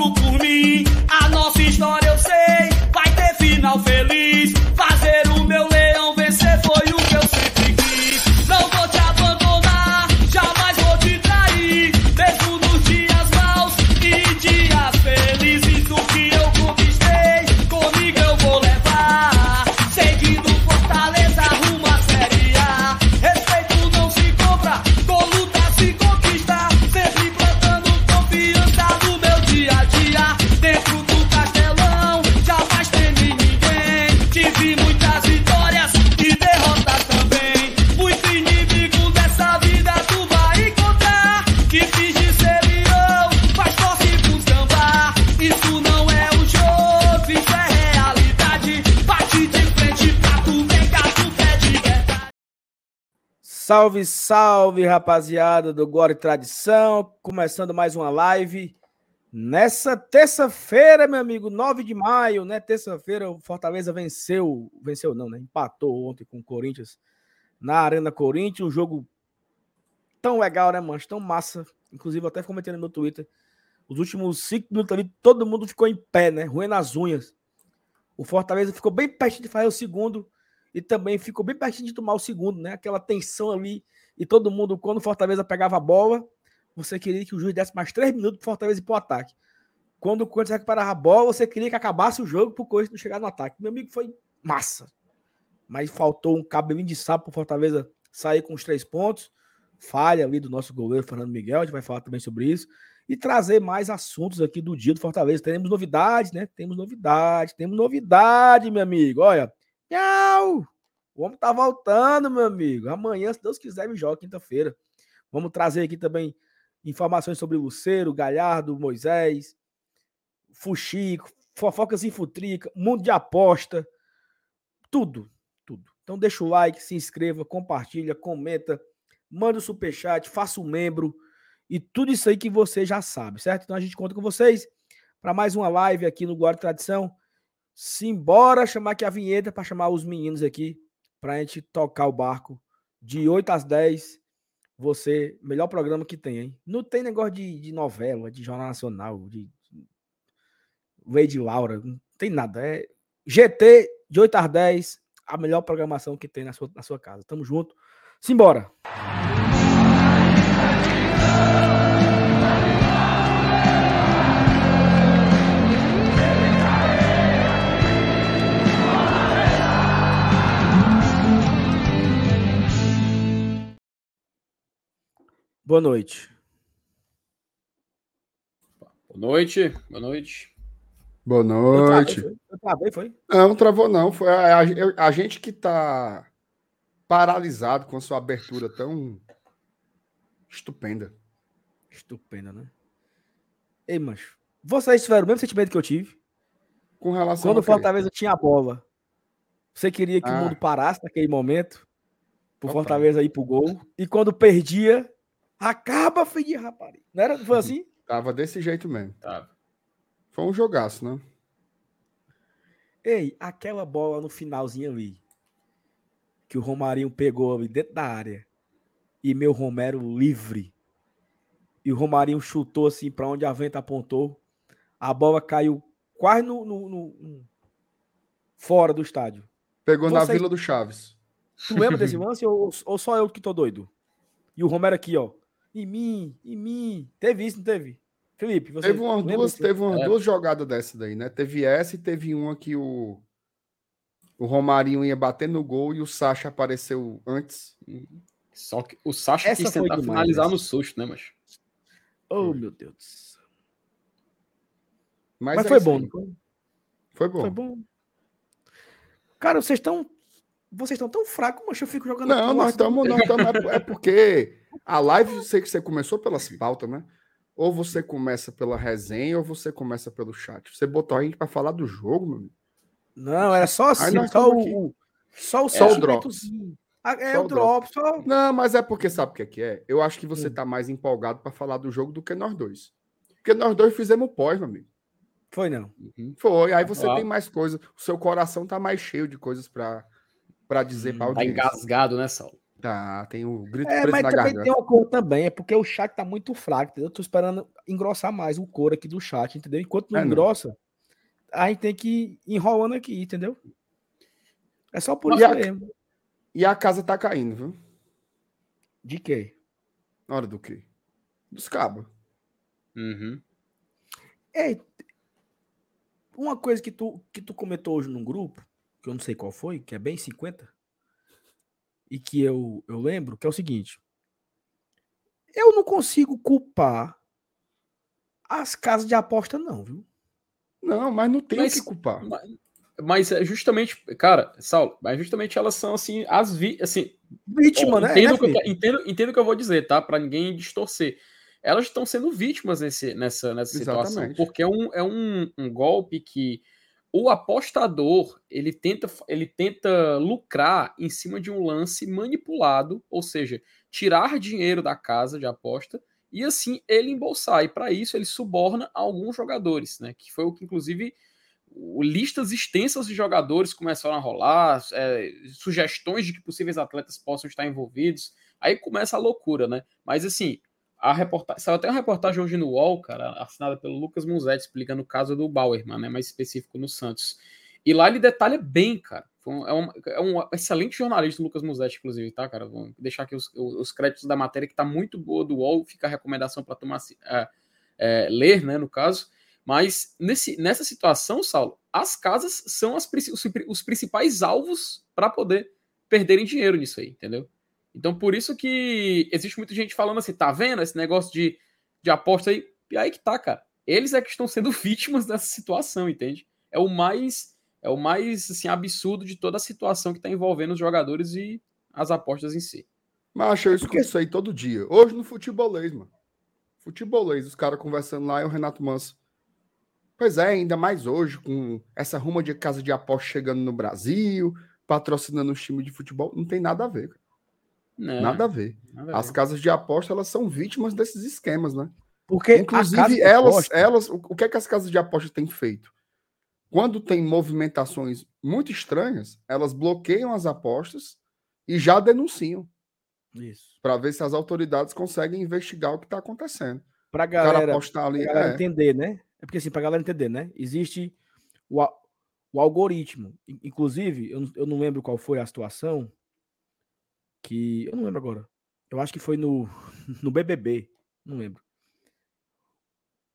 outro Salve, salve, rapaziada do Glória e Tradição. Começando mais uma live. Nessa terça-feira, meu amigo, 9 de maio, né? Terça-feira, o Fortaleza venceu. Venceu, não, né? Empatou ontem com o Corinthians na Arena Corinthians. Um jogo tão legal, né, mano? Tão massa. Inclusive, até comentei no meu Twitter. Os últimos cinco minutos ali, todo mundo ficou em pé, né? Ruim nas unhas. O Fortaleza ficou bem pertinho de fazer o segundo e também ficou bem pertinho de tomar o segundo, né? Aquela tensão ali. E todo mundo, quando o Fortaleza pegava a bola, você queria que o juiz desse mais três minutos para o Fortaleza ir para o ataque. Quando o Corinthians recuperava a bola, você queria que acabasse o jogo para o Corinthians não chegar no ataque. Meu amigo foi massa. Mas faltou um cabelinho de sapo para o Fortaleza sair com os três pontos. Falha ali do nosso goleiro Fernando Miguel, a gente vai falar também sobre isso. E trazer mais assuntos aqui do dia do Fortaleza. Teremos novidades, né? Temos novidade, temos novidade, meu amigo. Olha, Tchau! O homem tá voltando, meu amigo. Amanhã, se Deus quiser, me joga quinta-feira. Vamos trazer aqui também informações sobre Luceiro, Galhardo, Moisés, Fuxico, fofocas em Futrica, mundo de aposta, tudo, tudo. Então deixa o like, se inscreva, compartilha, comenta, manda o superchat, faça um membro e tudo isso aí que você já sabe, certo? Então a gente conta com vocês para mais uma live aqui no e Tradição. Simbora chamar aqui a vinheta para chamar os meninos aqui para a gente tocar o barco de 8 às 10. Você, melhor programa que tem, hein? Não tem negócio de, de novela, de Jornal Nacional, de Lady Laura, não tem nada. É GT de 8 às 10, a melhor programação que tem na sua, na sua casa. Tamo junto. Simbora! Boa noite. Boa noite, boa noite. Boa Eu noite. travei, foi? Eu travei, foi? Não, não travou não. Foi a, a- a gente que tá paralisado com a sua abertura tão estupenda. Estupenda, né? Ei, macho. Vocês tiveram o mesmo sentimento que eu tive? Com relação Quando o? Fortaleza tinha a bola, você queria que Ah. o mundo parasse naquele momento? Pro Total. Fortaleza ir pro gol. E quando perdia, acaba, filho de rapariga. Não era? Foi assim? Tava desse jeito mesmo. Tá. Foi um jogaço, né? Ei, aquela bola no finalzinho ali, que o Romarinho pegou ali dentro da área, e meu Romero livre, e o Romarinho chutou assim para onde a venta apontou, a bola caiu quase no, no- no- no- fora do estádio. Pegou na Vocês- Vila do Chaves. Tu lembra desse lance ou, ou só eu que tô doido? E o Romero aqui, ó. Em mim, em mim. Teve isso, não teve? Felipe, você Teve umas duas, teve umas É. duas jogadas dessa daí, né? Teve essa e teve uma que o o Romarinho ia bater no gol e o Sacha apareceu antes. Só que o Sacha Essa quis tentar demais, finalizar essa. no susto, né, mas Oh, meu Deus. do céu. Mas, Mas é foi bom, foi? Foi bom. Foi bom. Cara, vocês estão. Vocês estão tão fracos, mas eu fico jogando. Não, nós estamos, nós estamos. É porque a live, eu sei que você começou pelas pautas, né? Ou você começa pela resenha, ou você começa pelo chat. Você botou a gente para falar do jogo, meu amigo. Não, era só assim, só o, só o Só o drop. Ah, É Só o drop, só. Não, mas é porque sabe o que é que é? Eu acho que você Hum. tá mais empolgado para falar do jogo do que nós dois. Porque nós dois fizemos pós, meu amigo. Foi não. uhum. Foi. Aí você Ah. tem mais coisas. O seu coração tá mais cheio de coisas para para dizer Hum, para tá engasgado, né, Saulo? Tá, tem o grito É, mas também garganta. tem uma cor também, é porque o chat tá muito fraco, entendeu? Eu tô esperando engrossar mais o cor aqui do chat, entendeu? Enquanto não É, não. engrossa, a gente tem que ir enrolando aqui, entendeu? É só por E isso a- mesmo. E a casa tá caindo, viu? De quê? Na hora do quê? Dos cabos. Uhum. Ei, uma coisa que tu, que tu comentou hoje num grupo, que eu não sei qual foi, que é bem 50, e que eu, eu lembro, que é o seguinte. Eu não consigo culpar as casas de aposta, não, viu? Não, mas não tem Mas- que culpar. Mas é justamente, cara, Saulo, mas justamente elas são assim, as vi, assim, Vítima, Ó, né? entendo, o que eu, entendo, entendo o que eu vou dizer, tá? Para ninguém distorcer. Elas estão sendo vítimas nesse, nessa, nessa situação. Porque é, um, é um, um golpe que o apostador ele tenta, ele tenta lucrar em cima de um lance manipulado, ou seja, tirar dinheiro da casa de aposta e assim ele embolsar. E para isso ele suborna alguns jogadores, né? Que foi o que, inclusive, listas extensas de jogadores começaram a rolar, é, sugestões de que possíveis atletas possam estar envolvidos. Aí começa a loucura, né? Mas assim, a reportagem. Saiu até uma reportagem hoje no UOL, cara, assinada pelo Lucas Musetti, explicando o caso do Bauerman, né? Mais específico no Santos. E lá ele detalha bem, cara. É, um, é um excelente jornalista, Lucas Musetti, inclusive, tá, cara? Vou deixar aqui os, os créditos da matéria, que tá muito boa do UOL, fica a recomendação para tomar é, é, ler, né, no caso. Mas nesse, nessa situação, Saulo, as casas são as, os, os principais alvos para poder perderem dinheiro nisso aí, entendeu? Então, por isso que existe muita gente falando assim, tá vendo esse negócio de, de aposta aí? E aí que tá, cara. Eles é que estão sendo vítimas dessa situação, entende? É o mais é o mais assim, absurdo de toda a situação que tá envolvendo os jogadores e as apostas em si. Mas eu escuto isso aí todo dia. Hoje no futebolês, mano. Futebolês, os caras conversando lá e o Renato Manso. Pois é, ainda mais hoje, com essa ruma de casa de aposta chegando no Brasil, patrocinando os times de futebol. Não tem nada a ver. cara. Né? Nada a ver. Nada a As ver. casas de aposta, elas são vítimas desses esquemas, né? Porque a Inclusive, elas, aposta- elas, o que é que as casas de aposta têm feito? Quando tem movimentações muito estranhas, elas bloqueiam as apostas e já denunciam Isso. para ver se as autoridades conseguem investigar o que está acontecendo. Pra O cara galera, apostar ali. pra galera É, entender, né? É porque assim, pra galera entender, né? Existe o, a- o algoritmo. In- Inclusive, eu, não- eu não lembro qual foi a situação que. Eu não lembro agora. Eu acho que foi no, no BBB. Não lembro.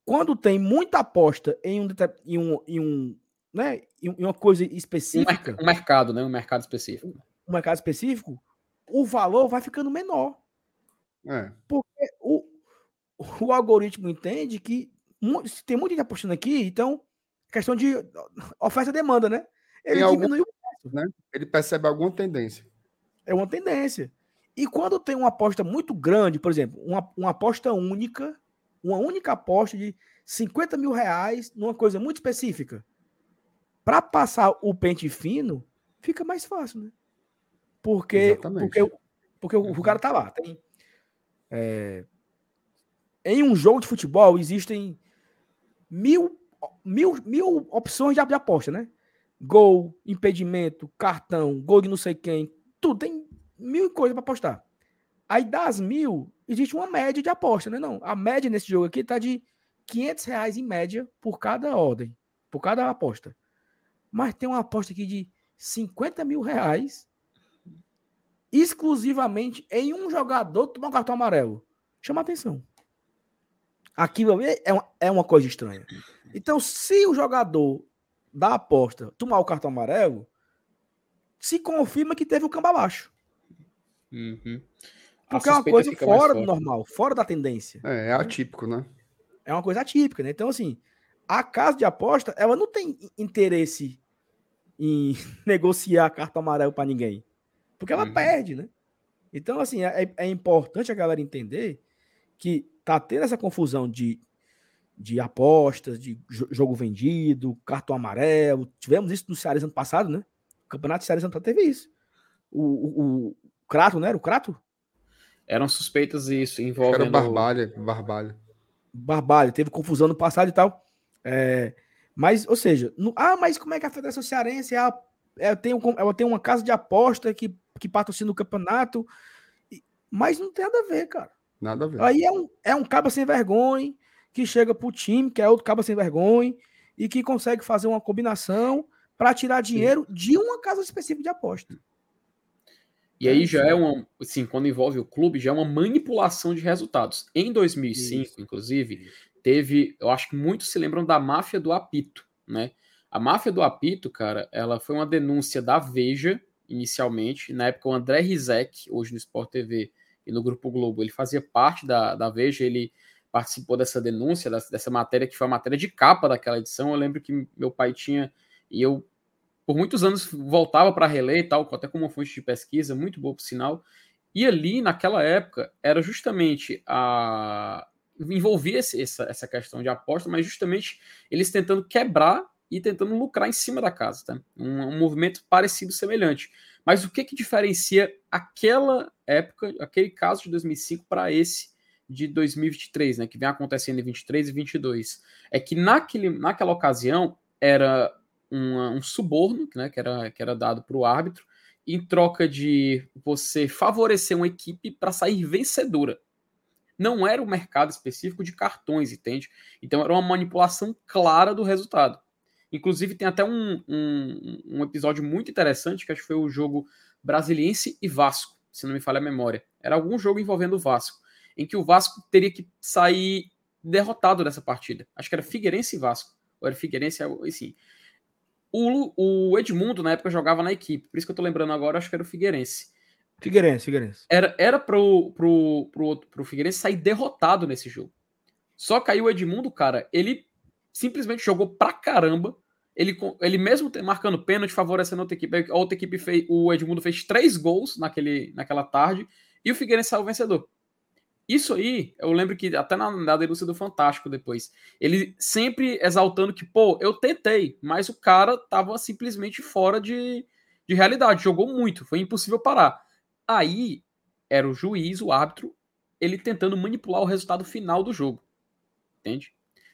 Quando tem muita aposta em um, em um, em um né? Em uma coisa específica, um mercado, né? Um mercado específico. um mercado específico, o valor vai ficando menor. é. o, o algoritmo entende que se tem muita gente apostando aqui, então, questão de oferta e demanda, né? Ele algum- diminuiu, Ele percebe alguma tendência. É uma tendência. E quando tem uma aposta muito grande, por exemplo, uma, uma aposta única, uma única aposta de 50 mil reais numa coisa muito específica, para passar o pente fino, fica mais fácil, né? Porque, Exatamente. porque, o- porque o, o cara tá lá. Tem, é, em um jogo de futebol existem mil, mil, mil opções de aposta, né? Gol, impedimento, cartão, gol de não sei quem, tudo. Tem mil coisas para apostar. Aí das mil, existe uma média de aposta, né? Não, a média nesse jogo aqui tá de 500 reais em média por cada ordem, por cada aposta. Mas tem uma aposta aqui de 50 mil reais exclusivamente em um jogador tomar um cartão amarelo. Chama atenção. Ali é uma, é uma coisa estranha. Então, se o jogador da aposta tomar o cartão amarelo, se confirma que teve o campo abaixo. Uhum. Porque é uma coisa fora do normal, fora da tendência. É, é atípico, né? É uma coisa atípica, né? Então, assim, a casa de aposta, ela não tem interesse em negociar cartão amarelo para ninguém. Porque ela Uhum. perde, né? Então, assim, é, é importante a galera entender que tá tendo essa confusão de, de apostas, de jo- jogo vendido, cartão amarelo. Tivemos isso no Ceará ano passado, né? O Campeonato de Ceará ano passado teve isso. O, o Crato, né? Era o Crato? Eram suspeitas isso, Era envolvendo... barbalha, barbalha. Barbalho, teve confusão no passado e tal. É, mas, ou seja, no- ah, mas como é que a Federação Cearense ela, ela tem, um- ela tem uma casa de aposta que, que patrocina o campeonato Mas não tem nada a ver, cara. Nada a ver. Aí é um, é um caba sem vergonha que chega pro time, que é outro caba sem vergonha, e que consegue fazer uma combinação para tirar dinheiro Sim. de uma casa específica de aposta. E aí já é uma, assim, quando envolve o clube, já é uma manipulação de resultados. Em 2005, Isso. inclusive, teve, eu acho que muitos se lembram da máfia do apito, né? A máfia do apito, cara, ela foi uma denúncia da Veja, inicialmente. Na época, o André Rizek, hoje no Sport TV e no Grupo Globo, ele fazia parte da, da Veja, ele participou dessa denúncia, dessa, dessa matéria, que foi a matéria de capa daquela edição. Eu lembro que meu pai tinha, e eu por muitos anos voltava para reler e tal, até como fonte de pesquisa, muito boa por sinal. E ali, naquela época, era justamente a. envolvia essa, essa questão de aposta, mas justamente eles tentando quebrar e tentando lucrar em cima da casa. Tá? Um, um movimento parecido, semelhante. Mas o que, que diferencia aquela época, aquele caso de 2005 para esse de 2023, né, que vem acontecendo em 23 e 22? É que naquele, naquela ocasião era um, um suborno né, que, era, que era dado para o árbitro em troca de você favorecer uma equipe para sair vencedora. Não era o mercado específico de cartões, entende? Então era uma manipulação clara do resultado. Inclusive, tem até um, um, um, episódio muito interessante, que acho que foi o jogo Brasiliense e Vasco, se não me falha a memória. Era algum jogo envolvendo o Vasco, em que o Vasco teria que sair derrotado dessa partida. Acho que era Figueirense e Vasco. Ou era Figueirense, assim. O, o Edmundo, na época, jogava na equipe. Por isso que eu tô lembrando agora, acho que era o Figueirense. Figueirense, Figueirense. Era, era pro, pro, pro, pro Figueirense sair derrotado nesse jogo. Só que aí o Edmundo, cara, ele simplesmente jogou pra caramba. Ele, ele mesmo marcando pênalti, favorecendo a outra equipe. A outra equipe fez. O Edmundo fez três gols naquele, naquela tarde. E o Figueirense saiu vencedor. Isso aí, eu lembro que até na, na denúncia do Fantástico depois, ele sempre exaltando que, pô, eu tentei, mas o cara tava simplesmente fora de, de realidade, jogou muito, foi impossível parar. Aí era o juiz, o árbitro, ele tentando manipular o resultado final do jogo. Entende?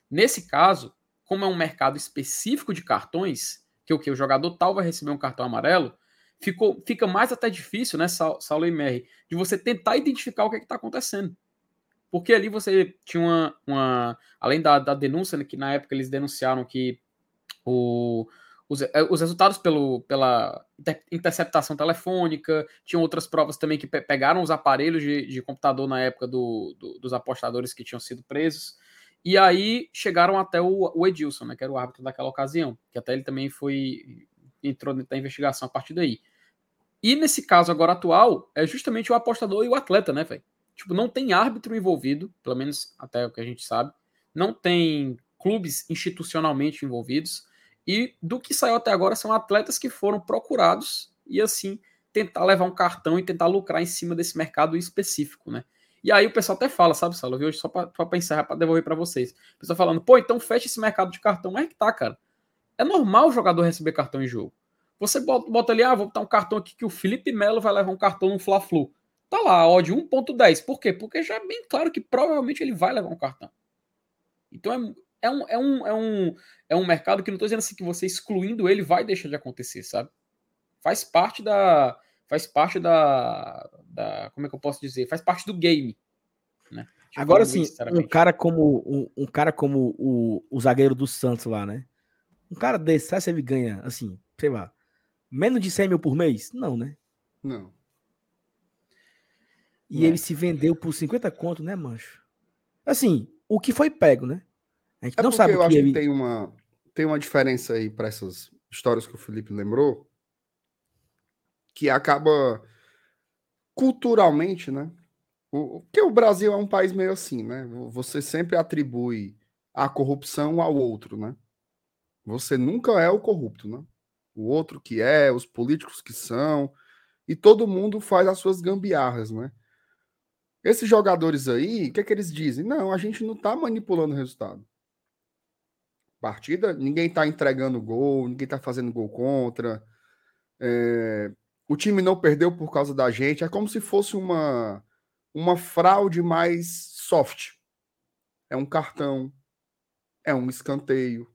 Nesse caso, como é um mercado específico de cartões, que o que o jogador tal vai receber um cartão amarelo, ficou, fica mais até difícil, né, Saulo e Merri, de você tentar identificar o que é está acontecendo. Porque ali você tinha uma. uma além da, da denúncia, né, que na época eles denunciaram que o, os, é, os resultados pelo, pela interceptação telefônica, tinham outras provas também que pe pegaram os aparelhos de, de computador na época do, do, dos apostadores que tinham sido presos. E aí chegaram até o, o, Edilson, né, que era o árbitro daquela ocasião, que até ele também foi entrou da investigação a partir daí. E nesse caso agora atual, é justamente o apostador e o atleta, né, velho? Tipo, não tem árbitro envolvido, pelo menos até o que a gente sabe. Não tem clubes institucionalmente envolvidos. E do que saiu até agora são atletas que foram procurados e assim tentar levar um cartão e tentar lucrar em cima desse mercado específico, né? E aí o pessoal até fala, sabe, Salo? Hoje só para pensar, para devolver para vocês. O pessoal falando, pô, então fecha esse mercado de cartão. Mas é que tá, cara. É normal o jogador receber cartão em jogo. Você bota, bota ali, ah, vou botar um cartão aqui que o Felipe Melo vai levar um cartão no Fla-Flu. Tá lá, odd 1.10. Por quê? Porque já é bem claro que provavelmente ele vai levar um cartão. Então é, é, um, é, um, é, um, é um mercado que não estou dizendo assim que você excluindo ele vai deixar de acontecer, sabe? Faz parte da. Faz parte da. da como é que eu posso dizer? Faz parte do game. Né? Agora sim, um cara como um, um, cara como o, o zagueiro do Santos lá, né? Um cara desse, sabe se ele ganha, assim, sei lá, menos de 100 mil por mês? Não, né? Não. E é. ele se vendeu por 50 conto, né, mancho? Assim, o que foi pego, né? A gente é não sabe que eu acho ele... que tem uma, tem uma diferença aí para essas histórias que o Felipe lembrou, que acaba culturalmente, né? O, porque o Brasil é um país meio assim, né? Você sempre atribui a corrupção ao outro, né? Você nunca é o corrupto, né? O outro que é, os políticos que são, e todo mundo faz as suas gambiarras, né? Esses jogadores aí, o que é que eles dizem? Não, a gente não está manipulando o resultado. Partida, ninguém está entregando gol, ninguém está fazendo gol contra. É, o time não perdeu por causa da gente. É como se fosse uma, uma fraude mais soft. É um cartão, é um escanteio,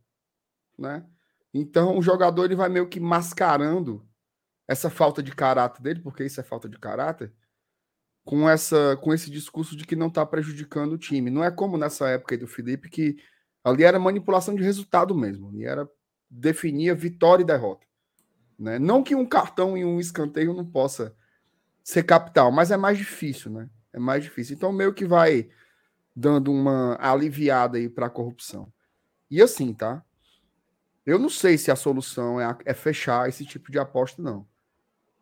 né? Então o jogador ele vai meio que mascarando essa falta de caráter dele, porque isso é falta de caráter, com essa com esse discurso de que não está prejudicando o time. Não é como nessa época do Felipe que ali era manipulação de resultado mesmo, ali era definia vitória e derrota, né? Não que um cartão e um escanteio não possa ser capital, mas é mais difícil, né? É mais difícil. Então meio que vai dando uma aliviada aí para a corrupção. E assim, tá? Eu não sei se a solução é, é fechar esse tipo de aposta, não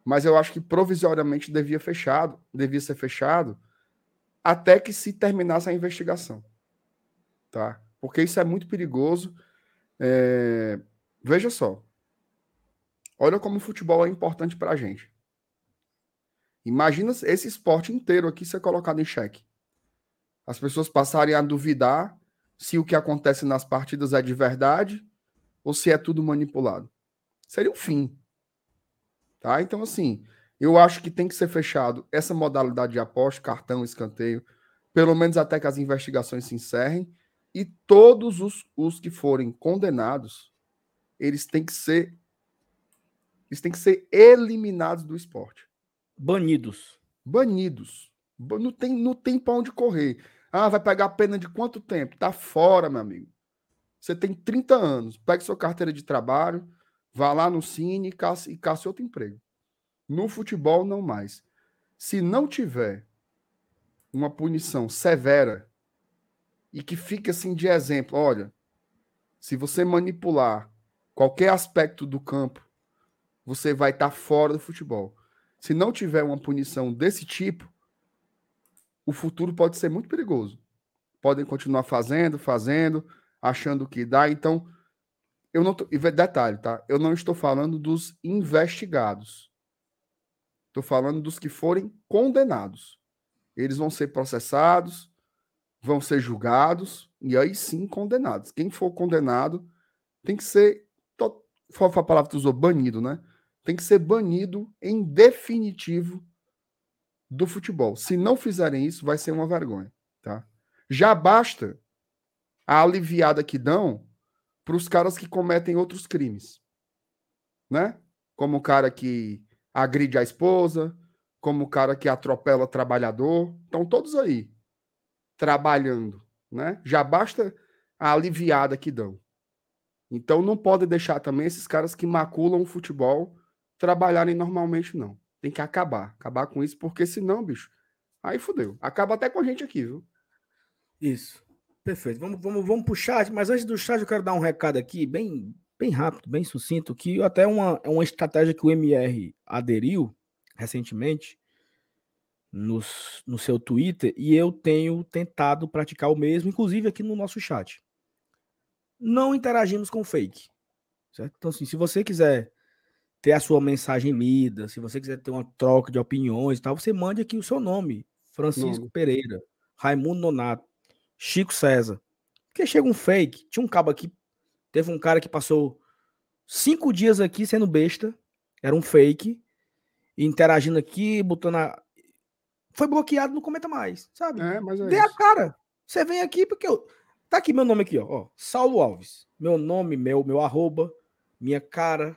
mas eu acho que provisoriamente devia fechado, devia ser fechado até que se terminasse a investigação, tá? Porque isso é muito perigoso. É... Veja só, olha como o futebol é importante para a gente. Imagina esse esporte inteiro aqui ser colocado em xeque. As pessoas passarem a duvidar se o que acontece nas partidas é de verdade ou se é tudo manipulado. Seria o fim. Tá? Então, assim, eu acho que tem que ser fechado essa modalidade de aposta, cartão, escanteio, pelo menos até que as investigações se encerrem, e todos os, os que forem condenados, eles têm que ser eles têm que ser eliminados do esporte. Banidos. Banidos. Não tem, não tem pra onde correr. Ah, vai pegar pena de quanto tempo? Tá fora, meu amigo. Você tem 30 anos. Pegue sua carteira de trabalho, Vá lá no Cine e caça, e caça outro emprego. No futebol, não mais. Se não tiver uma punição severa e que fique assim de exemplo, olha, se você manipular qualquer aspecto do campo, você vai estar tá fora do futebol. Se não tiver uma punição desse tipo, o futuro pode ser muito perigoso. Podem continuar fazendo, fazendo, achando que dá. Então, eu não tô, detalhe, tá? Eu não estou falando dos investigados. Estou falando dos que forem condenados. Eles vão ser processados, vão ser julgados e aí sim condenados. Quem for condenado tem que ser, foi a palavra que usou, banido, né? Tem que ser banido em definitivo do futebol. Se não fizerem isso, vai ser uma vergonha, tá? Já basta a aliviada que dão para os caras que cometem outros crimes, né? Como o cara que agride a esposa, como o cara que atropela trabalhador, estão todos aí trabalhando, né? Já basta a aliviada que dão. Então não pode deixar também esses caras que maculam o futebol trabalharem normalmente, não. Tem que acabar, acabar com isso, porque senão, bicho, aí fodeu. Acaba até com a gente aqui, viu? Isso. Perfeito. Vamos, vamos, vamos pro chat, mas antes do chat eu quero dar um recado aqui, bem, bem rápido, bem sucinto, que até uma, é uma estratégia que o MR aderiu recentemente nos, no seu Twitter e eu tenho tentado praticar o mesmo, inclusive aqui no nosso chat. Não interagimos com fake. Certo? Então, assim, se você quiser ter a sua mensagem lida, se você quiser ter uma troca de opiniões e tal, você mande aqui o seu nome. Francisco nome. Pereira, Raimundo Nonato. Chico César. Porque chega um fake. Tinha um cabo aqui. Teve um cara que passou cinco dias aqui sendo besta. Era um fake. Interagindo aqui, botando a. Foi bloqueado, não comenta mais, sabe? É, mas é Dê isso. a cara. Você vem aqui porque eu. Tá aqui meu nome aqui, ó. ó. Saulo Alves. Meu nome, meu, meu arroba, minha cara.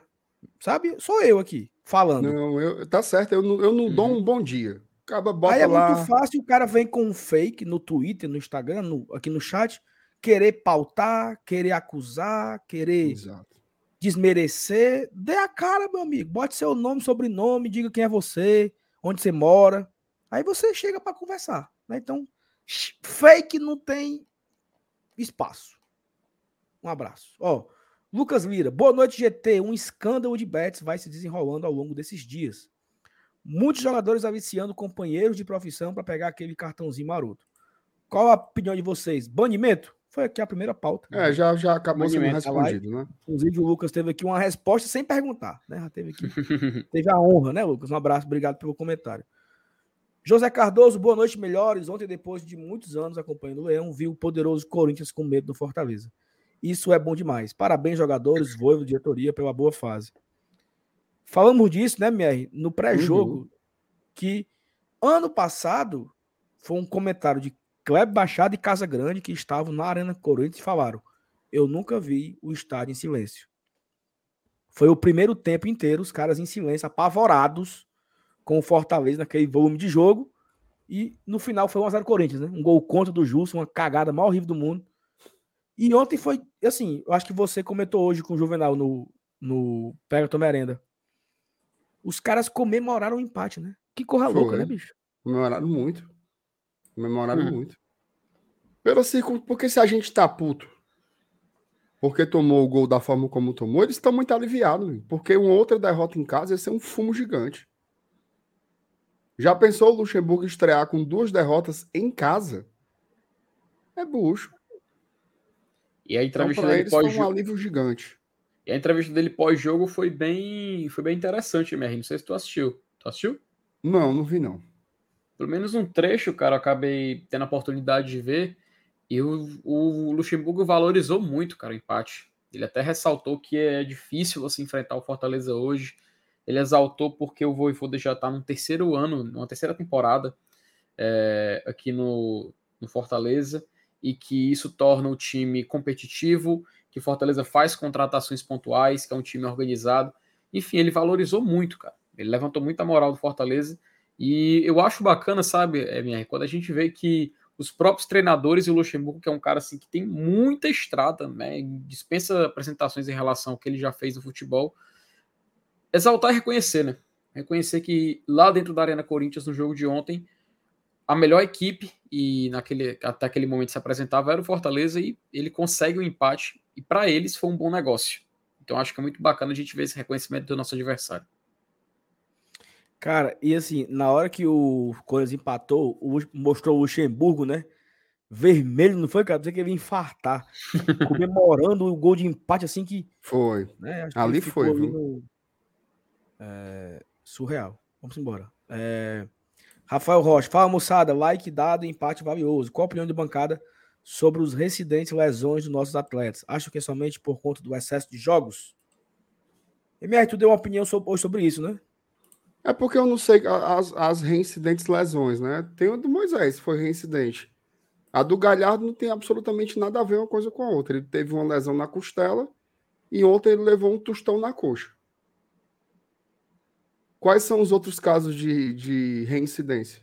Sabe? Sou eu aqui, falando. Não, eu, tá certo. Eu não, eu não uhum. dou um bom dia. Acaba, bota Aí é lá. muito fácil, o cara vem com um fake no Twitter, no Instagram, no, aqui no chat, querer pautar, querer acusar, querer Exato. desmerecer. Dê a cara, meu amigo. Bote seu nome, sobrenome, diga quem é você, onde você mora. Aí você chega para conversar. Né? Então, fake não tem espaço. Um abraço. Ó, Lucas Lira, boa noite, GT. Um escândalo de bets vai se desenrolando ao longo desses dias. Muitos jogadores aliciando companheiros de profissão para pegar aquele cartãozinho maroto. Qual a opinião de vocês? Banimento? Foi aqui a primeira pauta. É, já, já acabou sendo respondido, né? Inclusive, o Lucas teve aqui uma resposta sem perguntar, né? Já teve aqui. teve a honra, né, Lucas? Um abraço, obrigado pelo comentário. José Cardoso, boa noite, melhores. Ontem, depois de muitos anos acompanhando o Leão, vi o poderoso Corinthians com medo do Fortaleza. Isso é bom demais. Parabéns, jogadores, Voivo, diretoria, pela boa fase. Falamos disso, né, MR, no pré-jogo, uhum. que ano passado foi um comentário de Kleber Machado e Casa Grande que estavam na Arena Corinthians e falaram: Eu nunca vi o estádio em silêncio. Foi o primeiro tempo inteiro, os caras em silêncio, apavorados com o Fortaleza naquele volume de jogo. E no final foi 1x0 Corinthians, né? Um gol contra do Justo, uma cagada mais horrível do mundo. E ontem foi, assim, eu acho que você comentou hoje com o Juvenal no, no Pega Tua Merenda. Os caras comemoraram o empate, né? Que corra Foi. louca, né, bicho? Comemoraram muito. Comemoraram Hum. muito. Pelo circun... Porque se a gente tá puto porque tomou o gol da forma como tomou, eles estão muito aliviados. Porque uma outra derrota em casa ia ser um fumo gigante. Já pensou o Luxemburgo estrear com duas derrotas em casa? É bucho. E a Então, entrevista para dele eles foi um alívio gigante. E a entrevista dele pós-jogo foi bem, foi bem interessante, Merri. Não sei se tu assistiu. Tu assistiu? Não, não vi não. Pelo menos um trecho, cara, eu acabei tendo a oportunidade de ver. E o, o Luxemburgo valorizou muito, cara, o empate. Ele até ressaltou que é difícil você enfrentar o Fortaleza hoje. Ele exaltou porque o Voivoda já está no terceiro ano, numa terceira temporada é, aqui no, no Fortaleza, e que isso torna o time competitivo, que Fortaleza faz contratações pontuais, que é um time organizado. Enfim, ele valorizou muito, cara. Ele levantou muita moral do Fortaleza. E eu acho bacana, sabe, MR, quando a gente vê que os próprios treinadores e o Luxemburgo, que é um cara assim que tem muita estrada, né, dispensa apresentações em relação ao que ele já fez no futebol, exaltar e reconhecer, né? Reconhecer que lá dentro da Arena Corinthians, no jogo de ontem, a melhor equipe, e naquele, até aquele momento se apresentava, era o Fortaleza, e ele consegue o empate, e para eles foi um bom negócio. Então acho que é muito bacana a gente ver esse reconhecimento do nosso adversário. Cara, e assim, na hora que o Corinthians empatou, o- mostrou o Luxemburgo, né? Vermelho, não foi, cara? Pensei que ele ia infartar. comemorando o gol de empate, assim que. Foi. Né, Ali foi, viu? no- é, surreal. Vamos embora. É, Rafael Rocha, fala moçada, like dado, empate valioso. Qual a opinião de bancada sobre os residentes lesões dos nossos atletas? Acho que é somente por conta do excesso de jogos? MR, tu deu uma opinião sobre, sobre isso, né? É porque eu não sei as, as reincidentes lesões, né? Tem o do Moisés, foi reincidente. A do Galhardo não tem absolutamente nada a ver uma coisa com a outra. Ele teve uma lesão na costela e ontem ele levou um tostão na coxa. Quais são os outros casos de, de reincidência?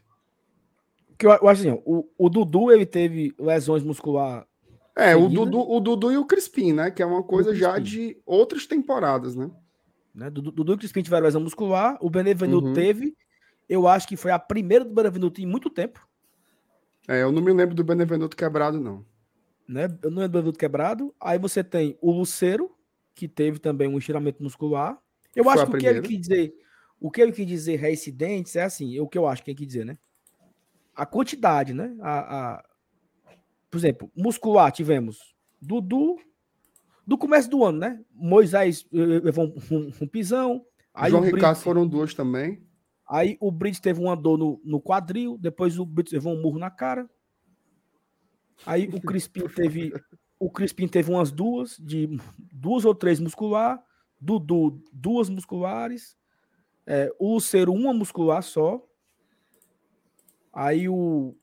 Que eu, eu acho assim, o, o Dudu ele teve lesões muscular. É, o? Dudu, o Dudu e o Crispim, né? Que é uma coisa já de outras temporadas, né? Né? Dudu, Dudu e Crispim tiveram lesão muscular. O Benevenuto Uhum. teve. Eu acho que foi a primeira do Benevenuto em muito tempo. É, eu não me lembro do Benevenuto quebrado, não. Né? Eu não lembro do Benevenuto quebrado. Aí você tem o Luceiro, que teve também um estiramento muscular. Eu Foi acho que o que ele quis dizer, o que ele quis dizer reincidentes é assim, é o que eu acho que ele quis dizer, né? A quantidade, né? A, a- Por exemplo, muscular tivemos Dudu do começo do ano, né? Moisés eh, levou um, um- um pisão. Aí João o Ricardo foram duas também. Aí o Brits teve uma dor no, no quadril, depois o Brits levou um murro na cara. Aí o Crispim teve o Crispim teve umas duas de duas ou três muscular, Dudu duas musculares, é, o Luceiro uma muscular só. Aí o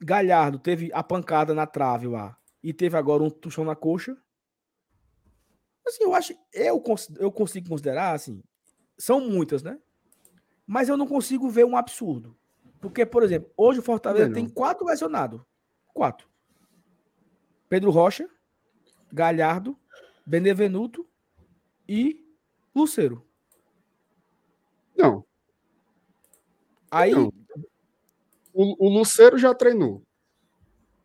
Galhardo teve a pancada na trave lá e teve agora um tuchão na coxa. Assim, eu acho, eu, eu consigo considerar assim, são muitas, né? Mas eu não consigo ver um absurdo. Porque, por exemplo, hoje o Fortaleza Também tem não. quatro lesionados. Quatro. Pedro Rocha, Galhardo, Benevenuto e Luceiro. Não. Aí, Não. O, o Luceiro já treinou.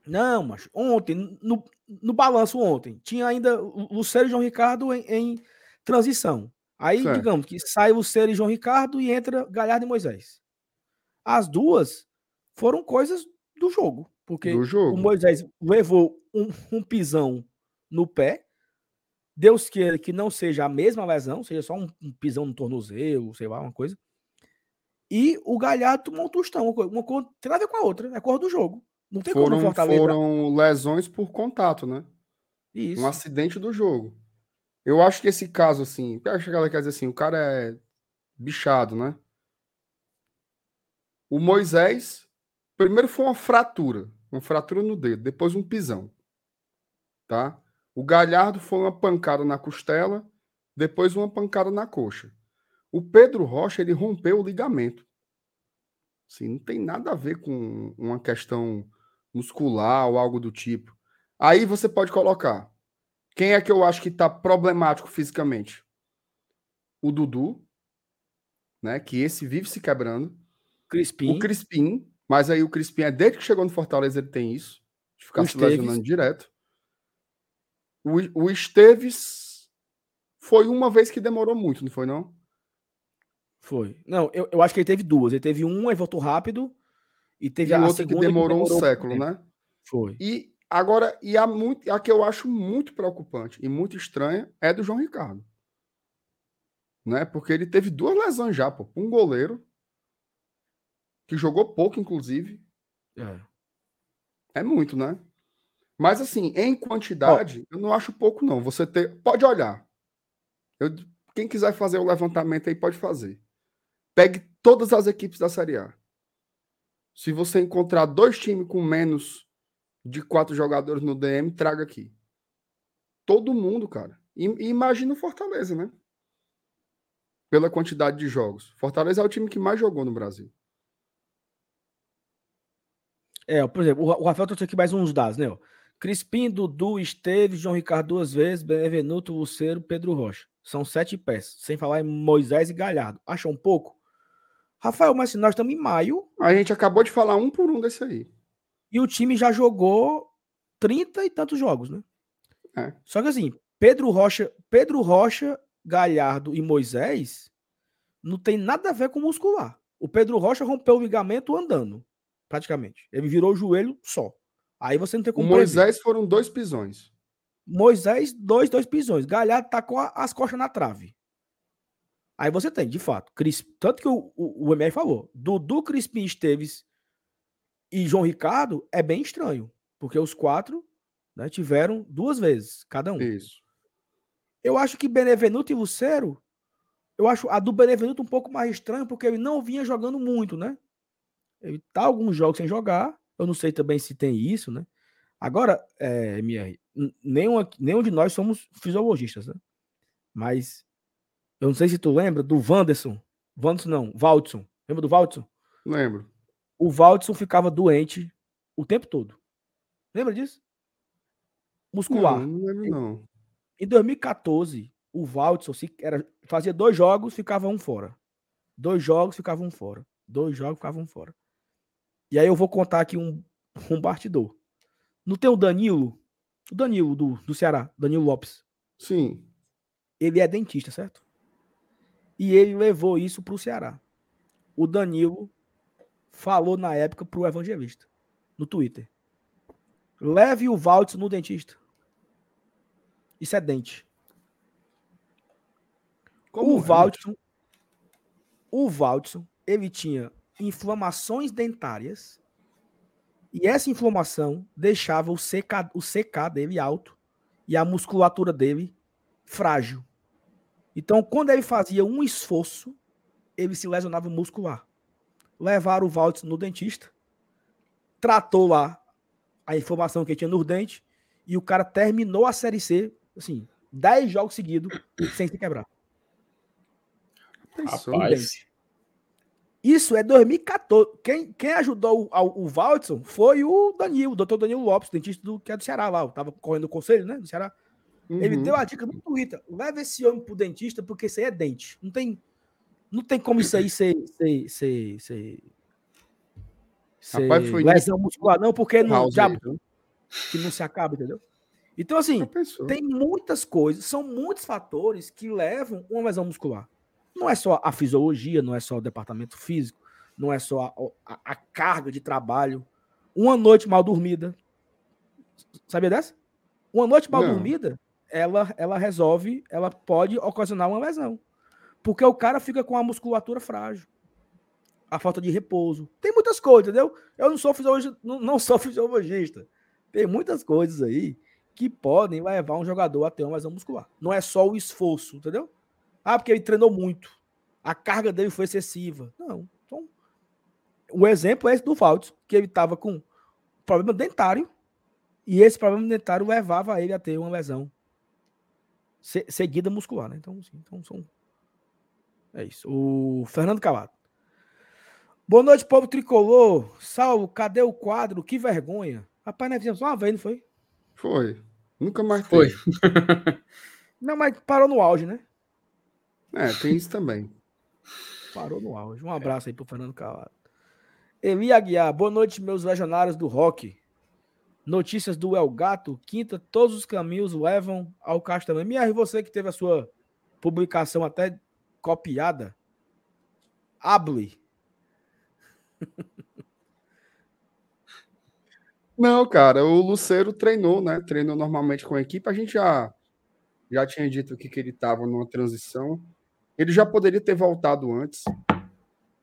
Não, mas ontem, no, no balanço ontem, tinha ainda o Luceiro e João Ricardo em, em transição. Aí, Certo. digamos que sai Luceiro e João Ricardo e entra Galhardo e Moisés. As duas foram coisas do jogo. Porque Do jogo. o Moisés levou um, um pisão no pé. Deus queira que não seja a mesma lesão, seja só um, um pisão no tornozelo, sei lá, uma coisa. E o Galhardo tomou um tostão. Uma coisa, tem nada a ver com a outra. É cor do jogo. Não tem como Foram, Fortaleza. foram lesões por contato, né? Isso. Um acidente do jogo. Eu acho que esse caso, assim, eu acho que ela quer dizer assim, o cara é bichado, né? O Moisés, primeiro foi uma fratura, uma fratura no dedo, depois um pisão, tá? O Galhardo foi uma pancada na costela, depois uma pancada na coxa. O Pedro Rocha, ele rompeu o ligamento, Assim, não tem nada a ver com uma questão muscular ou algo do tipo. Aí você pode colocar. Quem é que eu acho que está problemático fisicamente? O Dudu, né? Que esse vive se quebrando. Crispim. O Crispim, mas aí o Crispim é desde que chegou no Fortaleza ele tem isso, de ficar O se lesionando direto. O, o Esteves foi uma vez que demorou muito, não foi não? Foi. Não, eu, eu acho que ele teve duas. Ele teve uma e voltou rápido. E teve E a outra que segunda demorou, um século, né? Foi. E agora, e a, muito, a que eu acho muito preocupante e muito estranha é do João Ricardo. Né? Porque ele teve duas lesões já, pô. Um goleiro, que jogou pouco, inclusive. É. É muito, né? Mas assim, em quantidade, eu não acho pouco, não. Você ter. Pode olhar. Eu- Quem quiser fazer o levantamento aí, pode fazer. Pegue todas as equipes da Série A. Se você encontrar dois times com menos de quatro jogadores no DM, traga aqui. Todo mundo, cara. E, e imagina o Fortaleza, né? Pela quantidade de jogos. Fortaleza é o time que mais jogou no Brasil. É, por exemplo, o Rafael trouxe aqui mais uns dados, né? Crispim, Dudu, Esteves, João Ricardo duas vezes, Benevenuto, Luceiro, Pedro Rocha. São sete peças, sem falar em Moisés e Galhardo. Acha um pouco? Rafael, mas se nós estamos em maio A gente acabou de falar um por um desse aí. e o time já jogou 30 e tantos jogos, né? É. Só que assim, Pedro Rocha, Pedro Rocha, Galhardo e Moisés não tem nada a ver com muscular. O Pedro Rocha rompeu o ligamento andando, praticamente. Ele virou o joelho só. Aí você não tem O como prever. Moisés foram dois pisões. Moisés, dois, dois pisões. Galhardo tá com a- as costas na trave. Aí você tem, de fato. Cris, tanto que o, o, o MR falou, Dudu, Crispim, Esteves e João Ricardo é bem estranho. Porque os quatro né, tiveram duas vezes, cada um. Isso. Eu acho que Benevenuto e Lucero, eu acho a do Benevenuto um pouco mais estranho, porque ele não vinha jogando muito, né? Ele tá alguns jogos sem jogar. Eu não sei também se tem isso, né? Agora, é, MR, n- nenhum, nenhum de nós somos fisiologistas, né? Mas eu não sei se tu lembra do Wanderson. Wanderson não, Valdson. Lembra do Valdson? Lembro. O Valdson ficava doente o tempo todo. Lembra disso? Muscular. Não, não lembro, não. Em 2014, o Valdson se era, fazia dois jogos, ficava um fora. Dois jogos, ficava um fora. Dois jogos, ficava um fora. E aí eu vou contar aqui um, um bastidor. Não tem o Danilo? O Danilo do, do Ceará, Danilo Lopes. Sim. Ele é dentista, certo? E ele levou isso pro Ceará. O Danilo falou na época pro evangelista, no Twitter. Leve o Valdson no dentista. Isso é dente. o é? Valdson, o Valdson, ele tinha inflamações dentárias e essa inflamação deixava o CK, o CK dele alto e a musculatura dele frágil. Então, quando ele fazia um esforço, ele se lesionava muscular. Levaram o Valdson no dentista, tratou lá a inflamação que tinha nos dentes e o cara terminou a Série C, assim, 10 jogos seguidos sem se quebrar. Rapaz, Isso é 2014. Quem, quem ajudou o, o Valdson foi o Danilo, o doutor Danilo Lopes, dentista do, que é do Ceará lá. Tava correndo o conselho, né? Do Ceará. Ele Uhum. deu a dica no Twitter: leva esse homem pro dentista, porque isso aí é dente. Não tem, não tem como isso aí ser. ser, ser, ser, ser Rapaz, foi lesão muscular, não, porque não, viu? que não se acaba, entendeu? Então, assim, Já tem muitas coisas, são muitos fatores que levam uma lesão muscular. Não é só a fisiologia, não é só o departamento físico, não é só a, a- a carga de trabalho. Uma noite mal dormida. Sabia dessa? Uma noite mal Não. dormida, ela, ela resolve, ela pode ocasionar uma lesão. Porque o cara fica com a musculatura frágil. A falta de repouso. Tem muitas coisas, entendeu? Eu não sou fisiologista, não, não sou fisiologista. Tem muitas coisas aí que podem levar um jogador a ter uma lesão muscular. Não é só o esforço, entendeu? Ah, porque ele treinou muito. A carga dele foi excessiva. Não. Então, o exemplo é esse do Valdson, que ele estava com problema dentário e esse problema dentário levava ele a ter uma lesão se- seguida muscular, né? Então, sim, então são é isso. O Fernando Calado. Boa noite, povo tricolor. Saulo, cadê o quadro? Que vergonha. Rapaz, nós fizemos uma vez, não foi? Foi. Nunca mais Foi. teve. Não, mas parou no auge, né? É, tem isso também. Parou no auge. Um abraço aí pro Fernando Calado. Eli Aguiar, boa noite, meus legionários do rock. Notícias do El Gato, quinta, todos os caminhos levam ao Castelão. Me você que teve a sua publicação até copiada. Hable. Não, cara, o Luceiro treinou, né? Treinou normalmente com a equipe. A gente já, já tinha dito que, que ele estava numa transição. Ele já poderia ter voltado antes,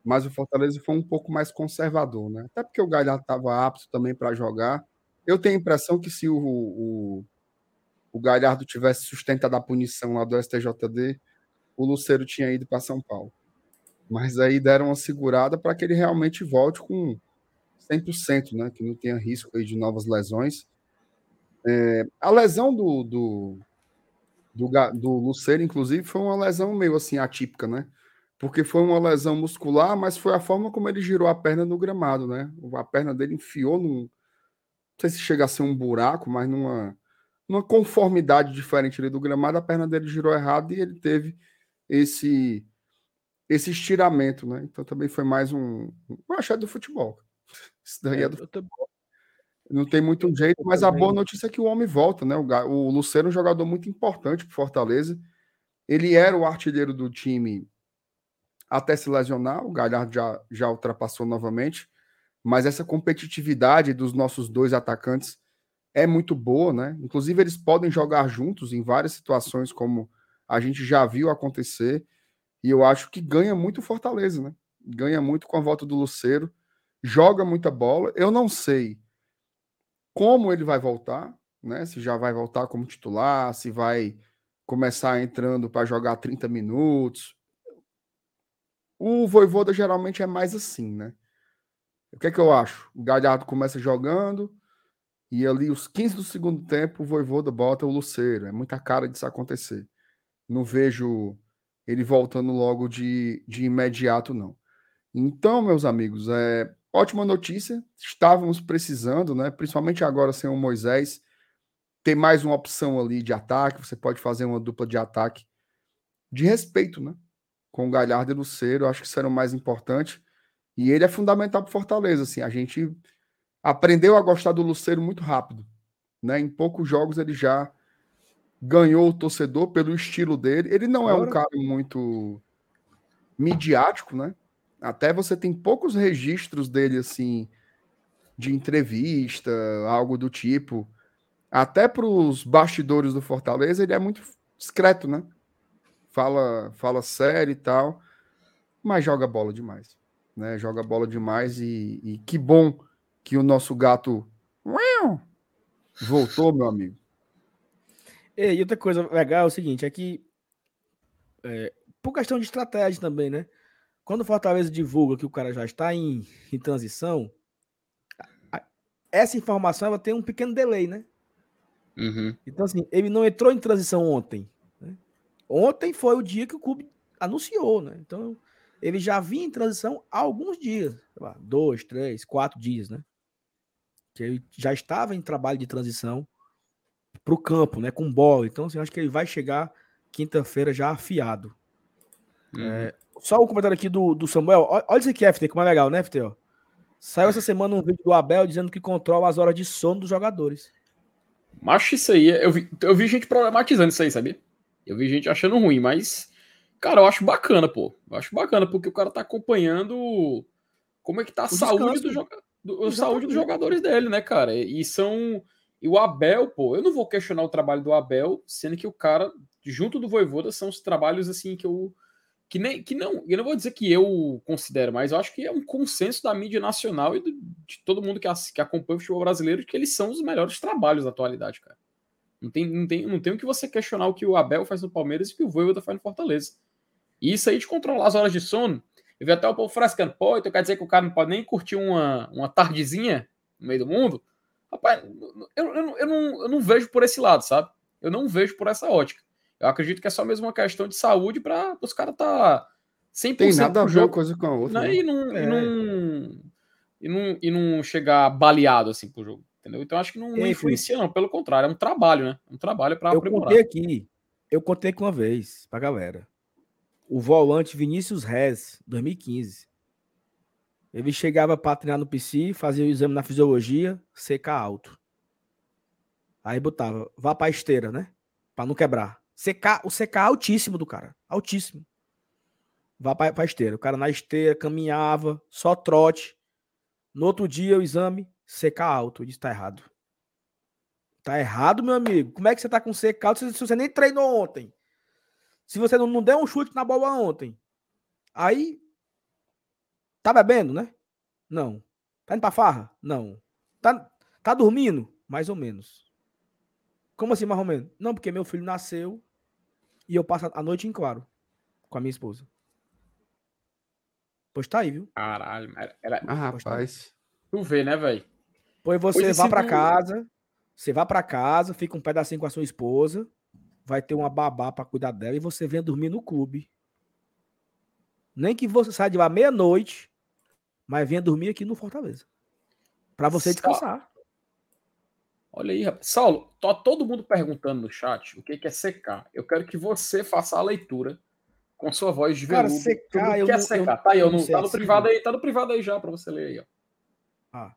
mas o Fortaleza foi um pouco mais conservador, né? Até porque o Galhardo estava apto também para jogar. Eu tenho a impressão que se o, o, o Galhardo tivesse sustentado a punição lá do STJD, o Luceiro tinha ido para São Paulo. Mas aí deram uma segurada para que ele realmente volte com 100%, né? Que não tenha risco aí de novas lesões. É, a lesão do, do, do, do Luceiro, inclusive, foi uma lesão meio assim atípica, né? Porque foi uma lesão muscular, mas foi a forma como ele girou a perna no gramado, né? A perna dele enfiou num. Não sei se chega a ser um buraco, mas numa, numa conformidade diferente ali do gramado, a perna dele girou errado e ele teve esse esse estiramento, né? Então também foi mais um, um achado do futebol. Isso daí é, é do futebol. Não tem muito jeito, mas a boa notícia é que o homem volta, né? O, o Luciano é um jogador muito importante para Fortaleza. Ele era o artilheiro do time até se lesionar. O Galhardo já, já ultrapassou novamente. Mas essa competitividade dos nossos dois atacantes é muito boa, né? Inclusive, eles podem jogar juntos em várias situações, como a gente já viu acontecer. E eu acho que ganha muito Fortaleza, né? Ganha muito com a volta do Luceiro. Joga muita bola. Eu não sei como ele vai voltar, né? Se já vai voltar como titular, se vai começar entrando para jogar 30 minutos. O Voivoda geralmente é mais assim, né? O que é que eu acho? O Galhardo começa jogando e ali os 15 do segundo tempo o Voivoda bota o Luceiro. É muita cara disso acontecer. Não vejo ele voltando logo de, de imediato, não. Então, meus amigos, é, Ótima notícia, estávamos precisando, né? Principalmente agora sem o Moisés, ter mais uma opção ali de ataque. Você pode fazer uma dupla de ataque de respeito, né? Com o Galhardo e Luceiro, acho que isso era o mais importante. E ele é fundamental para Fortaleza. Assim, a gente aprendeu a gostar do Luceiro muito rápido, né? Em poucos jogos ele já ganhou o torcedor pelo estilo dele. Ele não é um cara muito midiático, né? Até você tem poucos registros dele, assim, de entrevista, algo do tipo. Até para os bastidores do Fortaleza, ele é muito discreto, né? Fala, fala sério e tal, mas joga bola demais. Né? Joga bola demais e, e que bom que o nosso gato voltou, meu amigo. E outra coisa legal é o seguinte, é que é, por questão de estratégia também, né? Quando o Fortaleza divulga que o cara já está em, em transição, essa informação ela tem um pequeno delay, né? Uhum. Então, assim, ele não entrou em transição ontem. Né? Ontem foi o dia que o clube anunciou, né? Então, ele já vinha em transição há alguns dias, lá, dois, três, quatro dias, né? Que ele já estava em trabalho de transição para o campo, né? Com bola. Então, assim, acho que ele vai chegar quinta-feira já afiado. Uhum. É, só um comentário aqui do, do Samuel. Olha isso aqui, FT, como é legal, né, FT? Ó. Saiu essa semana um vídeo do Abel dizendo que controla as horas de sono dos jogadores. Macho, isso aí, eu vi, eu vi gente problematizando isso aí, sabia? Eu vi gente achando ruim, mas, cara, eu acho bacana, pô. Eu acho bacana, porque o cara tá acompanhando como é que tá a saúde, do joga, do, saúde dos jogadores dele, né, cara? E são. E o Abel, pô, eu não vou questionar o trabalho do Abel, sendo que o cara, junto do Voivoda, são os trabalhos assim que eu que, nem, que não, eu não vou dizer que eu considero, mas eu acho que é um consenso da mídia nacional e do, de todo mundo que, que acompanha o futebol brasileiro de que eles são os melhores trabalhos da atualidade, cara. Não tem, não tem, não tem o que você questionar o que o Abel faz no Palmeiras e o que o Voivoda faz no Fortaleza. E isso aí de controlar as horas de sono, eu vi até o povo frescando, pô, então quer dizer que o cara não pode nem curtir uma, uma tardezinha no meio do mundo? Rapaz, eu, eu, eu, não, eu não vejo por esse lado, sabe? Eu não vejo por essa ótica. Eu acredito que é só mesmo uma questão de saúde para os caras tá 100% Tem nada a ver uma jogo. coisa com a outra. Né? e, não, É. e, não, e, não, e não chegar baleado assim pro jogo. Entendeu? Então acho que não, influencia, não. Pelo contrário, é um trabalho, né? Um trabalho para Eu aprimorar. contei aqui, eu contei aqui uma vez pra galera. O volante Vinícius Rez, 2015. Ele chegava pra treinar no PC, fazia o exame na fisiologia, CK alto. Aí botava, vá pra esteira, né? Pra não quebrar. CK, o CK altíssimo do cara, altíssimo. Vá pra, pra esteira. O cara na esteira caminhava, só trote. No outro dia o exame, CK alto. Eu disse, tá errado. Tá errado, meu amigo. Como é que você tá com CK alto se se você nem treinou ontem? Se você não, não deu um chute na bola ontem. Aí. Tá bebendo, né? Não. Tá indo pra farra? Não. Tá, tá dormindo? Mais ou menos. Como assim, mais ou menos? Não, porque meu filho nasceu e eu passo a noite em claro com a minha esposa. Pois tá aí, viu? Caralho, era, era- Ah, rapaz. tu vê, né, velho? Pois você Pois vá do- casa, você vá pra casa, fica um pedacinho com a sua esposa, vai ter uma babá pra cuidar dela e você venha dormir no clube. Nem que você saia de lá meia-noite, mas venha dormir aqui no Fortaleza. Pra você Só- descansar. Olha aí, rapaz. Saulo, tá todo mundo perguntando no chat o que é CK. Eu quero que você faça a leitura com sua voz de Cara, veludo. Sobre o eu que é não- CK. eu- tá aí, eu não não, tá no assim, privado não. aí, tá no privado aí já pra você ler aí, ó. Ah.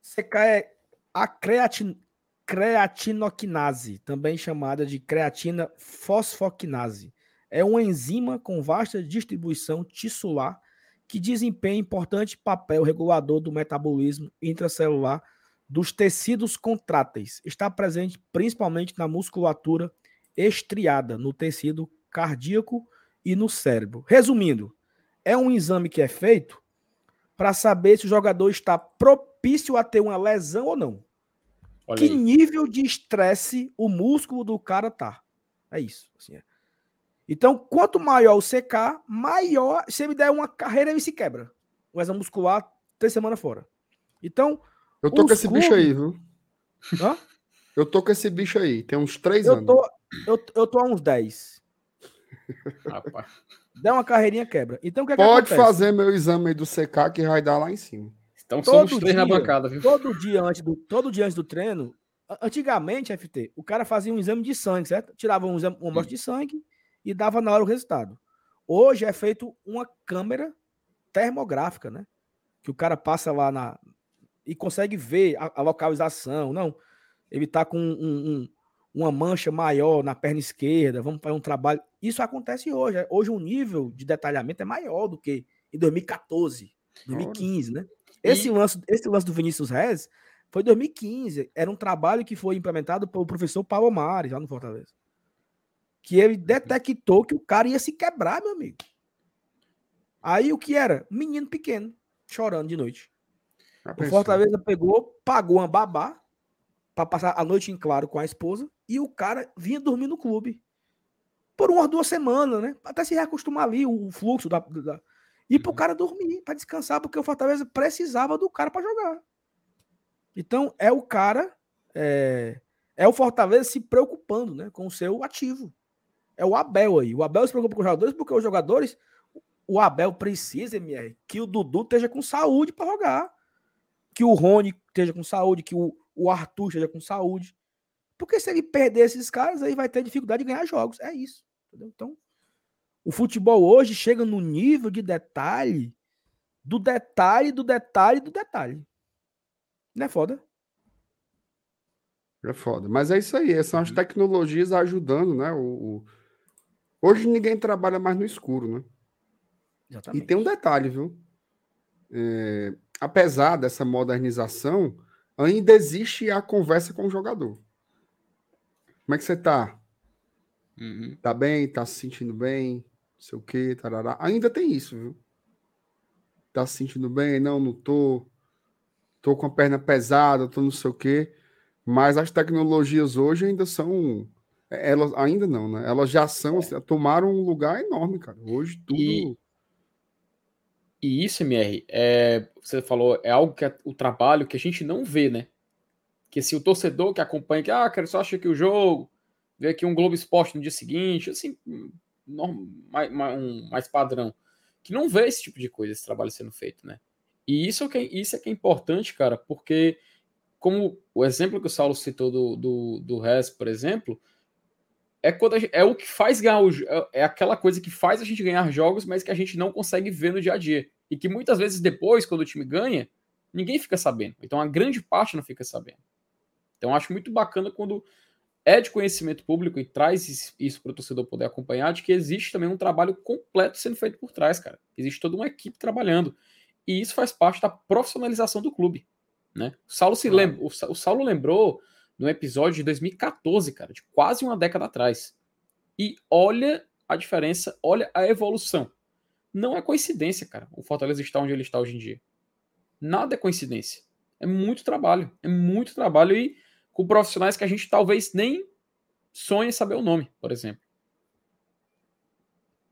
CK é a creatin... creatinoquinase, também chamada de creatina fosfoquinase. É uma enzima com vasta distribuição tissular que desempenha importante papel regulador do metabolismo intracelular dos tecidos contráteis. Está presente principalmente na musculatura estriada, no tecido cardíaco e no cérebro. Resumindo, é um exame que é feito para saber se o jogador está propício a ter uma lesão ou não. Olha que aí. nível de estresse o músculo do cara tá. É isso. assim, é. Então, quanto maior o CK, maior. Se ele der uma carreira, ele se quebra. Um exame muscular, três semanas fora. Então, Eu tô com esse bicho aí, viu? Hã? Eu tô com esse bicho aí. Tem uns três eu anos. tô, eu, eu tô a uns 10. Rapaz. Der uma carreirinha, quebra. Então, o que, é que Pode acontece? fazer meu exame aí do CK que vai dar lá em cima. Então Todo somos três na dia. bancada, viu? Todo dia antes do, todo dia antes do treino, antigamente, FT, o cara fazia um exame de sangue, certo? Tirava um exame, uma amostra de sangue e dava na hora o resultado. Hoje é feito uma câmera termográfica, né? Que o cara passa lá na e consegue ver a, a localização. Não, ele tá com um- um- uma mancha maior na perna esquerda, vamos fazer um trabalho. Isso acontece hoje. Hoje o nível de detalhamento é maior do que em 2014, 2015, né? Esse, E- lance, esse lance do Vinícius Rez foi 2015. Era um trabalho que foi implementado pelo professor Paulo Mares, lá no Fortaleza. Que ele detectou que o cara ia se quebrar, meu amigo. Aí o que era? Menino pequeno, chorando de noite. O? Fortaleza pegou, pagou uma babá para passar a noite em claro com a esposa e o cara vinha dormir no clube. Por umas duas semanas, né? Até se reacostumar ali, o fluxo da. da... E pro Uhum. cara dormir, para descansar, porque o Fortaleza precisava do cara para jogar. Então, é o cara. É, é o Fortaleza se preocupando né, com o seu ativo. É o Abel aí. O Abel se preocupa com os jogadores porque os jogadores. O Abel precisa, MR, que o Dudu esteja com saúde para jogar. Que o Rony esteja com saúde, que o, o Arthur esteja com saúde. Porque se ele perder esses caras, aí vai ter dificuldade de ganhar jogos. É isso. Entendeu? Então, o futebol hoje chega no nível de detalhe do detalhe, do detalhe, do detalhe. Não é foda? É foda. Mas é isso aí. São as tecnologias ajudando, né? O, o- Hoje ninguém trabalha mais no escuro, né? E Exatamente. tem um detalhe, viu? É, apesar dessa modernização, ainda existe a conversa com o jogador. Como é que você tá? Uhum. Tá bem? Tá se sentindo bem? Não sei o quê, tarará. Ainda tem isso, viu? Tá se sentindo bem? Não, não tô. Tô com a perna pesada, tô não sei o quê. Mas as tecnologias hoje ainda são. Elas ainda não, né? Elas já são, assim, tomaram um lugar enorme, cara. Hoje tudo. E- E isso, MR, é, você falou, é algo que é o trabalho que a gente não vê, né? Que se o torcedor que acompanha, que, ah, cara, só acha que o jogo, vê aqui um Globo Esporte no dia seguinte, assim, norm- mais, mais- padrão. que não vê esse tipo de coisa, esse trabalho sendo feito, né? E isso é que isso é, que é importante, cara, porque como o exemplo que o Saulo citou do, do, do Res, por exemplo, é, quando gente, é o que faz ganhar o, é, é aquela coisa que faz a gente ganhar jogos, mas que a gente não consegue ver no dia a dia. E que muitas vezes depois, quando o time ganha, ninguém fica sabendo. Então a grande parte não fica sabendo. Então acho muito bacana quando é de conhecimento público e traz isso para o torcedor poder acompanhar, de que existe também um trabalho completo sendo feito por trás, cara. Existe toda uma equipe trabalhando. E isso faz parte da profissionalização do clube. Né? O, Saulo se lembra, o Saulo lembrou no episódio de 2014, cara, de quase uma década atrás. E olha a diferença, olha a evolução. Não é coincidência, cara, o Fortaleza está onde ele está hoje em dia. Nada é coincidência. É muito trabalho. É muito trabalho e com profissionais que a gente talvez nem sonhe saber o nome, por exemplo.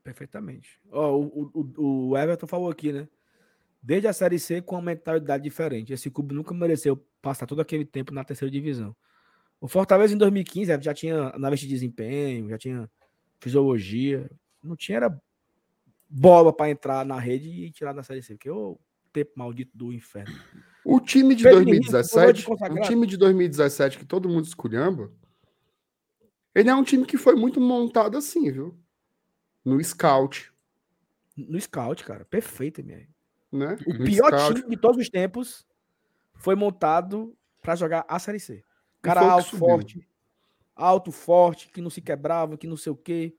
Perfeitamente. Oh, o, o, o Everton falou aqui, né? Desde a Série C com uma mentalidade diferente. Esse clube nunca mereceu passar todo aquele tempo na terceira divisão. O Fortaleza em 2015 já tinha análise de desempenho, já tinha fisiologia. Não tinha era bola para entrar na rede e tirar da Série C. Porque o tempo maldito do inferno. O time de Pedro 2017, o time de 2017 que todo mundo esculhamba, ele é um time que foi muito montado assim, viu? No scout. No scout, cara, perfeito, MR. Né? O no pior scout. time de todos os tempos foi montado para jogar a Série C. Cara alto, forte, alto, forte, que não se quebrava, que não sei o quê.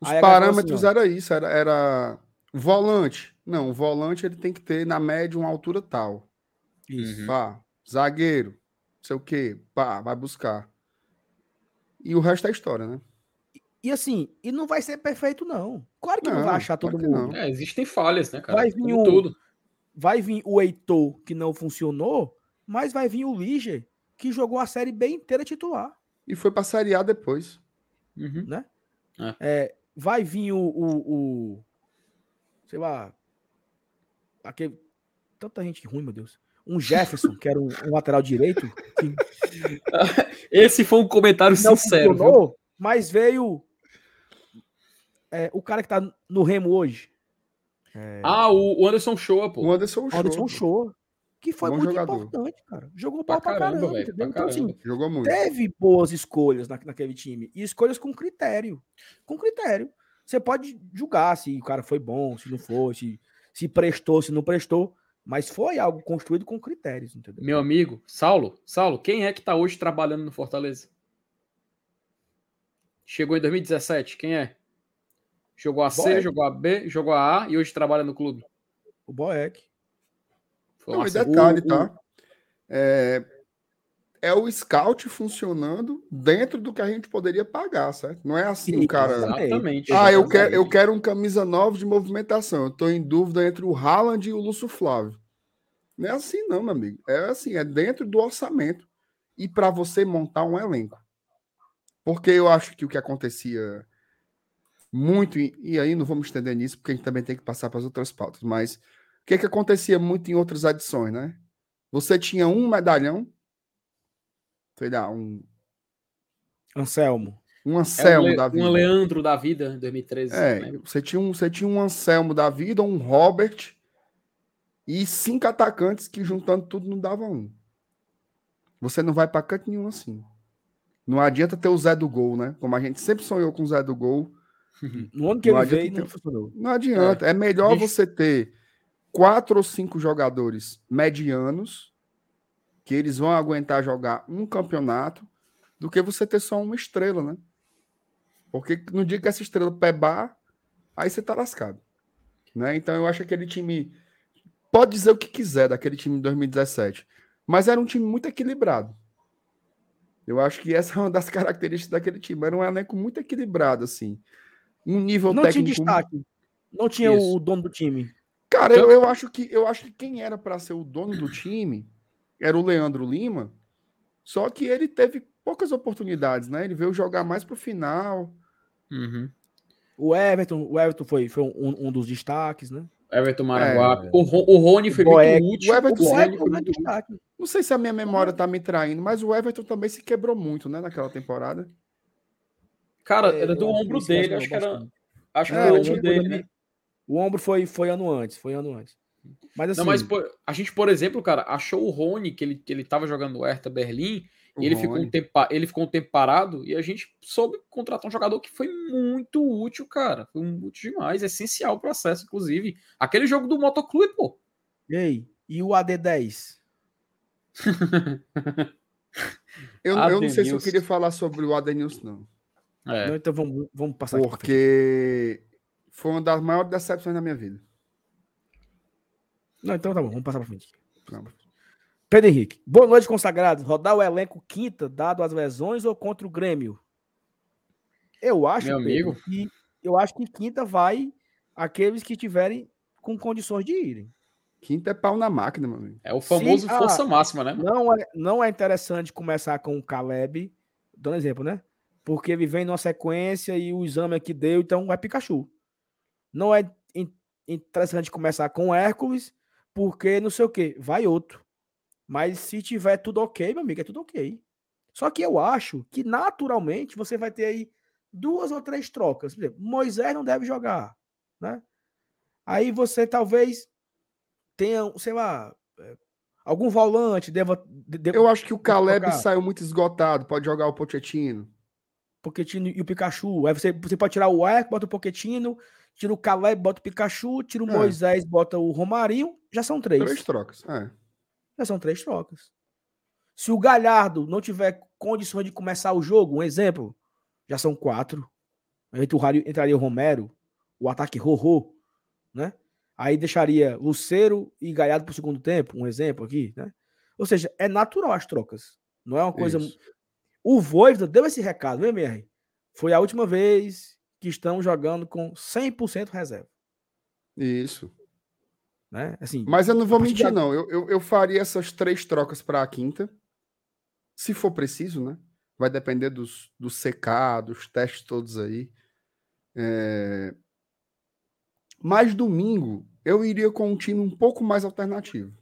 Os Aí parâmetros assim, era isso, era, era volante. Não, o volante ele tem que ter na média uma altura tal. Isso. Uhum. Pá, zagueiro, não sei o quê, pá, vai buscar. E o resto é história, né? E, assim, e não vai ser perfeito, não. Claro que não, não vai achar todo mundo. É, existem falhas, né, cara? Vai vir, o, tudo. vai vir o Heitor, que não funcionou, mas vai vir o Liger, que jogou a série bem inteira titular. E foi pra Série A depois. Uhum. Né? É. É, vai vir o, o, o, Sei lá. Aquele. Tanta gente ruim, meu Deus um Jefferson, que era um, um lateral direito. Que... Esse foi um comentário não sincero. Viu? Mas veio é, o cara que tá no Remo hoje. É... Ah, o Anderson Show, pô. O Anderson Show. Anderson Show. Que foi Bom muito jogador. importante, cara. Jogou pra, pra caramba, caramba véio, pra Então, assim, Jogou muito. teve boas escolhas na, naquele time. E escolhas com critério. Com critério. Você pode julgar se o cara foi bom, se não foi, se, se prestou, se não prestou. Mas foi algo construído com critérios, entendeu? Meu amigo, Saulo, Saulo, quem é que está hoje trabalhando no Fortaleza? Chegou em 2017, quem é? Jogou a C, Boeck. jogou a B, jogou a A e hoje trabalha no clube. O Boeck. Não, e detalhe, tá? É, é o scout funcionando dentro do que a gente poderia pagar, certo? Não é assim Sim, o cara. Exatamente. Ah, eu quero, eu quero um camisa nova de movimentação. Eu estou em dúvida entre o Haaland e o Lúcio Flávio. Não é assim, não, meu amigo. É assim, é dentro do orçamento. E para você montar um elenco. Porque eu acho que o que acontecia muito, e aí não vamos estender nisso, porque a gente também tem que passar para as outras pautas, mas que, que acontecia muito em outras edições, né? Você tinha um medalhão sei lá, um. Anselmo. Um Anselmo é um da vida. Um Leandro da vida, 2013. É, né? você, tinha um, você tinha um Anselmo da vida, um Robert e cinco atacantes que juntando tudo não dava um. Você não vai para canto nenhum assim. Não adianta ter o Zé do Gol, né? Como a gente sempre sonhou com o Zé do Gol. No ano que não ele veio, ter... não funcionou. Não adianta. É, é melhor você ter quatro ou cinco jogadores medianos que eles vão aguentar jogar um campeonato do que você ter só uma estrela, né? Porque no dia que essa estrela pebar, aí você tá lascado. Né? Então eu acho que aquele time pode dizer o que quiser daquele time de 2017, mas era um time muito equilibrado. Eu acho que essa é uma das características daquele time. Era um elenco muito equilibrado, assim. Um nível não técnico. Tinha destaque. Não tinha Isso. o dono do time. Cara, eu, eu, acho que eu acho que quem era para ser o dono do time era o Leandro Lima, só que ele teve poucas oportunidades, né? Ele veio jogar mais pro final. Uhum. O Everton, o Everton foi, foi um, um dos destaques, né? Everton Maranguape. É, o, o Rony foi o muito útil. O Everton, o Everton foi muito destaque. Não sei se a minha memória tá me traindo, mas o Everton também se quebrou muito, né, naquela temporada. Cara, é, era do ombro dele, acho que era. Acho que é, era o ombro dele, né? O ombro foi, foi ano antes, foi ano antes. Mas assim. Não, mas pô, a gente, por exemplo, cara, achou o Rony, que ele, que ele tava jogando o Hertha Berlim, e ele ficou, um tempo, ele ficou um tempo parado, e a gente soube contratar um jogador que foi muito útil, cara. Foi muito útil demais, essencial o processo, inclusive. Aquele jogo do Motoclube, pô. Ei, e o AD10? Eu, eu não sei se eu queria falar sobre o Adenilson, não. É. Não, então vamos, vamos passar. Porque foi uma das maiores decepções da minha vida. Não, então tá bom, vamos passar pra frente. Vamos. Pedro Henrique. Boa noite, consagrados. Rodar o elenco quinta, dado as lesões ou contra o Grêmio? Eu acho, Meu Pedro, amigo. que eu acho que quinta vai aqueles que tiverem com condições de irem. Quinta é pau na máquina, meu amigo. É o famoso Se- ah, força máxima, né? Não é, não é interessante começar com o Caleb, dando exemplo, né? Porque ele vem numa sequência e o exame aqui deu, então vai Pikachu. Não é in- interessante começar com Hércules, porque não sei o quê, vai outro. Mas se tiver tudo ok, meu amigo, é tudo ok. Só que eu acho que naturalmente você vai ter aí duas ou três trocas. Por exemplo, Moisés não deve jogar, né? Aí você talvez tenha, sei lá, é, algum volante deva, de- de- Eu acho que o Caleb trocar. saiu muito esgotado. Pode jogar o Pochettino. Pochettino e o Pikachu. Aí você, você pode tirar o Eco, bota o Pochettino, tira o Caleb, bota o Pikachu, tira o É. Moisés, bota o Romarinho, já são três. Três trocas. É. Já são três trocas. Se o Galhardo não tiver condições de começar o jogo, um exemplo, já são quatro. O entraria o Romero, o ataque Rorô, né? Aí deixaria Luceiro e Galhardo pro segundo tempo, um exemplo aqui, né? Ou seja, é natural as trocas. Não é uma coisa. Isso. O Voivoda deu esse recado, viu, MR? Foi a última vez que estão jogando com 100% reserva, Isso. né? Assim, Mas eu não vou de mentir, agora- não. Eu, eu, eu faria essas três trocas para a quinta. Se for preciso, né? Vai depender dos, do CK, dos testes todos aí. É... Mas domingo, eu iria com um time um pouco mais alternativo.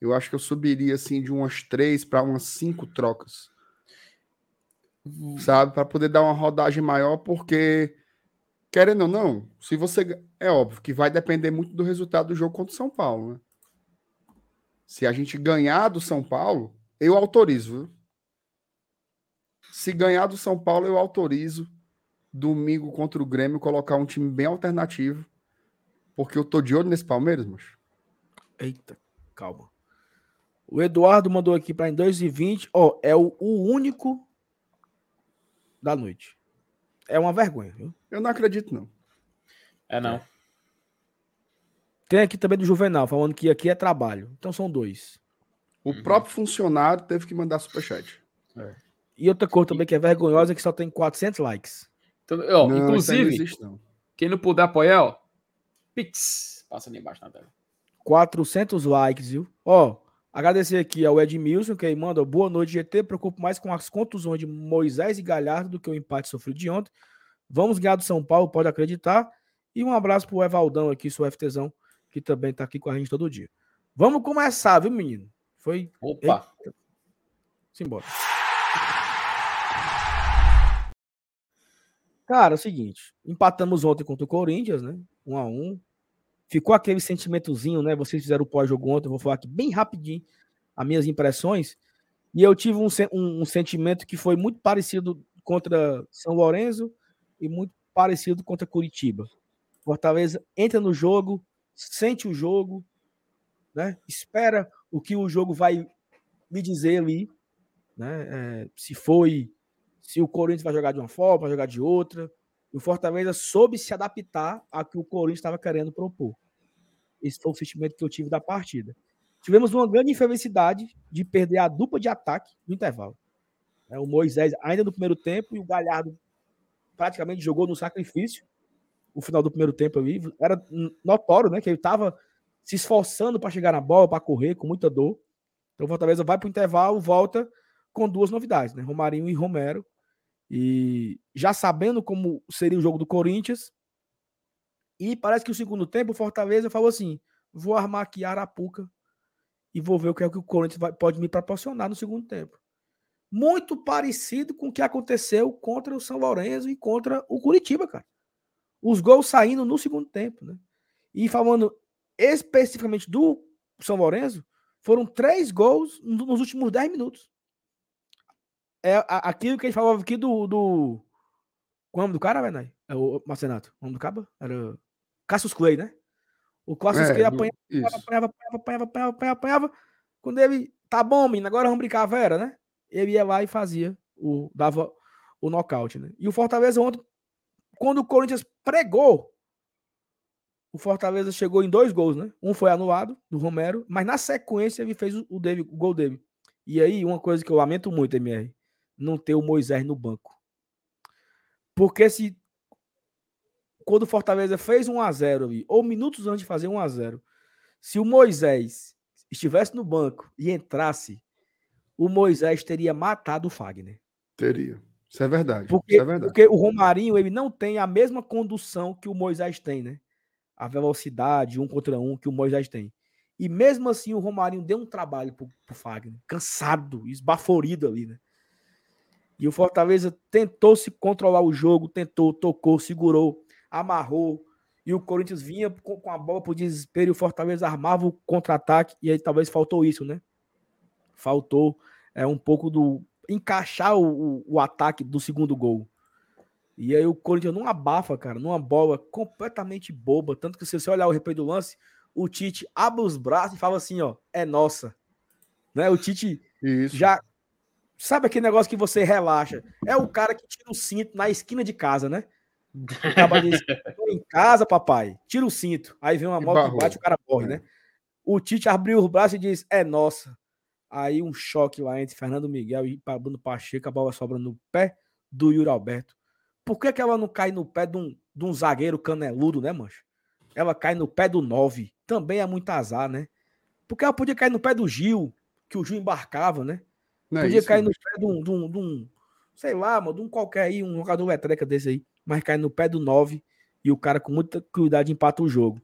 Eu acho que eu subiria assim de umas três para umas cinco trocas. Sabe? Para poder dar uma rodagem maior, porque, querendo ou não, se você. É óbvio que vai depender muito do resultado do jogo contra o São Paulo, né? Se a gente ganhar do São Paulo, eu autorizo. viu? Se ganhar do São Paulo, eu autorizo domingo contra o Grêmio colocar um time bem alternativo. Porque eu tô de olho nesse Palmeiras, macho. Eita, calma. O Eduardo mandou aqui para em 2,20. Ó, é o, o único da noite. É uma vergonha, viu? Eu não acredito, não. É, não. Tem aqui também do Juvenal, falando que aqui é trabalho. Então são dois. O Uhum. próprio funcionário teve que mandar superchat. E outra coisa também que é vergonhosa é que só tem 400 likes. Então, ó, Não, aí não inclusive, existe, não. quem não puder apoiar, ó, Pix, passa ali embaixo na tela. 400 likes, viu? Ó, agradecer aqui ao Edmilson, que aí manda boa noite, GT. Preocupo mais com as contusões de Moisés e Galhardo do que o empate sofrido de ontem. Vamos ganhar do São Paulo, pode acreditar. E um abraço pro Evaldão aqui, seu FTzão, que também tá aqui com a gente todo dia. Vamos começar, viu, menino? Foi. Opa, Simbora. Cara, é o seguinte, empatamos ontem contra o Corinthians, né? Um a um. Ficou aquele sentimentozinho, né? Vocês fizeram o pós-jogo ontem, eu vou falar aqui bem rapidinho as minhas impressões. E eu tive um, um- um sentimento que foi muito parecido contra São Lourenço e muito parecido contra Curitiba. Fortaleza entra no jogo, sente o jogo, né? Espera o que o jogo vai me dizer ali, né? é, se foi, se o Corinthians vai jogar de uma forma, vai jogar de outra. O Fortaleza soube se adaptar ao que o Corinthians estava querendo propor. Esse foi o sentimento que eu tive da partida. Tivemos uma grande infelicidade de perder a dupla de ataque no intervalo. É, o Moisés ainda no primeiro tempo e o Galhardo praticamente jogou no sacrifício o final do primeiro tempo ali. Era notório, né? Que ele estava se esforçando para chegar na bola, para correr com muita dor. Então o Fortaleza vai para o intervalo, volta com duas novidades, né? Romarinho e Romero. E já sabendo como seria o jogo do Corinthians. E parece que o segundo tempo o Fortaleza falou assim: vou armar aqui a Arapuca e vou ver o que é que o Corinthians vai, pode me proporcionar no segundo tempo. Muito parecido com o que aconteceu contra o São Lourenço e contra o Curitiba, cara. Os gols saindo no segundo tempo, né? E falando especificamente do São Lourenço, foram três gols nos últimos dez minutos. É aquilo que a gente falava aqui do. do... Qual é o nome do cara, velho? É o Marcenato. O nome do cabo? Era Cassius Clay, né? O Cassius é, Clay apanhava, apanhava, apanhava, apanhava, apanhava, apanhava, apanhava. Quando ele. Tá bom, menino, agora vamos brincar, Vera, né? Ele ia lá e fazia. O, dava o nocaute, né? E o Fortaleza ontem, quando o Corinthians pregou, o Fortaleza chegou em dois gols, né? Um foi anulado do Romero, mas na sequência ele fez o, o, David, o gol dele. E aí, uma coisa que eu lamento muito, MR, não ter o Moisés no banco. Porque se quando o Fortaleza fez 1 a 0 ali, ou minutos antes de fazer 1 a 0, se o Moisés estivesse no banco e entrasse, o Moisés teria matado o Fagner. Teria. Isso é verdade. Porque, é verdade. porque o Romarinho ele não tem a mesma condução que o Moisés tem, né? A velocidade um contra um que o Moisés tem. E mesmo assim o Romarinho deu um trabalho pro, pro Fagner, cansado, esbaforido ali, né? E o Fortaleza tentou se controlar o jogo, tentou, tocou, segurou, amarrou. E o Corinthians vinha com, a bola pro desespero e o Fortaleza armava o contra-ataque. E aí talvez faltou isso, né? Faltou é, um pouco do encaixar o, o, o, ataque do segundo gol. E aí o Corinthians não abafa, cara, numa bola completamente boba. Tanto que se você olhar o replay do lance, o Tite abre os braços e fala assim, ó, é nossa. Né? O Tite Isso. já... Sabe aquele negócio que você relaxa? É o cara que tira o cinto na esquina de casa, né? O diz, em casa, papai, tira o cinto. Aí vem uma moto, bate, o cara morre, né? O Tite abriu os braços e diz, é nossa. Aí um choque lá entre Fernando Miguel e Bruno Pacheco, a bola sobra no pé do Yuri Alberto. Por que, que ela não cai no pé de um, de um zagueiro caneludo, né, mancho? Ela cai no pé do 9. Também é muito azar, né? Porque ela podia cair no pé do Gil, que o Gil embarcava, né? Não é podia é isso, cair no pé de um, de, um, de um, sei lá, mano, de um qualquer aí, um jogador letreca desse aí, mas cai no pé do 9 e o cara com muita crueldade empata o jogo.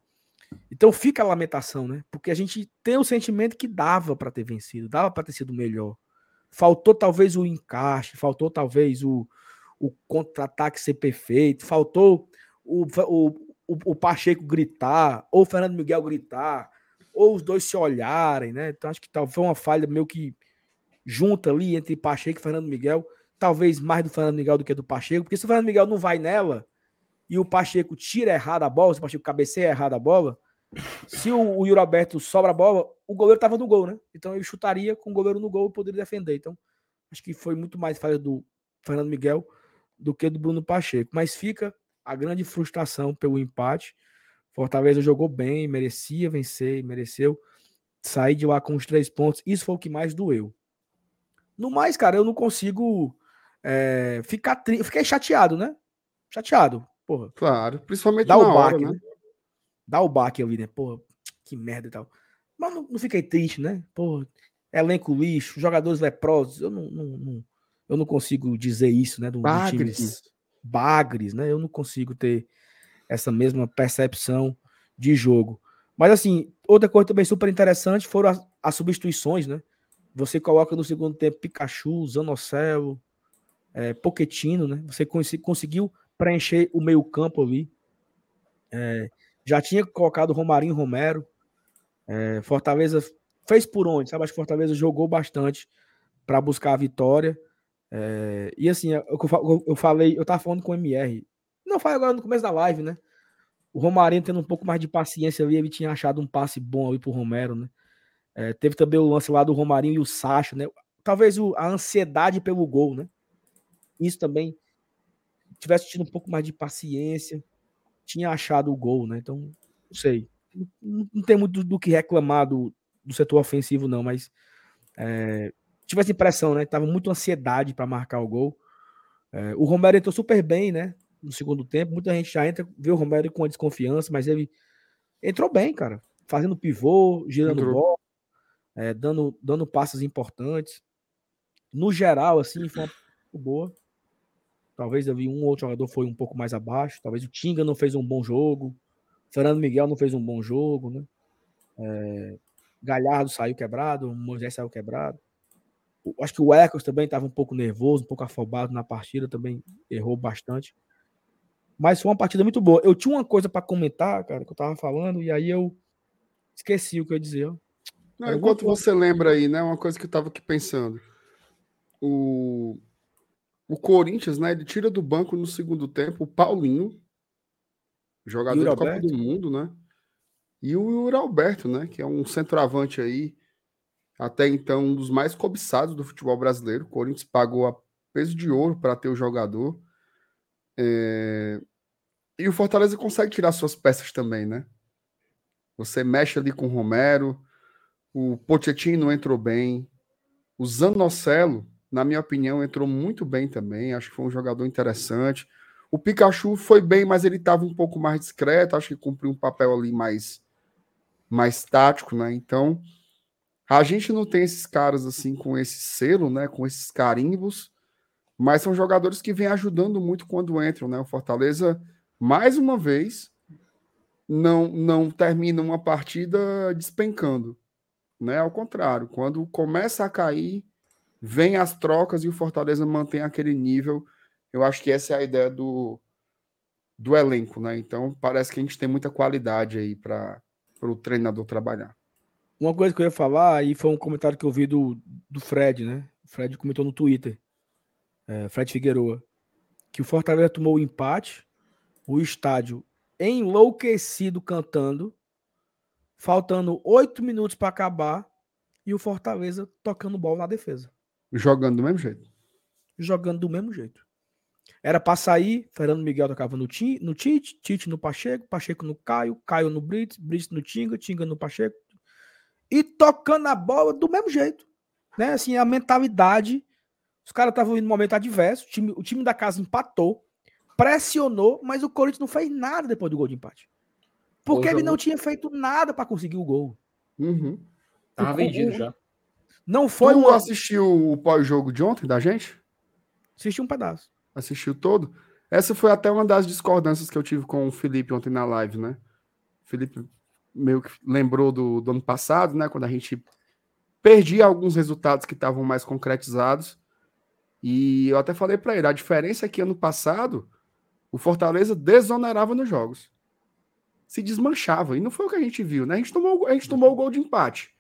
Então fica a lamentação, né? Porque a gente tem o sentimento que dava para ter vencido, dava para ter sido melhor. Faltou talvez o encaixe, faltou talvez o, o contra-ataque ser perfeito, faltou o, o, o, o, Pacheco gritar, ou o Fernando Miguel gritar, ou os dois se olharem, né? Então acho que talvez foi uma falha meio que junta ali entre Pacheco e Fernando Miguel, talvez mais do Fernando Miguel do que do Pacheco, porque se o Fernando Miguel não vai nela e o Pacheco tira errado a bola, se o Pacheco cabeceia errado a bola, se o, o Yuri Alberto sobra a bola, o goleiro estava no gol, né? Então ele chutaria com o goleiro no gol e poderia defender. Então, acho que foi muito mais falha do Fernando Miguel do que do Bruno Pacheco. Mas fica a grande frustração pelo empate. Fortaleza jogou bem, merecia vencer, mereceu sair de lá com os três pontos. Isso foi o que mais doeu. No mais, cara, eu não consigo é, ficar tri... Fiquei chateado, né? Chateado, porra. Claro, principalmente Dá na o baque, hora, né? né? dá o baque ali, né? Pô, que merda e tal. Mas não, não fiquei triste, né? Pô, elenco lixo, jogadores leprosos. Eu não, não, não eu não consigo dizer isso, né? Do, bagres. Do que, bagres, né? Eu não consigo ter essa mesma percepção de jogo. Mas assim, outra coisa também super interessante foram as, as substituições, né? Você coloca no segundo tempo Pikachu, Zanocelo, é, Poquetino, né? Você cons conseguiu preencher o meio campo ali. É, já tinha colocado Romarinho Romero. É, Fortaleza fez por onde, sabe? Acho que Fortaleza jogou bastante para buscar a vitória. É, e assim, eu, eu, eu, falei, eu tava falando com o MR. Não foi agora no começo da live, né? O Romarinho tendo um pouco mais de paciência ali, ele tinha achado um passe bom ali pro Romero, né? É, teve também o lance lá do Romarinho e o Sacho, né? Talvez o, a ansiedade pelo gol, né? Isso também tivesse tido um pouco mais de paciência tinha achado o gol, né? Então, não sei. Não, não tem muito do, que reclamar do, do setor ofensivo, não, mas é, tive essa impressão, né? Tava muito ansiedade para marcar o gol. É, o Romero entrou super bem, né? No segundo tempo. Muita gente já entra, vê o Romero com a desconfiança, mas ele entrou bem, cara. Fazendo pivô, girando entrou. bola, é, dando, dando passos importantes. No geral, assim, foi uma boa. Talvez havia um outro jogador foi um pouco mais abaixo. Talvez o Tinga não fez um bom jogo. Fernando Miguel não fez um bom jogo, né? É, Galhardo saiu quebrado, Moisés saiu quebrado. Acho que o Ecos também estava um pouco nervoso, um pouco afobado na partida, também errou bastante. Mas foi uma partida muito boa. Eu tinha uma coisa para comentar, cara, que eu tava falando, e aí eu esqueci o que eu ia dizer. Não, enquanto você lembra aí, né? Uma coisa que eu tava aqui pensando. O, o Corinthians, né? Ele tira do banco no segundo tempo o Paulinho, jogador da Copa do Mundo, né? E o Yuri Alberto, né? Que é um centroavante aí, até então um dos mais cobiçados do futebol brasileiro. O Corinthians pagou a peso de ouro para ter o jogador. É... E o Fortaleza consegue tirar suas peças também, né? Você mexe ali com o Romero, o Pochettino entrou bem, o Zanocelo, na minha opinião, entrou muito bem também. Acho que foi um jogador interessante. O Pikachu foi bem, mas ele estava um pouco mais discreto. Acho que cumpriu um papel ali mais, mais tático, né? Então, a gente não tem esses caras assim com esse selo, né? Com esses carimbos mas são jogadores que vêm ajudando muito quando entram, né? O Fortaleza, mais uma vez, não, não termina uma partida despencando, né? Ao contrário, quando começa a cair, vem as trocas e o Fortaleza mantém aquele nível. Eu acho que essa é a ideia do, do elenco, né? Então parece que a gente tem muita qualidade aí para o treinador trabalhar. Uma coisa que eu ia falar, aí foi um comentário que eu vi do, do Fred, né? O Fred comentou no Twitter é, Fred Figueroa, que o Fortaleza tomou o empate, o estádio enlouquecido cantando, faltando oito minutos para acabar e o Fortaleza tocando bola na defesa. Jogando do mesmo jeito. Jogando do mesmo jeito. Era para sair, Fernando Miguel tocava no, ti, no Tite, Tite no Pacheco, Pacheco no Caio, Caio no Brits, Brits no Tinga, Tinga no Pacheco. E tocando a bola do mesmo jeito. Né? Assim, a mentalidade os caras estavam em um momento adverso, o time, o time da casa empatou, pressionou, mas o Corinthians não fez nada depois do gol de empate. Porque ele não tinha feito nada para conseguir o gol. Uhum. Tava vendido já. Não foi tu uma... assistiu o pós-jogo de ontem da gente? Assisti um pedaço. Assistiu todo? Essa foi até uma das discordâncias que eu tive com o Felipe ontem na live, né? O Felipe meio que lembrou do, do ano passado, né? Quando a gente perdia alguns resultados que estavam mais concretizados e eu até falei para ele, a diferença é que ano passado o Fortaleza desonerava nos jogos. Se desmanchava. E não foi o que a gente viu, né? A gente tomou, a gente tomou o gol de empate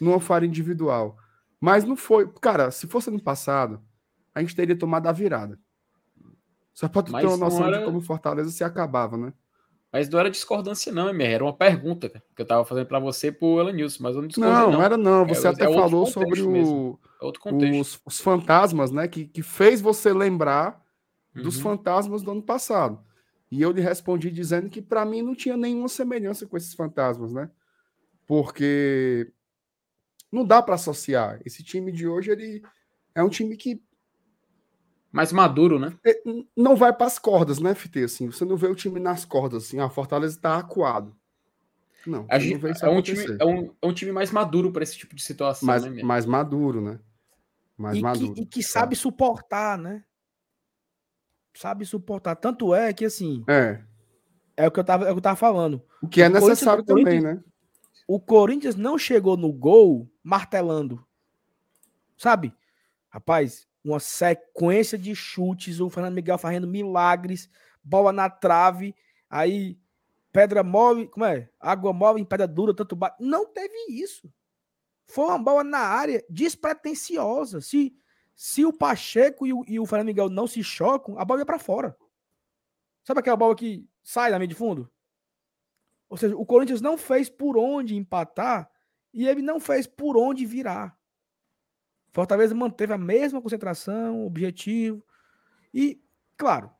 numa falha individual. Mas não foi. Cara, se fosse ano passado, a gente teria tomado a virada. Só tu ter uma noção era... de como Fortaleza se acabava, né? Mas não era discordância, não, MR. Era uma pergunta que eu estava fazendo para você pro Elenilson, mas eu não discordei, não. Não, era não. Você é, até é falou sobre o, é os, os, fantasmas, né? Que, que fez você lembrar uhum. dos fantasmas do ano passado. E eu lhe respondi dizendo que para mim não tinha nenhuma semelhança com esses fantasmas, né? Porque não dá para associar. Esse time de hoje ele é um time que mais maduro, né? É, não vai para as cordas, né, FT? Assim, você não vê o time nas cordas, assim, a Fortaleza está acuado. Não, a gente, não é, um time, é, um, é um time mais maduro para esse tipo de situação, mais, né, mais maduro, né? Mais e maduro. Que, e que sabe suportar, né? Sabe suportar. Tanto é que, assim. É. É o que eu tava, é o que eu tava falando. O que é o necessário também, né? O Corinthians não chegou no gol martelando. Sabe? Rapaz, uma sequência de chutes, o Fernando Miguel fazendo milagres, bola na trave, aí pedra mole, como é? Água mole em pedra dura, tanto ba... Não teve isso. Foi uma bola na área despretensiosa. Se, se o Pacheco e o, e o Fernando Miguel não se chocam, a bola ia para fora. Sabe aquela bola que sai da meia de fundo? Ou seja, o Corinthians não fez por onde empatar e ele não fez por onde virar. Fortaleza manteve a mesma concentração, objetivo. E, claro,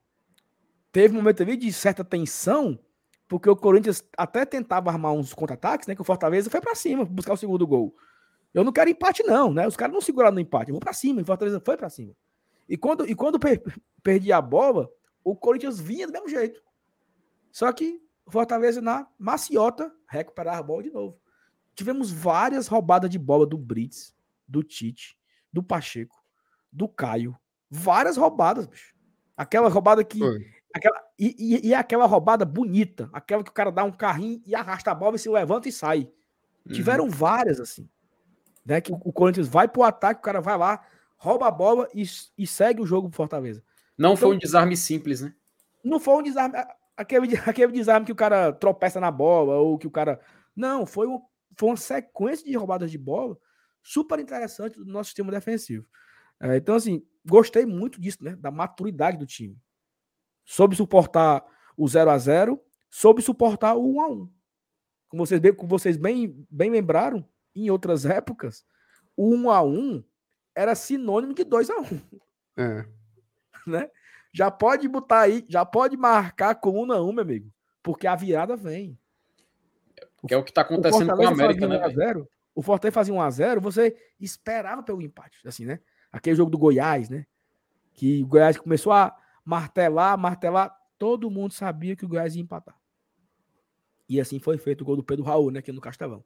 teve um momento ali de certa tensão, porque o Corinthians até tentava armar uns contra-ataques, né? Que o Fortaleza foi para cima, buscar o segundo gol. Eu não quero empate, não, né? Os caras não seguraram no empate. Eu vou para cima, e o Fortaleza foi para cima. E quando, e quando per perdi a bola, o Corinthians vinha do mesmo jeito. Só que o Fortaleza na maciota recuperar a bola de novo. Tivemos várias roubadas de bola do Brits, do Tite do Pacheco, do Caio. Várias roubadas, bicho. Aquela roubada que. Aquela, e, e, e, aquela roubada bonita. Aquela que o cara dá um carrinho e arrasta a bola e se levanta e sai. Uhum. Tiveram várias, assim. Né, que o, Corinthians vai pro ataque, o cara vai lá, rouba a bola e, e segue o jogo pro Fortaleza. Não então, foi um desarme simples, né? Não foi um desarme. Aquele, aquele desarme que o cara tropeça na bola, ou que o cara. Não, foi, um, foi uma sequência de roubadas de bola super interessante do nosso sistema defensivo. É, então, assim, gostei muito disso, né? Da maturidade do time. Soube suportar o 0 a 0 soube suportar o 1 a 1 Como vocês, bem, como vocês bem, bem lembraram, em outras épocas, o 1 a 1 era sinônimo de 2 a 1 É. Né? Já pode botar aí, já pode marcar com 1 a 1 meu amigo, porque a virada vem. Que é o que está acontecendo com a América, né? 0, o Fortaleza fazia 1 a 0 você esperava pelo empate, assim, né? Aquele jogo do Goiás, né? Que o Goiás começou a martelar, martelar, todo mundo sabia que o Goiás ia empatar. E assim foi feito o gol do Pedro Raul, né, aqui no Castelão.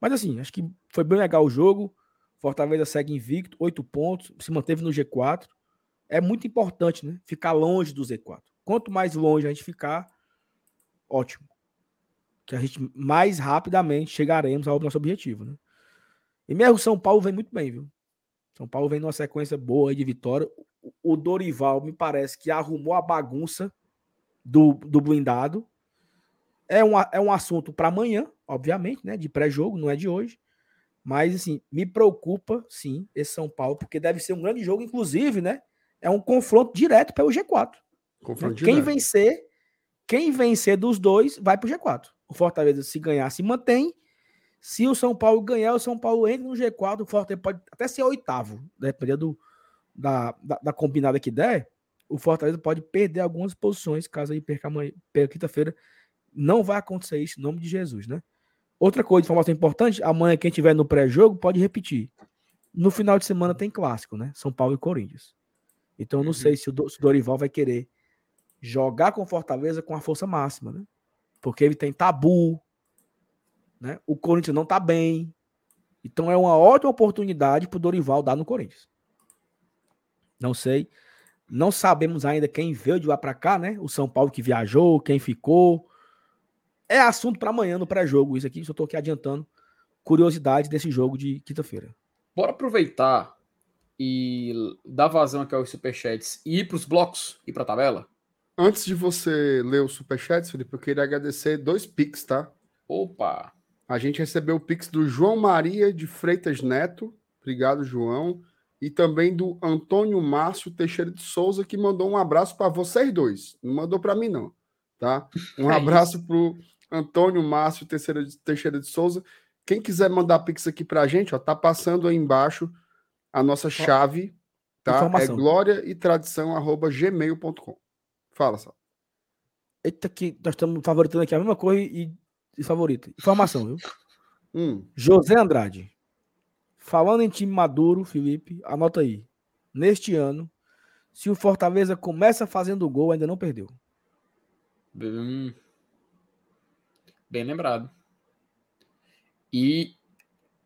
Mas assim, acho que foi bem legal o jogo. Fortaleza segue invicto, oito pontos, se manteve no G4. É muito importante, né? Ficar longe do Z4. Quanto mais longe a gente ficar, ótimo. Que a gente mais rapidamente chegaremos ao nosso objetivo, né? E mesmo São Paulo vem muito bem, viu? São Paulo vem numa sequência boa de vitória. O Dorival me parece que arrumou a bagunça do, do blindado. É um, é um assunto para amanhã, obviamente, né? De pré-jogo, não é de hoje. Mas, assim, me preocupa, sim, esse São Paulo, porque deve ser um grande jogo, inclusive, né? É um confronto direto pelo G4. Confronto quem direto. vencer, quem vencer dos dois, vai pro G4. O Fortaleza, se ganhar, se mantém. Se o São Paulo ganhar, o São Paulo entra no G4, o Fortaleza pode até ser oitavo, dependendo da, da, da combinada que der o Fortaleza pode perder algumas posições caso ele perca amanhã, perca quinta-feira. Não vai acontecer isso em nome de Jesus, né? Outra coisa, informação importante, amanhã quem tiver no pré-jogo pode repetir. No final de semana tem clássico, né? São Paulo e Corinthians. Então eu não uhum. sei se o, Dorival vai querer jogar com Fortaleza com a força máxima, né? Porque ele tem tabu, né? O Corinthians não tá bem. Então é uma ótima oportunidade pro Dorival dar no Corinthians. Não sei. Não sabemos ainda quem veio de lá para cá, né? O São Paulo que viajou, quem ficou. É assunto para amanhã no pré-jogo, isso aqui. Só tô aqui adiantando curiosidade desse jogo de quinta-feira. Bora aproveitar e dar vazão aqui aos superchats e ir para os blocos e para a tabela? Antes de você ler os superchats, Felipe, eu queria agradecer dois pics, tá? Opa! A gente recebeu o pix do João Maria de Freitas Neto. Obrigado, João e também do Antônio Márcio Teixeira de Souza, que mandou um abraço para vocês dois. Não mandou para mim, não. Tá? Um é abraço para o Antônio Márcio Teixeira de, Teixeira de Souza. Quem quiser mandar pix aqui para a gente, ó, tá passando aí embaixo a nossa chave, tá? É Informação. É glória e tradição arroba gmail.com. Fala, só. Eita, que nós estamos favoritando aqui a mesma coisa e, e favorito. Informação, viu? Hum. José Andrade. Falando em time maduro, Felipe, anota aí. Neste ano, se o Fortaleza começa fazendo gol, ainda não perdeu. Bem, bem lembrado. E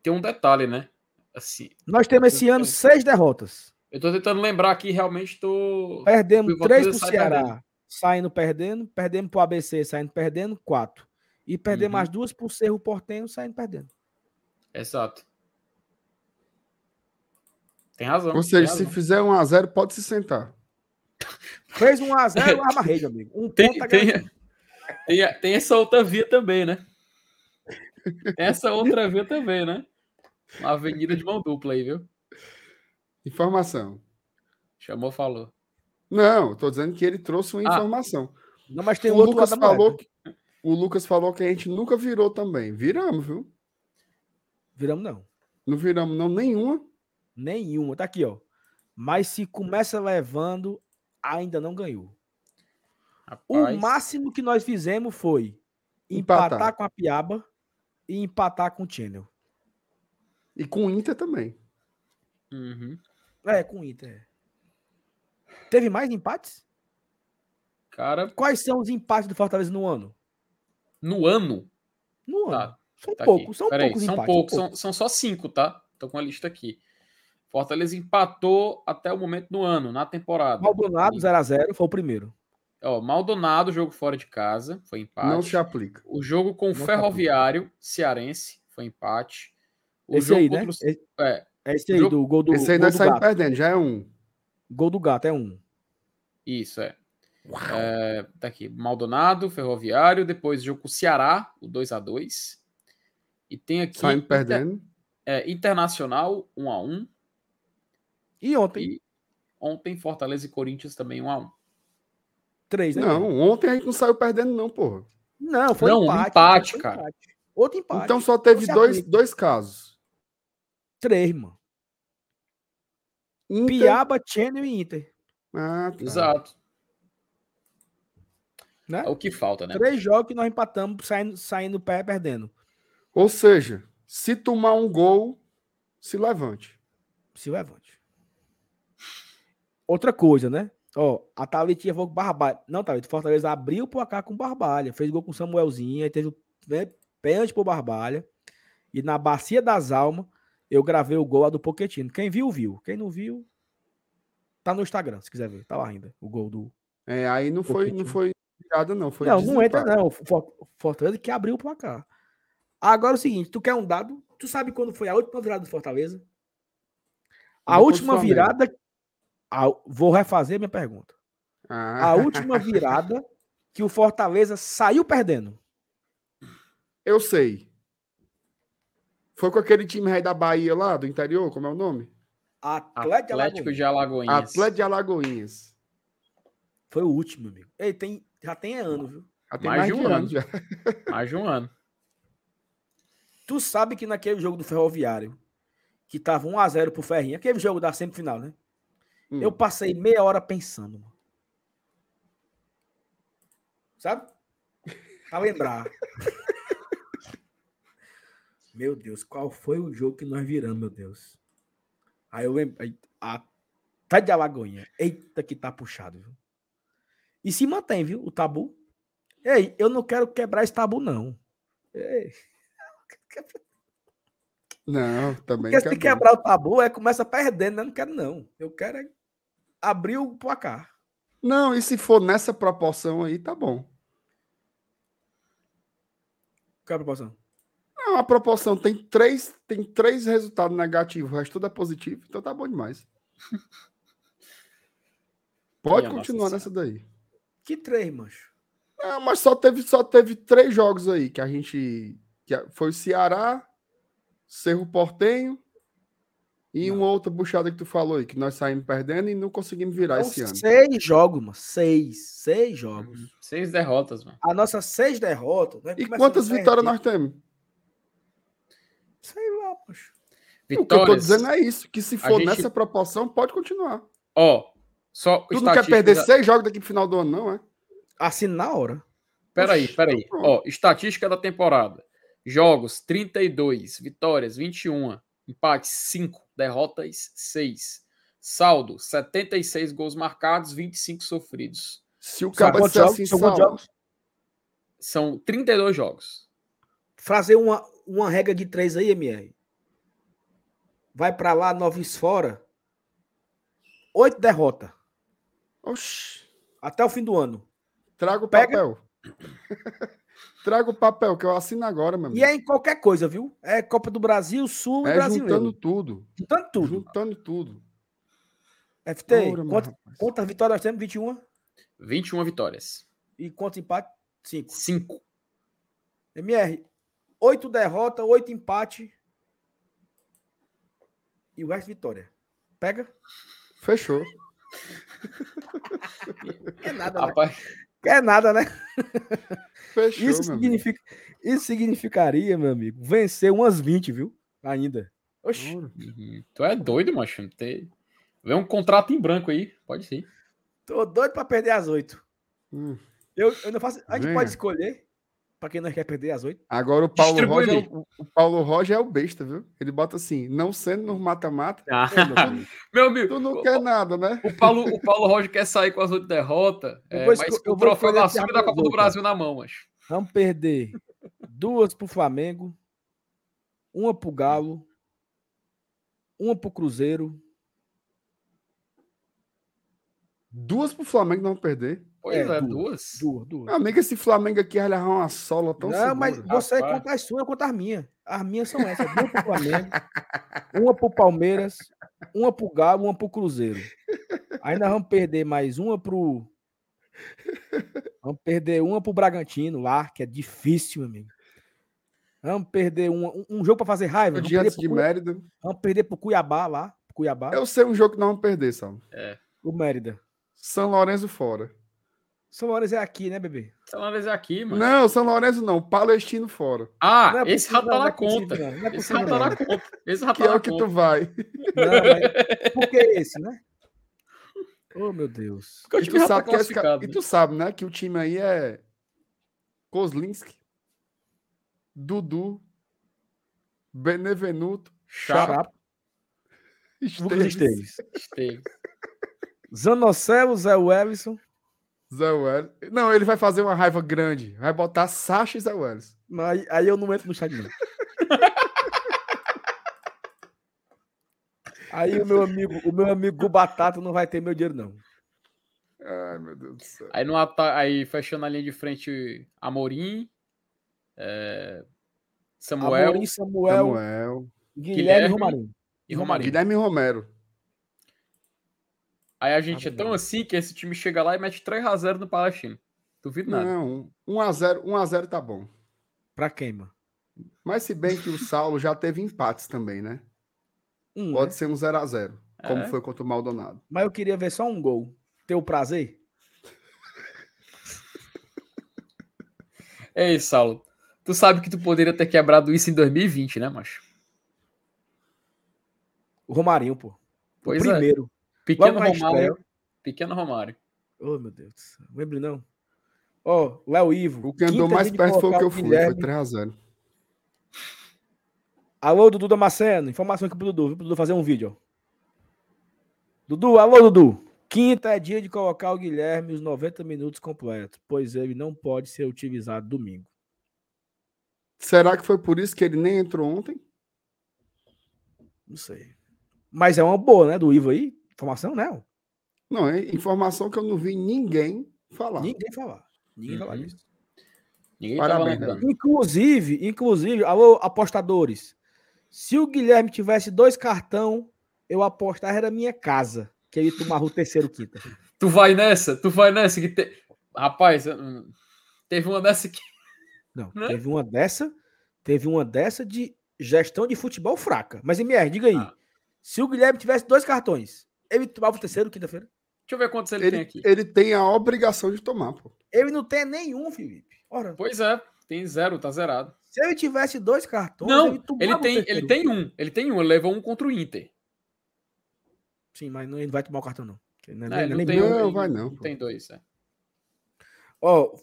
tem um detalhe, né? Assim, Nós temos esse ano seis derrotas. Eu tô tentando lembrar aqui, realmente tô. Perdemos três pro Ceará, perdendo. saindo perdendo. Perdemos pro ABC, saindo perdendo, quatro. E perdemos uhum. as duas pro Cerro Portenho, saindo perdendo. Exato. Tem razão. Ou seja, se fizer 1 a 0 pode se sentar. Fez 1 a 0 arma rede, amigo. Um tem, tá tem, tem, tem, essa outra via também, né? Essa outra via também, né? Uma avenida de mão dupla aí, viu? Informação. Chamou, falou. Não, tô dizendo que ele trouxe uma ah. informação. Não, mas tem o Lucas falou que, O Lucas falou que a gente nunca virou também. Viramos, viu? Viramos não. Não viramos não nenhuma. Nenhuma. Tá aqui, ó. Mas se começa levando, ainda não ganhou. Rapaz. O máximo que nós fizemos foi empatar, empatar com a Piaba e empatar com o Channel. E com o Inter também. Uhum. É, com o Inter. Teve mais empates? Cara. Quais são os empates do Fortaleza no ano? No ano? No ano. Tá, são tá poucos, são poucos são empates. Poucos, são, são só cinco, tá? Tô com a lista aqui. Fortaleza empatou até o momento do ano, na temporada. Maldonado 0x0 foi o primeiro. Ó, Maldonado, jogo fora de casa, foi empate. Não se aplica. O jogo com o Ferroviário Cearense foi empate. O esse aí, né? Esse, é, é esse aí, jogo... do gol do Esse aí nós saímos perdendo, já é um. Gol do gato, é um. Isso, é. É, tá aqui, Maldonado, Ferroviário, depois jogo com o Ceará, o 2 a 2 E tem aqui Saindo Inter- perdendo. é, Internacional 1 a 1 E ontem, e ontem Fortaleza e Corinthians também 1 a 1 três, né? Não, ontem a gente não saiu perdendo, não, porra. Não, foi Não, um empate. empate, foi cara. empate. Outro empate. Então só teve Você dois, aplica. dois casos. Três, mano. Inter... Piaba, Channel e Inter. Ah, tá. Exato. Né? É o que falta, né? Três jogos que nós empatamos, saindo, saindo pé perdendo. Ou seja, se tomar um gol, se levante. Se levante. Outra coisa, né? Ó, a Thalitinha falou com Barbalha. Não, Thalita, Fortaleza abriu o placar com Barbalha. Fez gol com Samuelzinho. Aí teve o pé- pênalti pro Barbalha. E na Bacia das Almas, eu gravei o gol do Poquetino. Quem viu, viu. Quem não viu, tá no Instagram, se quiser ver. Tá lá ainda, o gol do... É, aí não foi, não foi virada, não. Foi não, não entra não. Fortaleza que abriu o placar. Agora é o seguinte, tu quer um dado? Tu sabe quando foi a última virada do Fortaleza? A foi última virada... a- vou refazer minha pergunta. Ah, A última virada que o Fortaleza saiu perdendo. eu sei. Foi com aquele time rei da Bahia lá, do interior, como é o nome? Atlético, de Atlético Alagoinhas. de Alagoinhas. Atlético de Alagoinhas. Foi o último, amigo. Ei, tem, já tem ano, viu? Já tem Mais mais, de um ano. já. Mais de um ano. Tu sabe que naquele jogo do Ferroviário, que tava 1x0 pro Ferrinho, aquele jogo da semifinal, né? Hum. Eu passei meia hora pensando, mano. Sabe? Pra lembrar. meu Deus, qual foi o jogo que nós viramos, meu Deus? Aí eu lembrei. A tá de Alagoinha. Eita, que tá puxado, viu? E se mantém, viu? O tabu. Ei, eu não quero quebrar esse tabu, não. Ei. Não, também Porque se quebrar o tabu, é começa perdendo, né? Não quero, não. Eu quero é abrir o placar. Não, e se for nessa proporção aí, tá bom. Qual é a proporção? Não, a proporção tem três, tem três resultados negativos, o resto tudo é positivo, então tá bom demais. Pode Minha continuar nessa daí. Que três, mancho. Não, mas só teve, só teve três jogos aí que a gente. Que foi o Ceará, Cerro Portenho e uma outra buchada que tu falou aí, que nós saímos perdendo e não conseguimos virar São esse ano. seis jogos, mano. Seis. Seis jogos. Seis derrotas, mano. A nossa seis derrotas. nós E quantas vitórias nós temos? Sei lá, mancho. O que eu tô Vitórias. dizendo é isso, que se for gente- nessa proporção, pode continuar. Ó, só Tu não quer perder seis jogos daqui pro final do ano, não, é? Assina na hora. Peraí, peraí. pronto. Ó, estatística da temporada. Jogos 32, vitórias 21, empates 5, derrotas 6. Saldo 76 gols marcados, 25 sofridos. Se o disser jogos? assim, São Saulo, jogos? São 32 jogos. Fazer uma, uma regra de três aí, MR. Vai pra lá, nove fora. Oito derrotas. Oxi, Até o fim do ano. traga o Pega. traga o papel, que eu assino agora, meu amigo. E é em qualquer coisa, viu? É Copa do Brasil, Sul e É Brasileiro. juntando tudo. Juntando tudo. Juntando tudo. FT, Ora, quantas, rapaz. quantas vitórias nós temos? 21? 21 vitórias. E quantos empates? 5. 5. MR, 8 derrotas, 8 empates. E o resto vitória. Pega? Fechou. É nada, né? Rapaz, É nada, né? Fechou, Isso, amigo. significa, isso significaria, meu amigo, vencer umas 20, viu? Ainda. Oxi. Uhum. tu é doido, macho. Tem... Vê um contrato em branco aí. Pode ser. Tô doido pra perder as 8. Hum. Eu, eu não faço. A gente Venha. pode escolher pra quem não quer perder as 8. Agora o Paulo Roger, é o, o Paulo Roger é o besta, viu? Ele bota assim, não sendo no mata-mata, Meu amigo, tu não o, quer nada, né? o Paulo, o Paulo Roger quer sair com as oito derrotas, Eu é, mas com eu o troféu da Sul da Copa do Brasil na mão, macho. Vamos perder duas pro Flamengo, uma pro Galo, uma pro Cruzeiro. Duas pro Flamengo não perder. Pois É, é, duas. duas. Duas, duas. Meu amigo, esse Flamengo aqui vai levar uma sola tão Não, mas segura. você Rapaz. conta as suas, eu conto as minhas. As minhas são essas: duas pro Flamengo, uma pro Palmeiras, uma pro Galo, uma pro Cruzeiro. Aí nós vamos perder mais uma pro, Vamos perder uma pro Bragantino lá, que é difícil, meu amigo. Vamos perder um, um jogo para fazer raiva. Vamos perder, de Cuiabá, Mérida. vamos perder pro Cuiabá lá. pro Cuiabá, Eu sei um jogo que nós vamos perder, Sal. o Mérida. São Lourenço fora. São Lourenço é aqui, né, bebê? Lá, vez é aqui, mano. Não, São Lourenço não. Palestino fora. Ah, é esse já tá não, não na é possível, conta. não, não é Esse já tá na conta. Esse Que tá é na o que conta. tu vai. Não, mas por que esse, né? Oh, meu Deus. E tu, tá sabe que esse classificado. e né? tu sabe, né? Que o time aí é Kozlinski, Dudu, Benevenuto, Lucas Esteves, Esteves. Esteves. Zanocelo, Zé Wellison. Zé Welles. Não, ele vai fazer uma raiva grande. Vai botar Sacha e Zé Welles. Aí, aí eu não entro no chat, não. Aí o meu amigo, o meu amigo Batata não vai ter meu dinheiro, não. Ai, meu Deus do céu. Aí, no ata... aí fechando a linha de frente, Amorim, é, Samuel Amorim, Samuel, Samuel. Guilherme, Guilherme. e Romarinho. e Romarinho. Guilherme Romero. Aí a gente é Nada tão assim que esse time chega lá e mete 3x0 no Palestino. Duvido nada. Não, 1x0 1x0 tá bom. Pra quem, mano? Mas se bem que o Saulo já teve empates também, né? Um, Pode né? ser um 0x0, como É. foi contra o Maldonado. Mas eu queria ver só um gol. Ter o prazer? Ei, Saulo. Tu sabe que tu poderia ter quebrado isso em 2020, né, macho? O Romarinho, pô. O Pois é. Pequeno Romário. estreia. Pequeno Romário. Oh, meu Deus. do céu. Não lembro, não. Ó, Léo Ivo. O que andou mais perto foi o que eu fui, Guilherme. foi 3x0. Alô, Dudu Damasceno. Informação aqui pro Dudu, viu? Pro Dudu fazer um vídeo, ó. Dudu, alô, Dudu. Quinta é dia de colocar o Guilherme os 90 minutos completos, pois ele não pode ser utilizado domingo. Será que foi por isso que ele nem entrou ontem? Não sei. Mas é uma boa, né? Do Ivo aí. Informação, né? Não, é informação que eu não vi ninguém falar. Ninguém falar. Ninguém falar Uhum. disso. Ninguém Parabéns. Inclusive, inclusive, alô, apostadores. Se o Guilherme tivesse dois cartão, eu apostar era minha casa, que ele tomava o terceiro quinta. Tu vai nessa? Tu vai nessa que te... Rapaz, teve uma dessa que Não, Né? teve uma dessa, teve uma dessa de gestão de futebol fraca. Mas MR, diga aí. Ah. Se o Guilherme tivesse dois cartões, ele tomava o terceiro quinta-feira? Deixa eu ver quantos ele, tem Ele, aqui. ele tem a obrigação de tomar, pô. Ele não tem nenhum, Felipe. Ora, Pois é, tem zero, tá zerado. se ele tivesse dois cartões, Não, ele tomava ele o tem, terceiro. ele tem um. Ele tem um, ele levou um contra o Inter. Sim, mas não, ele não vai tomar o cartão, não. Não, é Não, nem- ele não tem um. Não, ele vai não, pô. Tem dois, é. Ó,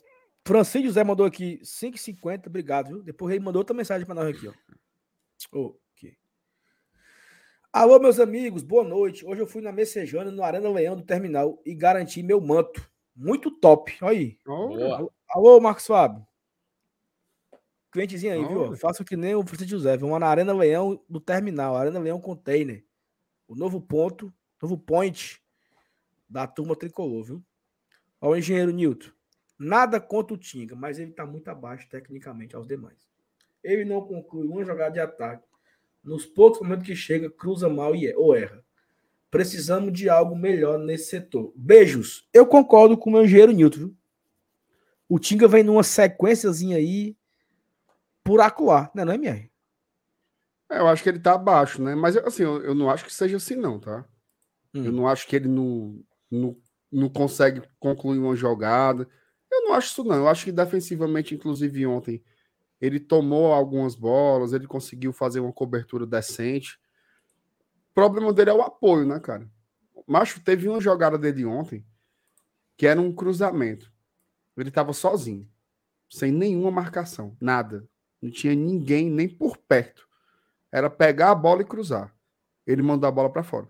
Francisco José mandou aqui 5,50, obrigado, viu? Depois ele mandou outra mensagem para nós aqui, ó. Ô, aqui. Alô, meus amigos, boa noite. Hoje eu fui na Messejana, no Arena Leão do Terminal e garanti meu manto. Muito top. Olha aí. Boa. Alô, Marcos Fábio. Clientezinho aí, viu? Olha. Faça que nem o Francisco José. Vamos na Arena Leão do Terminal, Arena Leão Container. O novo ponto, novo point da turma tricolor, viu? Ó, o engenheiro Newton. Nada contra o Tinga, mas ele tá muito abaixo tecnicamente aos demais. Ele não conclui uma jogada de ataque. Nos poucos momentos que chega, cruza mal e é- ou erra. Precisamos de algo melhor nesse setor. Beijos. Eu concordo com o meu engenheiro Newton, viu? O Tinga vem numa sequenciazinha aí por acuar, né, não é, MR? É, eu acho que ele tá abaixo, né? Mas assim, eu, eu não acho que seja assim, não, tá? Hum. Eu não acho que ele não, não, não consegue concluir uma jogada. Eu não acho isso, não. Eu acho que defensivamente, inclusive ontem, ele tomou algumas bolas, ele conseguiu fazer uma cobertura decente. O problema dele é o apoio, né, cara? Macho, teve uma jogada dele ontem que era um cruzamento. Ele tava sozinho, sem nenhuma marcação, nada. Não tinha ninguém nem por perto. Era pegar a bola e cruzar. Ele mandou a bola para fora.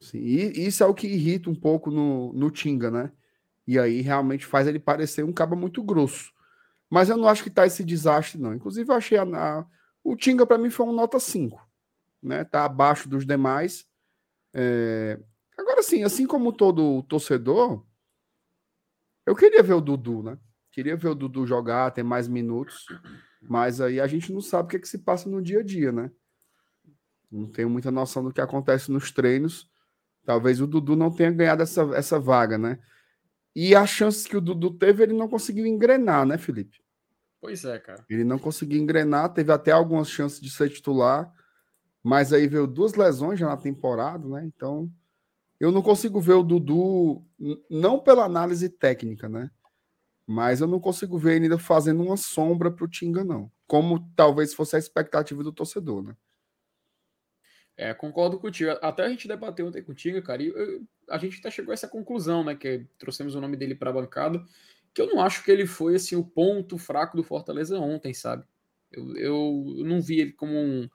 Sim, e isso é o que irrita um pouco no, no Tinga, né? E aí realmente faz ele parecer um cabo muito grosso. Mas eu não acho que tá esse desastre, não. Inclusive, eu achei a, a- o Tinga para mim foi um nota 5. Né? Tá abaixo dos demais. É, Agora sim, assim como todo torcedor, eu queria ver o Dudu, né? Queria ver o Dudu jogar, ter mais minutos. Mas aí a gente não sabe o que, é que se passa no dia a dia, né? Não tenho muita noção do que acontece nos treinos. Talvez o Dudu não tenha ganhado essa, essa vaga, né? E as chances que o Dudu teve, ele não conseguiu engrenar, né, Felipe? Pois é, cara. Ele não conseguiu engrenar, teve até algumas chances de ser titular, mas aí veio duas lesões já na temporada, né? Então, eu não consigo ver o Dudu, não pela análise técnica, né? Mas eu não consigo ver ele ainda fazendo uma sombra para o Tinga, não. Como talvez fosse a expectativa do torcedor, né? É, concordo contigo. Até a gente debateu ontem contigo, cara, e eu, a gente até chegou a essa conclusão, né? Que trouxemos o nome dele para a bancada, que eu não acho que ele foi assim o ponto fraco do Fortaleza ontem, sabe? Eu, eu, não vi ele como um,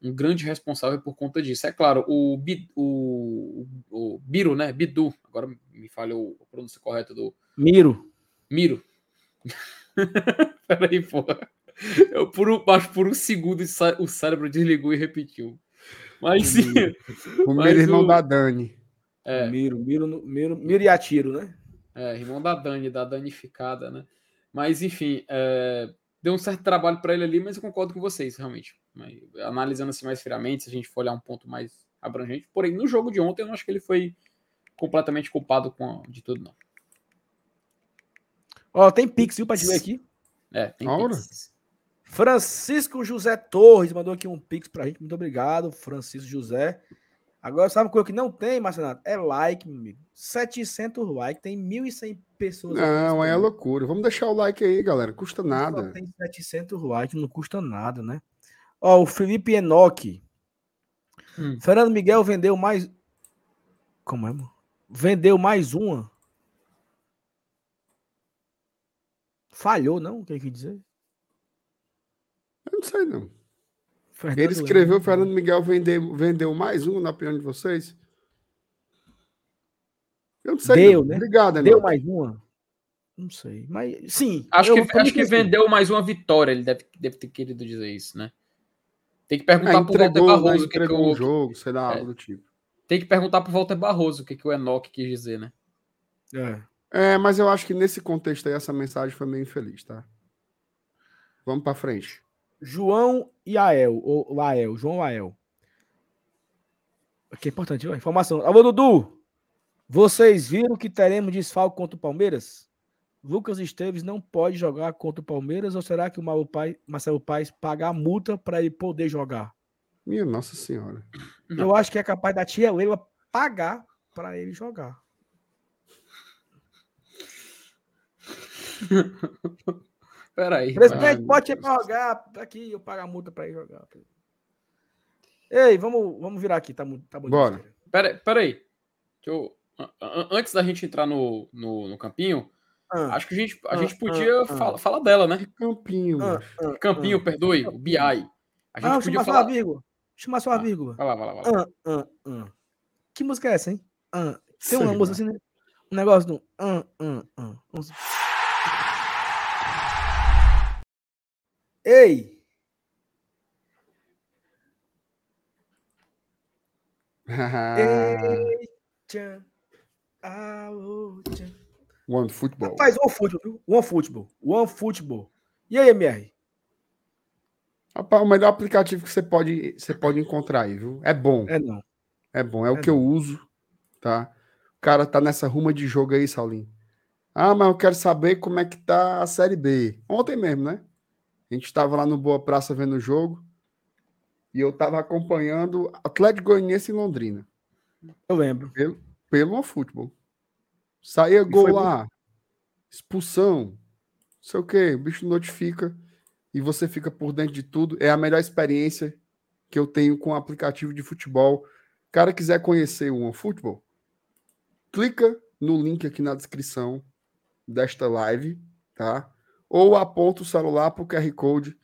um, grande responsável por conta disso. É claro, o, o, o Biro, né? Bidu, agora me falhou a pronúncia correta do. Miro. Miro. Peraí, porra. Eu, por, um, acho por um segundo o cérebro desligou e repetiu. Mas sim. O Miro, irmão o... da Dani. É. Miro, Miro, Miro, Miro e Atiro, né? É, irmão da Dani, da danificada, né? Mas, enfim, é, deu um certo trabalho para ele ali, mas eu concordo com vocês, realmente. Mas, analisando assim mais friamente, se a gente for olhar um ponto mais abrangente. Porém, no jogo de ontem, eu não acho que ele foi completamente culpado com, de tudo, não. Ó, tem Pix, viu, pra te ver aqui? É, tem Pix. Francisco José Torres mandou aqui um Pix pra gente. Muito obrigado, Francisco José. Agora, sabe uma coisa que não tem, Marcenato? É like, meu amigo. 700 likes, tem 1.100 pessoas. Não, é loucura. Vamos deixar o like aí, galera. Custa nada. Só tem 700 likes, não custa nada, né? Ó, o Felipe Enoque. Hum. Fernando Miguel vendeu mais. Como é, mano? Vendeu mais uma. Falhou, não? O que quer dizer? Eu não sei, não. Fernando Ele escreveu, Henrique. Fernando Miguel vendeu, vendeu mais um, na opinião de vocês? Eu não sei. Deu, não. né? Obrigado, Deu mais uma? Não sei. Mas sim. Acho que, acho que vendeu mais uma vitória. Ele deve, deve ter querido dizer isso, né? Tem que perguntar ah, pro Walter Barroso o que, que o jogo, sei lá, é, algo do tipo. Tem que perguntar pro Walter Barroso o que, que o Enoch quis dizer, né? É. É, mas eu acho que nesse contexto aí essa mensagem foi meio infeliz, tá? Vamos para frente. João Iael, ou Lael, João Lael. Aqui é importante, ó, informação. Alô, Dudu! Vocês viram que teremos desfalque contra o Palmeiras? Lucas Esteves não pode jogar contra o Palmeiras ou será que o Marcelo Paes paga a multa para ele poder jogar? Minha Nossa Senhora. Eu acho que é capaz da tia Leila pagar para ele jogar. Peraí. Presidente, pode ir para jogar. Tá aqui, eu pago a multa para ir jogar. Ei, vamos, vamos virar aqui, tá, tá bonito. Bora. Peraí, peraí. Eu, antes da gente entrar no, no, no campinho, ah, acho que a gente, a ah, gente podia ah, fala, falar dela, né? Campinho. Ah, ah, campinho, ah. perdoe, o BI. A gente ah, podia falar. Só vírgula. Chama só a vírgula. Vai lá, vai lá, vai lá. Ah, ah, Que música é essa, hein? Ah, tem uma música assim, né? Um negócio do. Ah, ah, ah. Ei! One Football. Rapaz, One Football, viu? One Football. One Football. E aí, MR? Rapaz, o melhor aplicativo que você pode, você pode encontrar aí, viu? É bom. É não. É bom. É, é o que não. eu uso, tá? O cara tá nessa ruma de jogo aí, Saulinho. Ah, mas eu quero saber como é que tá a Série B. Ontem mesmo, né? A gente estava lá no Boa Praça vendo o jogo e eu estava acompanhando Atlético Goianiense em Londrina. Eu lembro. Pelo, pelo futebol. Saía gol lá, muito... expulsão, não sei o quê, o bicho notifica e você fica por dentro de tudo. É a melhor experiência que eu tenho com o aplicativo de futebol. O cara quiser conhecer o OneFootball, clica no link aqui na descrição desta live, tá? Ou aponta o celular para o QR Code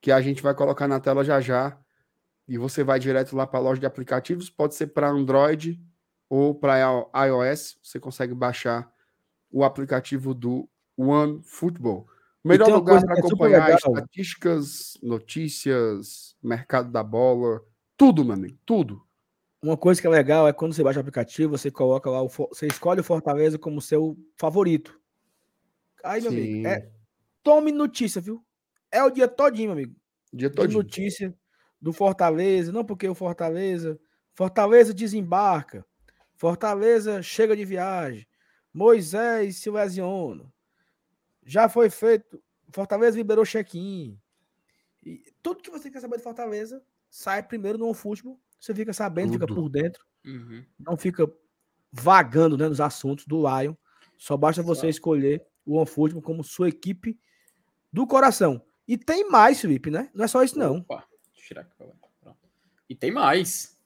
que a gente vai colocar na tela já já e você vai direto lá para a loja de aplicativos. Pode ser para Android ou para iOS. Você consegue baixar o aplicativo do One Football. Melhor lugar para é acompanhar estatísticas, notícias, mercado da bola, tudo, meu amigo, tudo. Uma coisa que é legal é quando você baixa o aplicativo, você coloca lá, o, você escolhe o Fortaleza como seu favorito. Aí, meu Sim. amigo, é, Tome notícia, viu? É o dia todinho, amigo. Dia todinho. De notícia do Fortaleza. Não porque o Fortaleza. Fortaleza desembarca. Fortaleza chega de viagem. Moisés Silvesiono. Já foi feito. Fortaleza liberou check-in. E tudo que você quer saber de Fortaleza sai primeiro no futebol. Você fica sabendo, fica Tudo. por dentro. Uhum. Não fica vagando né, nos assuntos do Lion. Só basta você Exato. escolher o OneFootball como sua equipe do coração. E tem mais, Felipe, né? Não é só isso, não. Opa, deixa eu tirar aqui. pra lá. Pronto. E tem mais.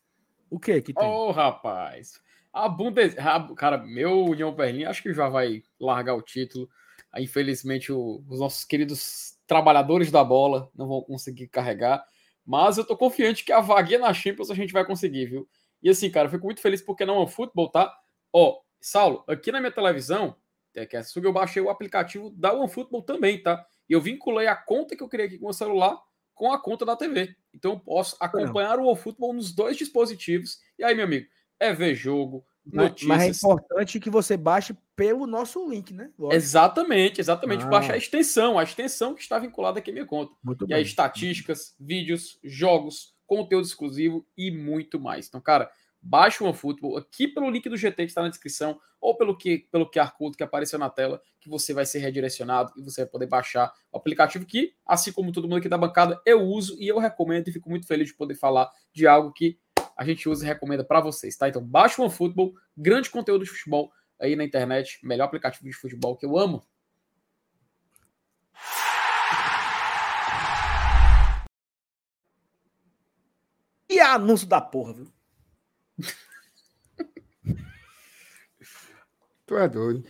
O que que tem? Ô, rapaz. A Bundes... Cara, meu União Berlim acho que já vai largar o título. Aí, Infelizmente, o- os nossos queridos trabalhadores da bola não vão conseguir carregar. Mas eu tô confiante que a vaguinha na Champions a gente vai conseguir, viu? E assim, cara, eu fico muito feliz porque não é um futebol, tá? Ó, Saulo, aqui na minha televisão, é que é eu baixei o aplicativo da OneFootball também, tá? E eu vinculei a conta que eu criei aqui com o celular com a conta da TV. Então eu posso acompanhar o OneFootball nos dois dispositivos. E aí, meu amigo, é ver jogo, notícias. mas é importante que você baixe pelo nosso link, né? Lógico. Exatamente, exatamente. Ah. Baixa a extensão, a extensão que está vinculada aqui à minha conta. Muito E aí, estatísticas, vídeos, jogos, conteúdo exclusivo e muito mais. Então, cara, baixa o OneFootball aqui pelo link do GT que está na descrição ou pelo, que, pelo QR Code que apareceu na tela, que você vai ser redirecionado e você vai poder baixar o aplicativo que, assim como todo mundo aqui da bancada, eu uso e eu recomendo e fico muito feliz de poder falar de algo que a gente usa e recomenda para vocês, tá? Então, baixa o OneFootball, grande conteúdo de futebol aí na internet, melhor aplicativo de futebol que eu amo. E anúncio da porra, viu? Tu é doido.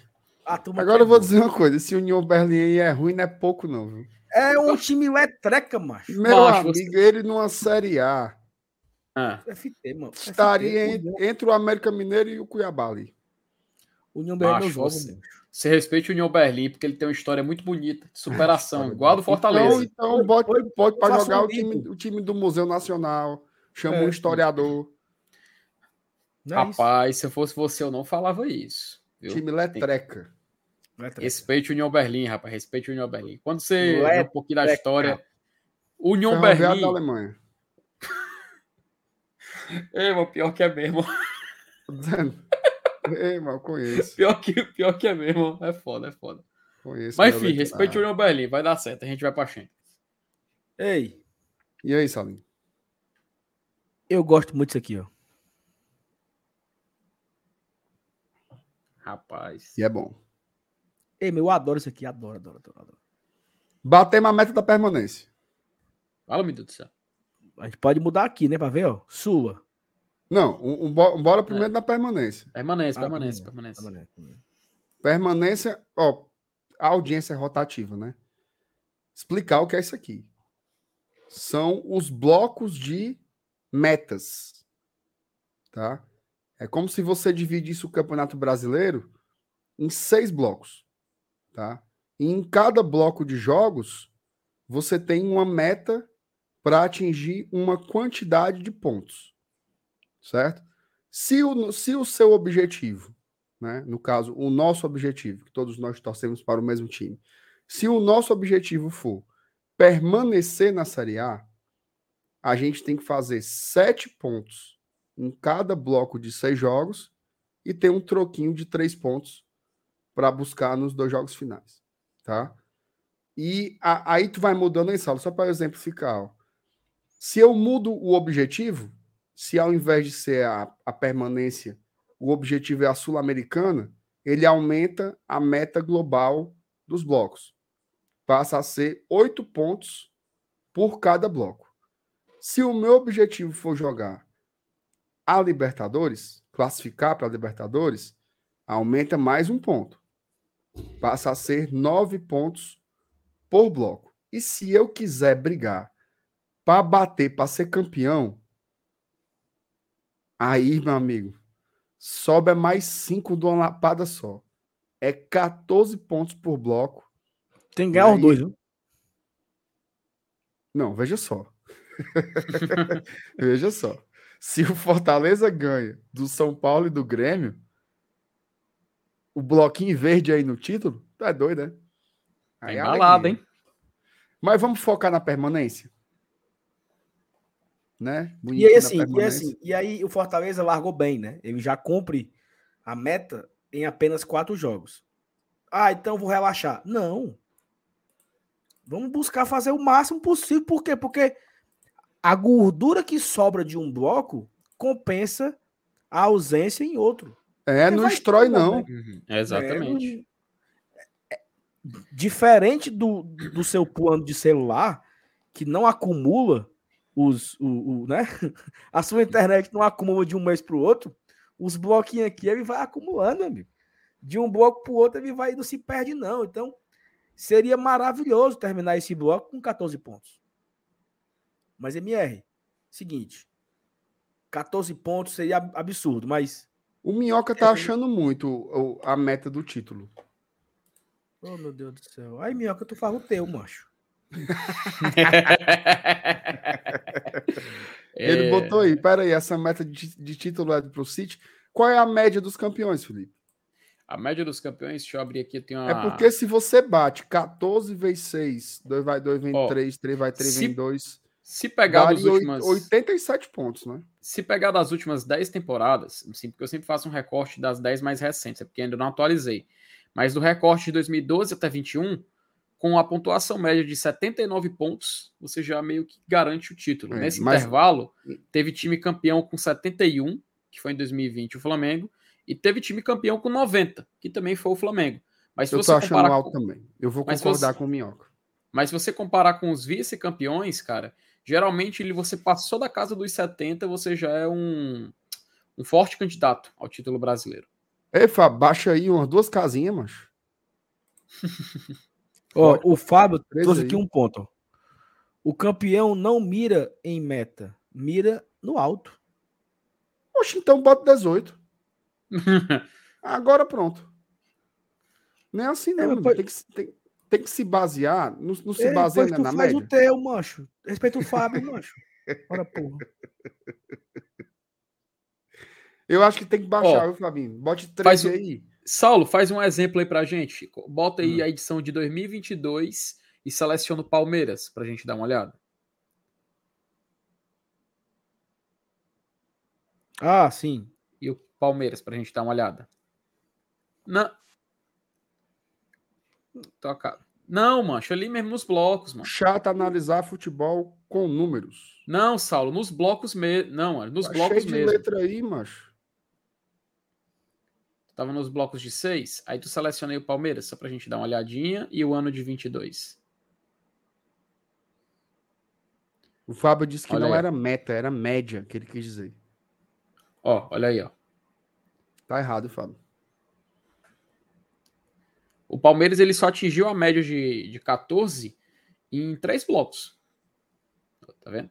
Agora eu vou dizer uma coisa: esse União Berlim aí é ruim, não é pouco, não, viu? É um time letreca, macho. Meu Macho, você- amigo, ele numa Série A Ah, FT, mano. FT, estaria União- en- entre o América Mineiro e o Cuiabá ali. União Berlim Macho, você-. Você respeite o União Berlim, porque ele tem uma história muito bonita de superação, igual a do Fortaleza. Então, então bote, Foi- bote para jogar um o time, o time do Museu Nacional. Chama É. um historiador. Não é isso? Rapaz, se eu fosse você, eu não falava isso. viu? Time letreca. Letreca. Respeite o União Berlim, rapaz. Respeite o União Berlim. Quando você Letreca. vê um pouquinho da história. O União Ferroviário da Berlim. Alemanha. É, mano, pior que é mesmo. Ei, mano, conheço. Pior que, pior que é mesmo. É foda, é foda. conheço Mas enfim, respeite o. União Berlim. Vai dar certo. A gente vai pra Champions. Ei, E aí, Salim? eu gosto muito disso aqui, ó. Rapaz. E é bom. Ei, meu, eu adoro isso aqui. Adoro, adoro, adoro. adoro. Batemos a meta da permanência. Fala, meu Deus do céu. A gente pode mudar aqui, né, pra ver, ó. Sua. Não, um, um, bo- bora primeiro na permanência. Permanece, Ah, permanece, permanece. permanece. Permanência, ó, a audiência é rotativa, né? Explicar o que é isso aqui. São os blocos de metas, tá? É como se você dividisse o Campeonato Brasileiro em seis blocos, tá? E em cada bloco de jogos, você tem uma meta para atingir uma quantidade de pontos, certo? Se o, se o seu objetivo né? No caso, o nosso objetivo, que todos nós torcemos para o mesmo time. Se o nosso objetivo for permanecer na Série A, a gente tem que fazer sete pontos em cada bloco de seis jogos e ter um troquinho de três pontos para buscar nos dois jogos finais, tá? E a- aí tu vai mudando em sala, só para exemplificar. Ó. Se eu mudo o objetivo, se ao invés de ser a, a permanência o objetivo é a Sul-Americana, ele aumenta a meta global dos blocos. Passa a ser oito pontos por cada bloco. Se o meu objetivo for jogar a Libertadores, classificar para a Libertadores, aumenta mais um ponto. Passa a ser nove pontos por bloco. E se eu quiser brigar para bater, para ser campeão, aí, meu amigo, sobe mais 5 de uma lapada só. É 14 pontos por bloco. Tem que ganhar os aí? dois, viu? Não, veja só. veja só. Se o Fortaleza ganha do São Paulo e do Grêmio, o bloquinho verde aí no título, tá doido, né? Tá Aí é embalado, alegria. hein? Mas vamos focar na permanência? Né? E aí, assim, e assim, e aí o Fortaleza largou bem, né? Ele já cumpre a meta em apenas quatro jogos. Ah, então vou relaxar. Não. Vamos buscar fazer o máximo possível. Por quê? Porque a gordura que sobra de um bloco compensa a ausência em outro. É, não destrói, não. Uhum, exatamente. É, diferente do, do seu plano de celular, que não acumula os, o, o, né? A sua internet não acumula de um mês para o outro. Os bloquinhos aqui ele vai acumulando, amigo. De um bloco para o outro ele vai não se perde não. Então seria maravilhoso terminar esse bloco com 14 pontos. Mas MR, seguinte, 14 pontos seria absurdo, mas o Minhoca tá achando muito a meta do título. Oh, meu Deus do céu. Aí, Minhoca, tu faz o teu, macho. Ele é... botou aí, pera aí, essa meta de, de título é pro City. Qual é a média dos campeões, Felipe? A média dos campeões, deixa eu abrir aqui, tem uma... É porque se você bate 14 vezes 6, 2 vai 2, vem 3, 3 vai 3, vem 2... Se pegar das últimas. 87 pontos, né? Se pegar das últimas 10 temporadas, sim, porque eu sempre faço um recorte das 10 mais recentes, é porque ainda não atualizei. Mas do recorte de 2012 até 21, com a pontuação média de 79 pontos, você já meio que garante o título. É, Nesse mas... intervalo, teve time campeão com 71, que foi em 2020 o Flamengo, e teve time campeão com 90, que também foi o Flamengo. Mas se eu você tô achando alto também. Eu vou concordar você... com o Minhoca. Mas se você comparar com os vice-campeões, cara, geralmente ele, você passou da casa dos 70, você já é um, um forte candidato ao título brasileiro. Ei, Fábio, baixa aí umas duas casinhas, macho. Ó, o Fábio trouxe aqui um ponto. O campeão não mira em meta, mira no alto. Oxe, então bota 18. Agora pronto. Nem é assim, não. É, tem, que, tem, tem, que, se basear. Não, não se Ei, baseia né, na média. o teu, mancho. Respeita o Fábio, mancho. Ora, porra. Eu acho que tem que baixar, viu, Fabinho? Bote 13 aí. Saulo, faz um exemplo aí pra gente. Bota aí hum. a edição de 2022 e seleciona o Palmeiras pra gente dar uma olhada. Ah, sim. E o Palmeiras pra gente dar uma olhada. Não. Toca. Não, mancho, ali mesmo nos blocos, mano. Chato analisar futebol com números. Não, Saulo, nos blocos mesmo. Não, nos tá blocos cheio mesmo. de letra aí, macho. Tava nos blocos de 6. Aí tu selecionei o Palmeiras, só pra gente dar uma olhadinha. E o ano de 22. O Fábio disse que olha não aí. era meta, era média, que ele quis dizer. Ó, olha aí, ó. Tá errado, Fábio. O Palmeiras ele só atingiu a média de, de 14 em três blocos. Tá vendo?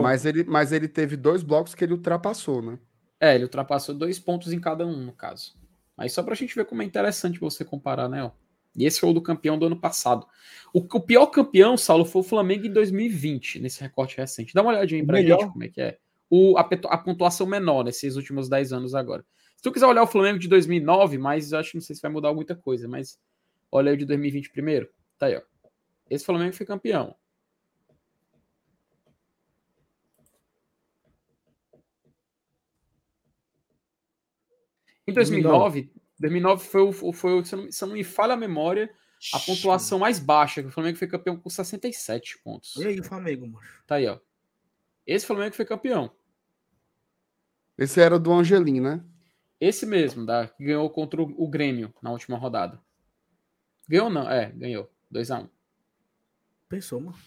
Mas ele, mas ele teve dois blocos que ele ultrapassou, né? É, ele ultrapassou dois pontos em cada um, no caso. Mas só pra gente ver como é interessante você comparar, né? Ó. E esse foi o do campeão do ano passado. O, o, pior campeão, Saulo, foi o Flamengo em 2020, nesse recorte recente. Dá uma olhadinha aí pra Melhor. gente como é que é. O, a, a, pontuação menor nesses últimos 10 anos agora. Se tu quiser olhar o Flamengo de 2009, mas eu acho que não sei se vai mudar muita coisa, mas olha aí o de 2020 primeiro. Tá aí, ó. Esse Flamengo foi campeão. Em 2009, 2009 foi o, foi, se, não, se não me falha a memória, a pontuação mais baixa, que o Flamengo foi campeão com 67 pontos. E aí, o Flamengo, mano? Tá aí, ó. Esse Flamengo foi campeão. Esse era do Angelim, né? Esse mesmo, da, que ganhou contra o, o Grêmio na última rodada. Ganhou não? É, ganhou. 2x1. Um. Pensou, mano.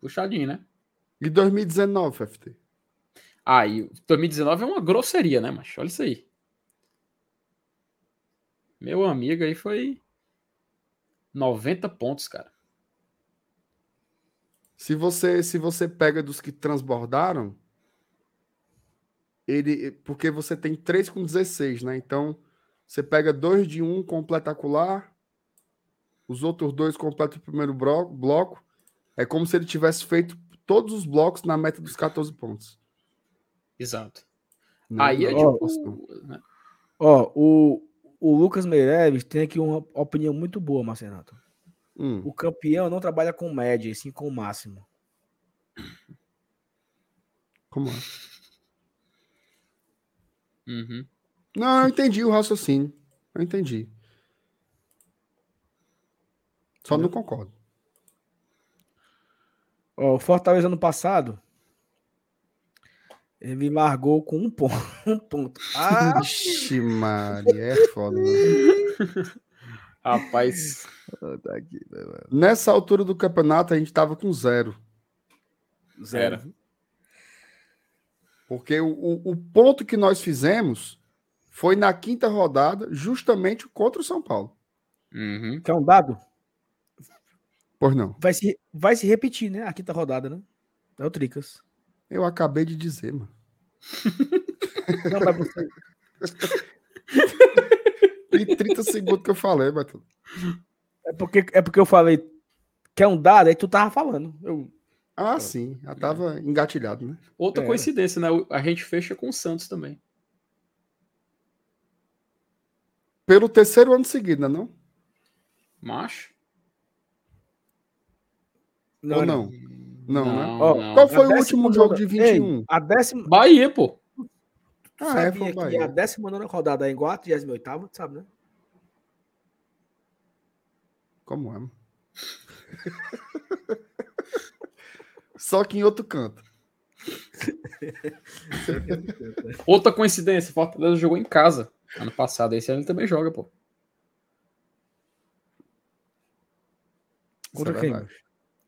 Puxadinho, né? E 2019, FT? Ah, e 2019 é uma grosseria, né, macho? Olha isso aí. Meu amigo aí foi 90 pontos, cara. Se você se você pega dos que transbordaram, ele porque você tem 3 com 16, né? Então, você pega dois de um completacular, os outros dois completam o primeiro bloco, é como se ele tivesse feito todos os blocos na meta dos 14 pontos. Exato. Não, Aí é tipo. Né? Ó, o, o Lucas Meireles tem aqui uma opinião muito boa, Marcenato. Hum. O campeão não trabalha com média, e sim com o máximo. Como é? Uhum. Não, eu entendi o raciocínio. Eu entendi. Só não concordo. Ó, o Fortaleza ano passado. Ele largou com um ponto. Um ponto. Ah, Vixe, Maria, é foda. Rapaz, tá aqui, né, mano? Nessa altura do campeonato, a gente tava com zero. Zero. Era. Porque o, o, o ponto que nós fizemos foi na quinta rodada, justamente contra o São Paulo. uhum. Quer um dado? Pois não. Vai se, vai se repetir, né? A quinta rodada, né? É o Tricas. Eu acabei de dizer, mano. Não, mas você. E 30 segundos que eu falei, Matheus. É porque, é porque eu falei. Quer um dado? Aí tu tava falando. Eu, Ah, sim. Já tava engatilhado, né? Outra É. coincidência, né? A gente fecha com o Santos também. Pelo terceiro ano seguido, né? Não? Macho? Ou era. não? Não, né? Não, Ó, não. Qual foi A o último jogo de Ei, 21? a décima. Bahia, pô. Ah, é, foi o que Bahia. a décima nona rodada é igual a 38, tu sabe, né? Como é? mano? Só que em outro canto. Outra coincidência, Fortaleza jogou em casa ano passado. Esse ano ele também joga, pô. Isso é Contra quem?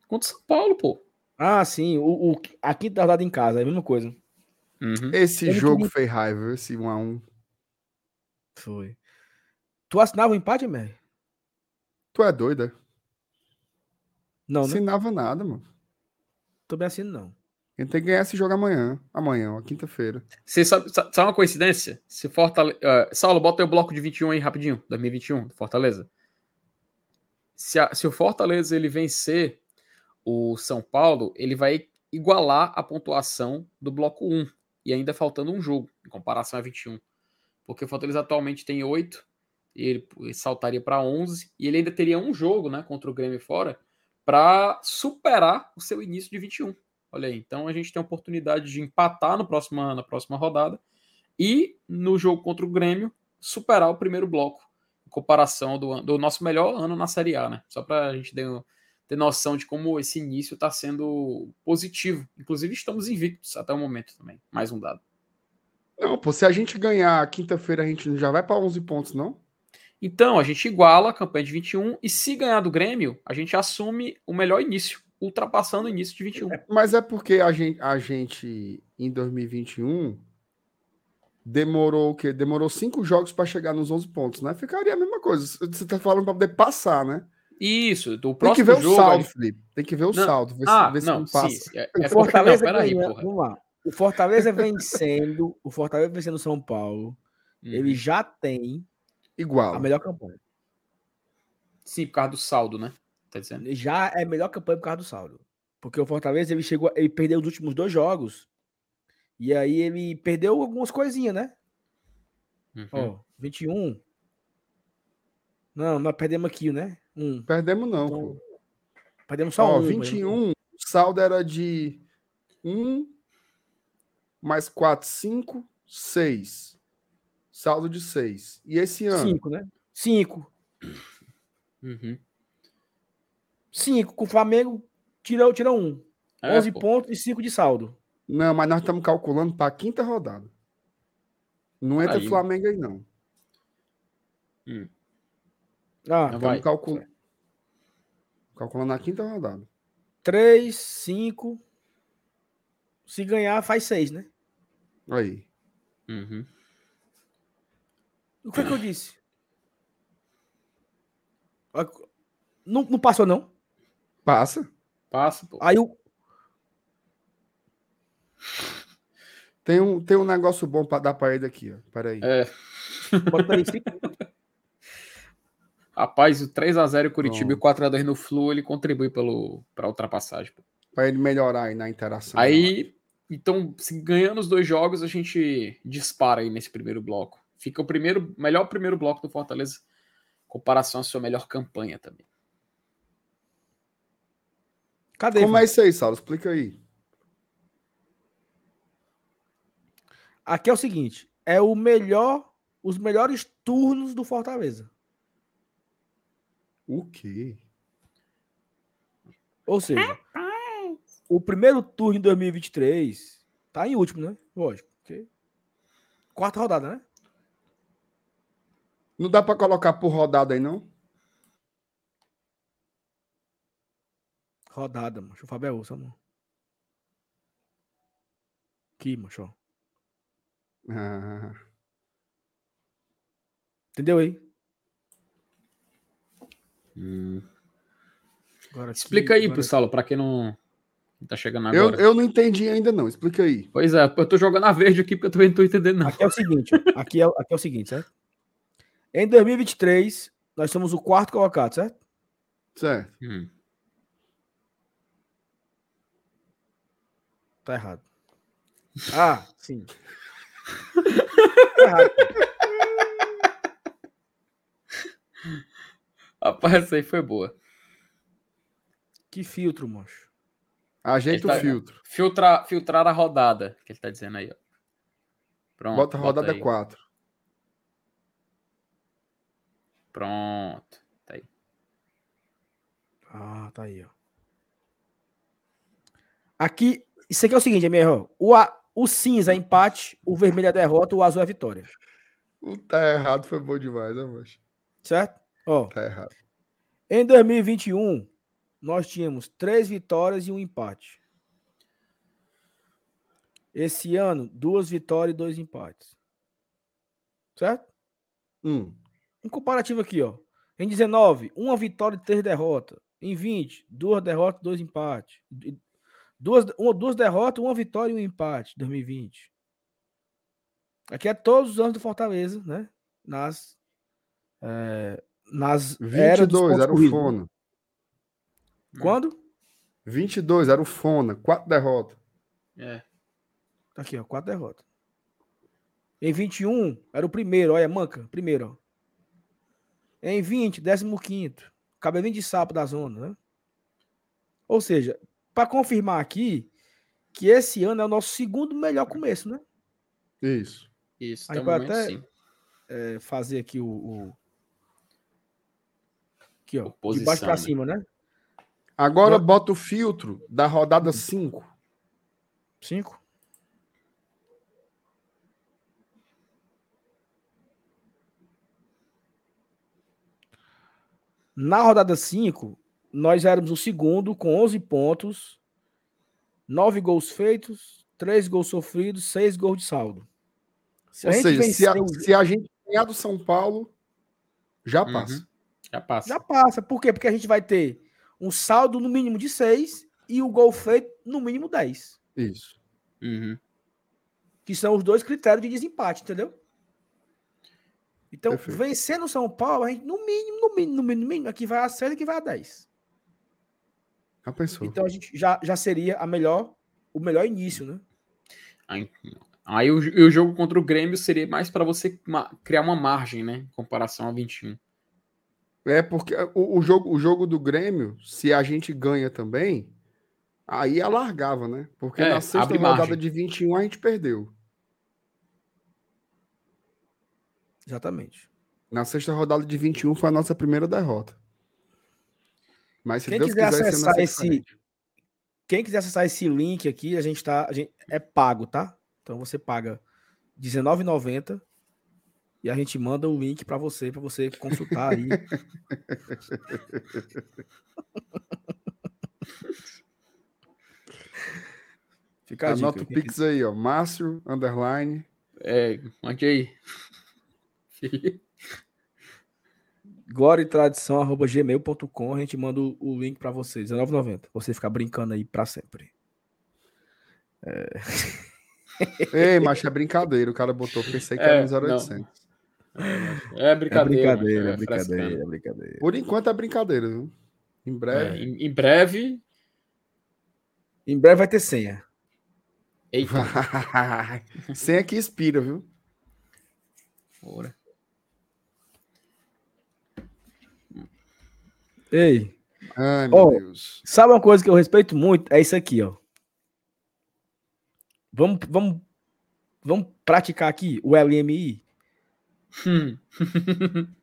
Contra São Paulo, pô. Ah, sim. O, o, a quinta rodada em casa, é a mesma coisa. Uhum. Esse Ele jogo que- fez raiva, esse 1x1. Foi. Tu assinava o empate, Mer? Tu é doido, é? Não, Não né? assinava nada, mano. Também assino, não. A gente tem que ganhar esse jogo amanhã. Amanhã, ó, quinta-feira. Você sabe, sa- sabe uma coincidência? Se Fortaleza. Saulo, bota aí o bloco de 21 aí rapidinho, 2021, do Fortaleza. Se, a- se o Fortaleza ele vencer o São Paulo, ele vai igualar a pontuação do bloco 1. E ainda faltando um jogo, em comparação a 21. Porque o Fortaleza atualmente tem 8, e ele, saltaria para 11, e ele ainda teria um jogo né, contra o Grêmio fora para superar o seu início de 21. Olha aí, então a gente tem a oportunidade de empatar no próximo, na próxima rodada e no jogo contra o Grêmio superar o primeiro bloco, em comparação do, do nosso melhor ano na Série A, né? Só para a gente ter, ter noção de como esse início está sendo positivo. Inclusive, estamos invictos até o momento também. Mais um dado. Não, pô, se a gente ganhar quinta-feira, a gente já vai pra 11 pontos, não? Então, a gente iguala a campanha de 21 e se ganhar do Grêmio, a gente assume o melhor início, ultrapassando o início de 21. Mas é porque a gente, a gente em 2021 demorou o quê? Demorou cinco jogos para chegar nos 11 pontos, né? Ficaria a mesma coisa. Você tá falando para poder passar, né? Isso, do Tem que próximo ver o jogo. saldo, a gente- Felipe. Tem que ver o Não. saldo, ver, Ah, se, ver se não, não sim. passa. É, é O porque, Fortaleza não, peraí, ganha- porra. Vamos lá. O Fortaleza vencendo, o Fortaleza vencendo o São Paulo, Uhum. ele já tem Igual. a melhor campanha. Sim, por causa do saldo, né? Tá dizendo? Já é a melhor campanha por causa do saldo. Porque o Fortaleza ele chegou, ele perdeu os últimos dois jogos. E aí ele perdeu algumas coisinhas, né? Uhum. Ó, 21. Não, nós perdemos aqui, né? Um. Perdemos não, Então, pô. Perdemos só Ó, um. mas- 21, o saldo era de 1 mais 4, 5, 6. Saldo de 6. E esse ano? Cinco, né? Cinco. Uhum. Cinco. Com o Flamengo, tirou, tirou um. É, 11 pô. pontos e 5 de saldo. Não, mas nós estamos calculando para a quinta rodada. Não entra Aí. Flamengo aí, não. Ah, Não vai. Estamos calcul... calculando a quinta rodada. 3, 5. Se ganhar, faz 6, né? Aí. Uhum. O que foi que eu disse? Ó, Não, não passou, não. Passa. Passa, pô. Aí o. Tem um, tem um negócio bom para dar para ele aqui, ó. Peraí. É, Bota aí, rapaz, o 3x0 Curitiba Pronto. e o 4x2 no Flu, ele contribui pelo, pra ultrapassagem. Pô. Para ele melhorar aí na interação. Aí, então, se ganhando os dois jogos, a gente dispara aí nesse primeiro bloco. Fica o primeiro, melhor primeiro bloco do Fortaleza, em comparação à sua melhor campanha também. Cadê? Como Ivan? é isso aí, Saulo? Explica aí. Aqui é o seguinte: é o melhor, os melhores turnos do Fortaleza. O quê? Ou seja, o primeiro turno em 2023 tá em último, né? Lógico. porque- Quarta rodada, né? Não dá pra colocar por rodada aí, não? Rodada, macho. O Fábio é osso, mano. Aqui, macho. Ah, Entendeu aí? Hum. Agora aqui, Explica aí, agora- pra quem não tá chegando eu, agora. eu não entendi ainda, não. Explica aí. Pois é, eu tô jogando a verde aqui porque eu também não tô entendendo, não. Aqui é o seguinte, aqui é, aqui é o seguinte, certo? Em 2023, nós somos o quarto colocado, certo? Certo. Hum. Tá errado. Ah, sim. Tá errado. Rapaz, essa aí foi boa. Que filtro, macho. Ajeita Ele o tá- filtro. Filtrar, filtrar a rodada, que ele tá dizendo aí, ó. Pronto. Bota a rodada aí. 4. Pronto. Tá aí. Ah, tá aí, ó. Aqui, isso aqui é o seguinte, MR, o, a- o cinza é empate, o vermelho é derrota, o azul é vitória. O tá errado foi bom demais, né, macho? Certo? Ó, Tá errado. em 2021, nós tínhamos três vitórias e um empate. Esse ano, duas vitórias e dois empates. Certo? Hum. Um comparativo aqui, ó. Em 19, uma vitória e três derrotas. Em 20, duas derrotas, dois empates. Duas, uma, duas derrotas, uma vitória e um empate. 2020. Aqui é todos os anos do Fortaleza, né? Nas, é, nas eras dos 22 pontos era o? Fona. Quando? 22 era o Fona. Quatro derrotas. É. Tá Aqui, ó, quatro derrotas. Em 21, era o primeiro, olha, manca, primeiro, ó. Em 20, 15 cabelinho de sapo da zona, né? Ou seja, para confirmar aqui que esse ano é o nosso segundo melhor começo, né? Isso. Isso, Aí momento até- sim. É, fazer aqui o, o- aqui, ó, de Oposição, baixo para né? cima, né? Agora Bota- o filtro da rodada 5. Cinco. Na rodada 5, nós éramos o segundo com 11 pontos, 9 gols feitos, 3 gols sofridos, 6 gols de saldo. Se Ou a gente seja, se a, se a gente ganhar do São Paulo, já Uhum. passa. Já passa. já passa. Por quê? Porque a gente vai ter um saldo no mínimo de 6 e o gol feito no mínimo 10. Isso. Uhum. que são os dois critérios de desempate, entendeu? Então, Perfeito. vencer no São Paulo, a gente, no mínimo, no mínimo, no mínimo, no mínimo, aqui vai a 6 e aqui vai a 10. Já pensou? Então, a gente já, já seria a melhor, o melhor início, né? Aí, aí o, o jogo contra o Grêmio seria mais para você criar uma margem, né? Em comparação a 21. É porque o, o jogo, o jogo do Grêmio, se a gente ganha também, aí alargava, né? Porque É, na sexta rodada margem. de 21 a gente perdeu. Exatamente. Na sexta rodada de 21 foi a nossa primeira derrota. Mas se Quem Deus quiser quiser, acessar ser esse-. Quem quiser acessar esse link aqui, a gente tá. A gente, é pago, tá? Então você paga R$19,90 e a gente manda o link para você, para você consultar aí. Fica a dica. Anota o quem Pix aí, ó. Márcio, underline. É, mande aí. glória e tradição arroba gmail.com a gente manda o, link para vocês, R$19,90. Você ficar brincando aí para sempre. Ei, macho, é brincadeira. O cara botou, pensei que É, era uns 0800. É É brincadeira. brincadeira, é frescando. brincadeira, é brincadeira. Por enquanto é brincadeira, viu? Em É, breve. em, em breve. Em breve vai ter senha. Eita, Sem que expira, viu? porra. Ei, Ai, meu Ó, Deus. sabe uma coisa que eu respeito muito? É isso aqui, ó. Vamos, vamos, Vamos praticar aqui o LMI? Hum.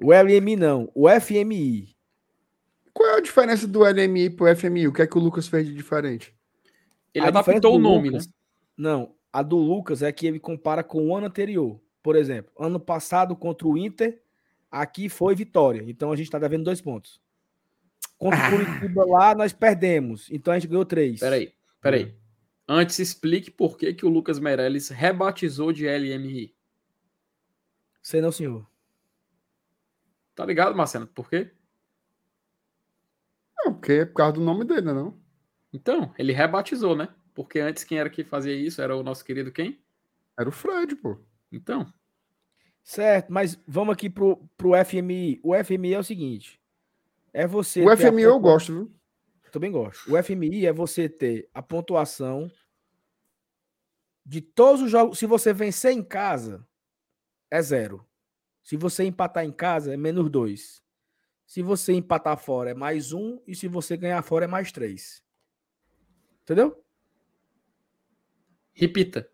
O LMI não, o FMI. Qual é a diferença do LMI pro FMI? O que é que o Lucas fez de diferente? Ele A adaptou o nome, Lucas- né? Não, a do Lucas é que ele compara com o ano anterior. Por exemplo, ano passado contra o Inter, aqui foi vitória. Então a gente tá devendo dois pontos. Contra o Curitiba lá, nós perdemos. Então a gente ganhou três. Peraí, peraí. Antes, explique por que, que o Lucas Meirelles rebatizou de LMI. Sei não, senhor. Tá ligado, Marcelo? Por quê? Não, porque é por causa do nome dele, né, não? Então, ele rebatizou, né? Porque antes quem era que fazia isso era o nosso querido quem? Era o Fred, pô. Então, Certo, mas vamos aqui pro, pro FMI. O FMI é o seguinte: é você. O FMI eu gosto, viu? Também gosto. O FMI é você ter a pontuação de todos os jogos. Se você vencer em casa, é zero. Se você empatar em casa, é menos dois. Se você empatar fora, é mais um. E se você ganhar fora, é mais três. Entendeu? repita.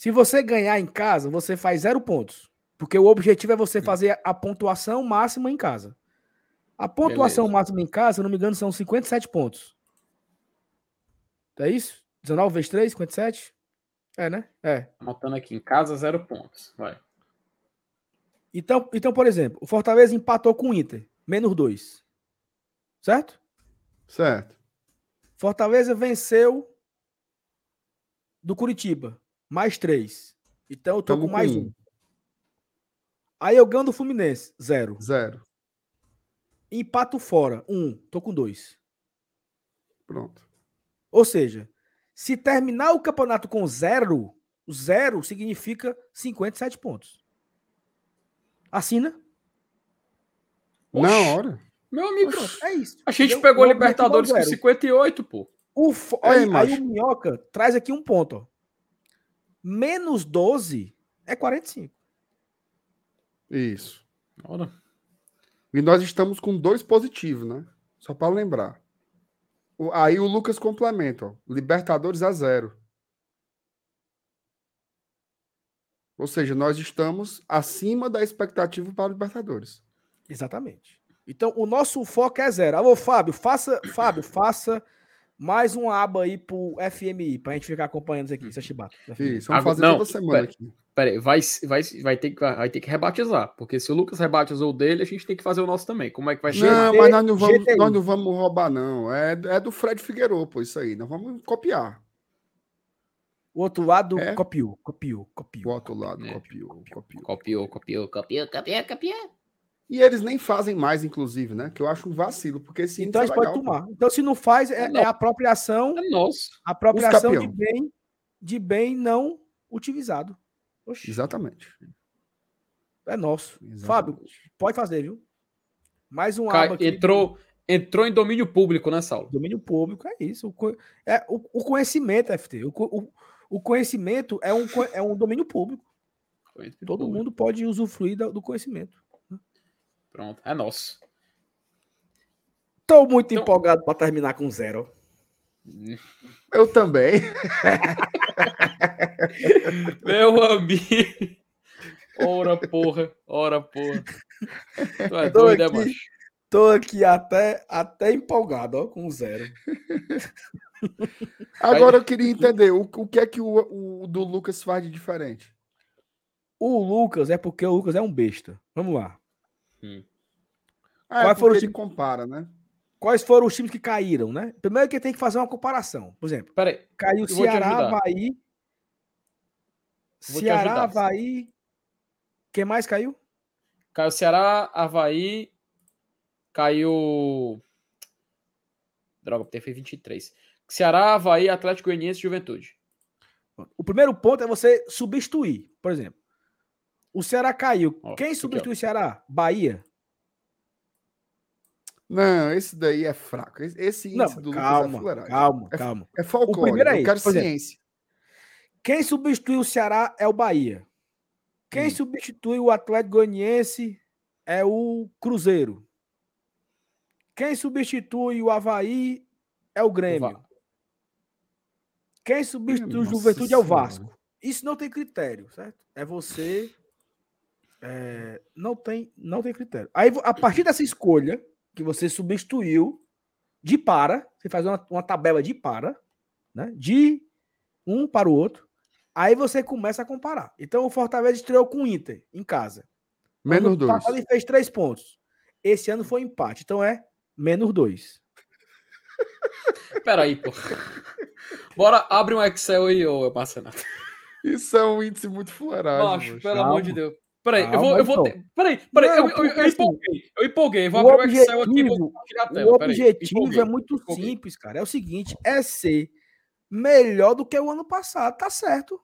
Se você ganhar em casa, você faz zero pontos. Porque o objetivo é você fazer a pontuação máxima em casa. A pontuação Beleza. máxima em casa, se não me engano, são 57 pontos. É isso? 19 vezes 3, 57? É, né? É. Anotando aqui, em casa, zero pontos. Vai. Então, então, por exemplo, o Fortaleza empatou com o Inter, menos 2. Certo? Certo. Fortaleza venceu do Curitiba, mais 3. Então eu tô Tamo com mais com um. Aí eu ganho do Fluminense, 0. Zero. Empato fora, 1. Um, tô com 2. Pronto. Ou seja, se terminar o campeonato com zero, zero significa 57 pontos. Assina? Na Oxi. hora. Meu amigo, Pronto, é isso. a gente Entendeu? pegou é Libertadores com zero. 58, pô. O fo- Ei, aí, aí o Minhoca traz aqui um ponto. Ó. Menos 12 é 45. Isso. Ora. E nós estamos com dois positivos, né? Só para lembrar. O- aí o Lucas complementa, ó. Libertadores a zero. Ou seja, nós estamos acima da expectativa para o Libertadores. Exatamente. Então, o nosso foco é zero. Alô, Fábio, faça, Fábio, faça mais uma aba aí pro FMI, pra gente ficar acompanhando isso aqui, essa chibata. Isso, vamos fazer não, toda semana pera. aqui. Pera aí, vai, vai, vai, ter, que- vai ter que rebatizar. Porque se o Lucas rebatizou o dele, a gente tem que fazer o nosso também. Como é que vai ser? Não, mas nós não vamos, GTI. nós não vamos roubar, não. É, é do Fred Figueiredo, pô, isso aí. Nós vamos copiar. O outro lado É? copiou, copiou, O copiou. outro lado, É. copiou, copiou. Copiou, copiou, copiou, copiou, copiou. E eles nem fazem mais, inclusive, né? Que eu acho um vacilo, porque esse Então a índice gente é pode legal, pô. tomar. Então, se não faz, é, Não. é apropriação, É nosso. apropriação de bem, de bem não utilizado. Oxi, Exatamente. é nosso. Exatamente. Fábio, pode fazer, viu? Mais um Cai- aba aqui. entrou, entrou em domínio público, né, Saulo? Domínio público, é isso. O, é, o, o conhecimento, FT. O, o, o conhecimento é um, é um domínio público. Todo mundo pode usufruir da- do conhecimento. Pronto, é nosso. Estou muito Então- empolgado para terminar com zero. Eu também. Meu amigo. Ora, porra. Ora, porra. Tu é Tô doido, é, aqui. macho? Tô aqui até, até empolgado, ó, com zero. Agora eu queria entender o, o que é que o, o do Lucas faz de diferente. O Lucas é porque o Lucas é um besta. Vamos lá. Ah, Qual é foram os ele compara, né? Quais foram os times que caíram, né? Primeiro que tem que fazer uma comparação. Por exemplo, Peraí, caiu Ceará. Havaí. Vou te Ceará. Havaí. Quem mais caiu? caiu Ceará, Havaí, caiu. Droga, porque foi 23. Ceará, Havaí, Atlético Goianiense e Juventude. O primeiro ponto é você substituir. Por exemplo, o Ceará caiu. Ó, Quem substitui o Ceará? Bahia. Não, esse daí é fraco. Esse- Esse Não, índice do Lucas é calma, fuleiragem. calma, É- calma. É folclore. primeiro é eu quero ciência. Quem substitui o Ceará é o Bahia. Quem Hum. substitui o Atlético Goianiense é o Cruzeiro. Quem substitui o Havaí é o Grêmio. Va- Quem substitui o Juventude é o Senhora. Vasco. Isso não tem critério, certo? É você. É, não, tem, não tem critério. Aí, a partir dessa escolha que você substituiu de para, você faz uma, uma tabela de para, né? De um para o outro. Aí você começa a comparar. Então o Fortaleza estreou com o Inter em casa. Menos dois. passado ele fez três pontos. Esse ano foi empate. Então é menos dois. Peraí, pô. Bora, abre um Excel aí, ô Marcenato. Isso é um índice muito fuleiragem. Macho, moço. pelo amor de Deus. Peraí, eu Calma, vou. Eu vou ter- Peraí, peraí, Não, eu, eu, eu, eu assim, empolguei. Eu empolguei. Vou o abrir o Excel aqui e vou compartilhar a O tela. Peraí, objetivo empolguei. é muito empolguei. simples, cara. É o seguinte: é ser melhor do que o ano passado. Tá certo.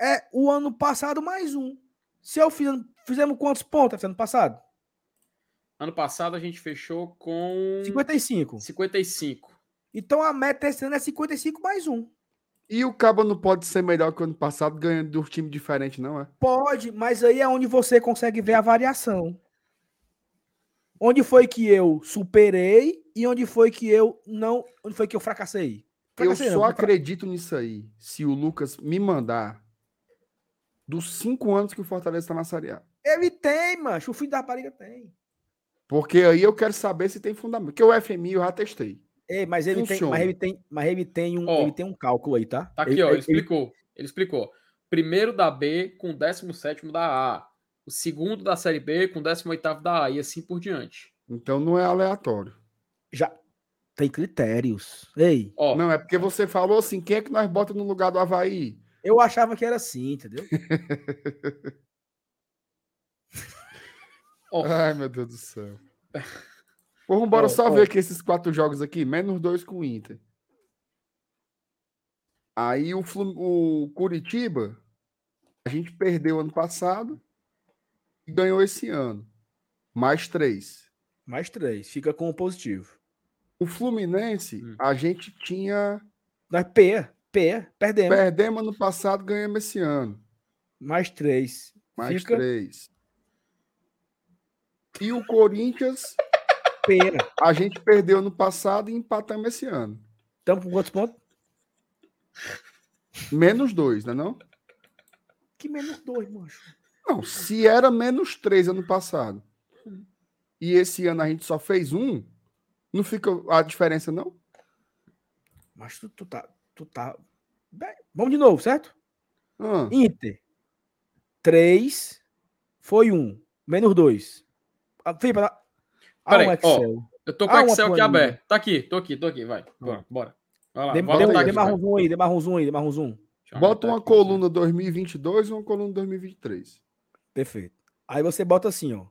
É o ano passado mais um. Se eu fiz, fizemos quantos pontos ano passado? Ano passado a gente fechou com 55. 55. Então a meta esse ano é 55 mais um. E o Cabo não pode ser melhor que o ano passado, ganhando de um time diferente, não é? Pode, mas aí é onde você consegue ver a variação. Onde foi que eu superei e onde foi que eu não. Onde foi que eu fracassei? Eu Fracassei só não, fra- acredito nisso aí se o Lucas me mandar dos cinco anos que o Fortaleza está na Série A. Ele tem, macho. O filho da rapariga tem. Porque aí eu quero saber se tem fundamento. Porque o FMI eu já testei. Ei, mas ele tem, Funciona. mas ele tem, mas ele tem um, Ó, ele tem um cálculo aí, tá? Tá aqui, ó. Ele explicou. Ele explicou. Primeiro da B com 17 da A. O segundo da Série B com 18 da A. E assim por diante. Então não é aleatório. já tem critérios. Ei, Ó, Não, é porque você falou assim: quem é que nós bota no lugar do Havaí? eu achava que era assim, entendeu? ó, Ai, meu Deus do céu. Vamos embora Ó, só ó. ver aqui esses quatro jogos aqui. Menos dois com o Inter. Aí o, Flu- o Curitiba, a gente perdeu ano passado e ganhou esse ano. Mais três. Mais três, fica com o positivo. O Fluminense, Hum. a gente tinha. Nós P, P, perdemos. Perdemos ano passado, ganhamos esse ano. Mais três. Mais fica três. E o Corinthians, P. a gente perdeu ano passado e empatamos esse ano. Estamos com quantos pontos? Menos dois, né não? Que menos dois, mancho. Não, se era menos três ano passado e esse ano a gente só fez um, não fica a diferença, não? Mas tu, tu tá. Tu tá. Bem, vamos de novo, certo? Ah, Inter. 3 foi 1. Um, menos 2. Felipe, ah, Peraí, um ó, Excel. eu tô com o Excel aqui aberto. Tá aqui, tô aqui, tô aqui. Vai. Bora. bora. Vai lá. Dê, mais um zoom aí, dê mais um zoom aí, dê mais um zoom. Bota uma aqui. coluna 2022 e uma coluna 2023. Perfeito. Aí você bota assim, ó.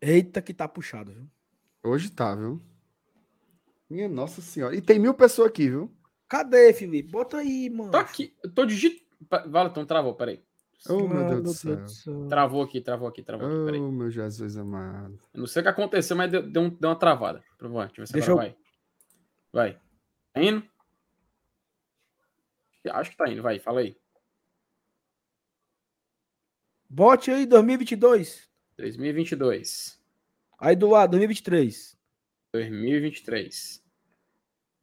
Eita, que tá puxado, viu? Hoje tá, viu? Minha nossa senhora. E tem mil pessoas aqui, viu? Cadê, Felipe? Bota aí, mano. Tá aqui. Eu tô digitando. Vale, então travou, peraí. Oh, meu Mano Deus do céu. Travou aqui, travou aqui, travou aqui, peraí. Oh, meu Jesus amado. Eu não sei o que aconteceu, mas deu, deu, um- deu uma travada. Provavelmente. Deixa eu ver se Deixa agora vai. Vai. Tá indo? Acho que tá indo, vai, fala aí. Bote aí 2022. 2022. Aí do lado, 2023. 2023.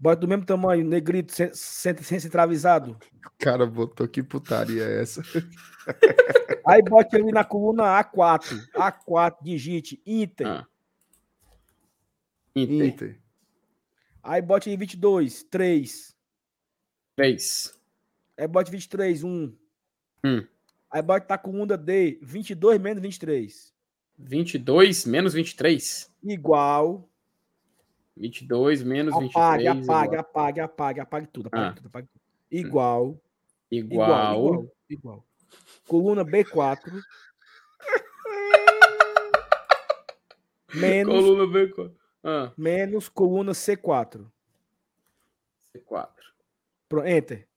Bota do mesmo tamanho, negrito, sem, sem, sem centralizado. O cara botou que putaria é essa? Aí bote ali na coluna A4. A4, digite Inter. Ah. Inter. Inter. Aí bote aí 22, 3. 3. Aí bote 23, 1. Hum. Aí bote na coluna D, 22 menos 23. 22 menos 23. Igual. 22 menos 23. Apague, apague, igual. apague, apague, apague tudo. Apague Ah. tudo, apague tudo. Igual. Igual. Igual. Igual. igual. Coluna B4. menos, Coluna B. Ah, menos coluna C4. C4. Pronto, enter.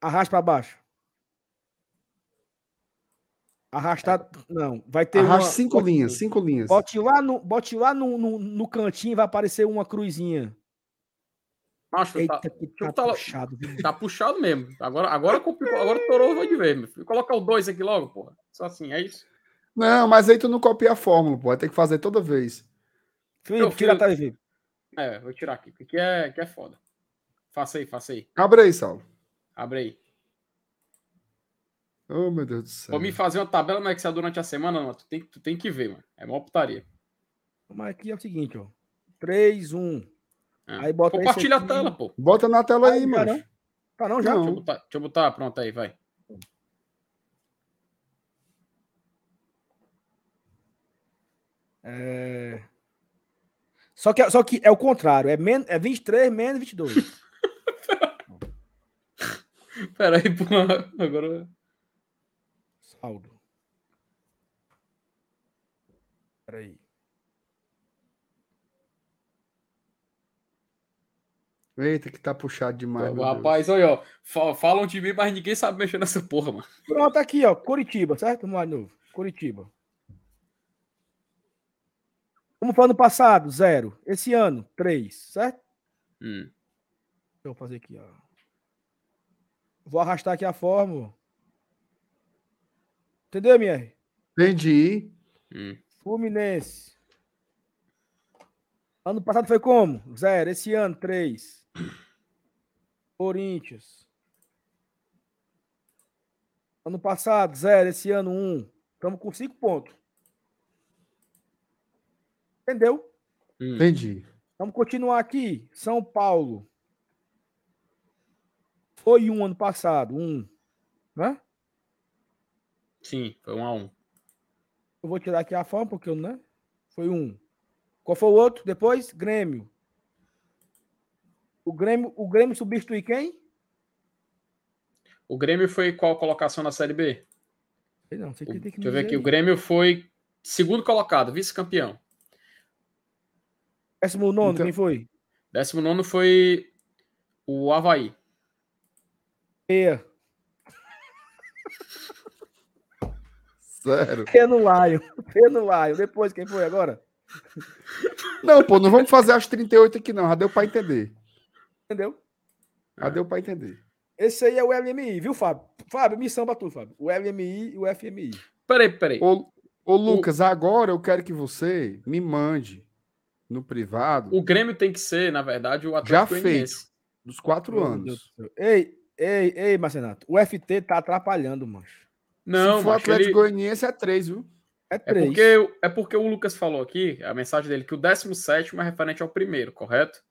Arrasta para baixo. Arrastar. Não, vai ter Arrasta uma. cinco bote- linhas, cinco linhas. Bote lá, no, bote lá no, no, no cantinho vai aparecer uma cruzinha. Macho, Eita, tá, que tá tá- puxado. viu? tá puxado mesmo. Agora, agora. Agora torou vai de ver. meu filho. Coloca o 2 aqui logo, porra. Só assim, é isso. Não, mas aí tu não copia a fórmula, pô. Vai ter que fazer toda vez. Felipe, tira a fiz- tela, Felipe. É, vou tirar aqui, porque é, que é foda. Faça aí, faça aí. Abre aí, Saulo. Abre aí. Oh, meu Deus do céu. Pra me fazer uma tabela no Excel durante a semana, não, tu tem, tu tem que ver, mano. É uma putaria. Mas aqui é o seguinte, ó. 3, 1. É. Aí bota Compartilha a tela, pô. Bota na tela aí, Aí, mano. Tá não já? Não. Deixa eu, botar, deixa eu botar, pronto aí, vai. É... Só, que, só que é o contrário. É, men é 23 menos 22. Pera aí, pô. Agora. Peraí. Eita, que tá puxado demais. Deus. Rapaz, olha, ó. fa- Falam de mim, mas ninguém sabe mexer nessa porra, mano. Pronto, aqui, ó. Curitiba, certo? Vamos lá de novo. Curitiba. Como foi ano passado? Zero. Esse ano, três, certo? Hum. Deixa eu fazer aqui, ó. Vou arrastar aqui a fórmula. Entendeu, MR? Entendi. Hum. Fluminense. Ano passado foi como? Zero. Esse ano, três. Corinthians. Ano passado, zero. Esse ano, um. Estamos com cinco pontos. Entendeu? Hum. Entendi. Vamos continuar aqui. São Paulo. Foi um ano passado, um. Né? Sim, foi um a um. Eu vou tirar aqui a forma, porque eu, né? Foi um. Qual foi o outro? Depois, Grêmio. O Grêmio, o Grêmio substitui quem? O Grêmio foi qual colocação na Série B? Não, sei O- que tem que Deixa eu ver aqui. O aí. Grêmio foi segundo colocado, vice-campeão. Décimo nono, Então- quem foi? Décimo nono foi o Havaí. Sério. No Lion. Depois, quem foi agora? Não, pô, não vamos fazer as 38 aqui, não. Já deu pra entender. Entendeu? Já deu pra entender. Esse aí é o LMI, viu, Fábio? Fábio, missão pra tu, Fábio. O LMI e o FMI. Peraí, peraí. Ô, ô Lucas, agora eu quero que você me mande no privado O Grêmio tem que ser, na verdade, o Já Atlético Goianiense. dos quatro Meu Deus anos. céu. Ei, ei, ei, Marcenato. O FT tá atrapalhando, mancho. Não, Se for Atlético ele- Goianiense, é três, viu? É é, três. porque, é porque o Lucas falou aqui, a mensagem dele, que o 17 é referente ao primeiro, correto?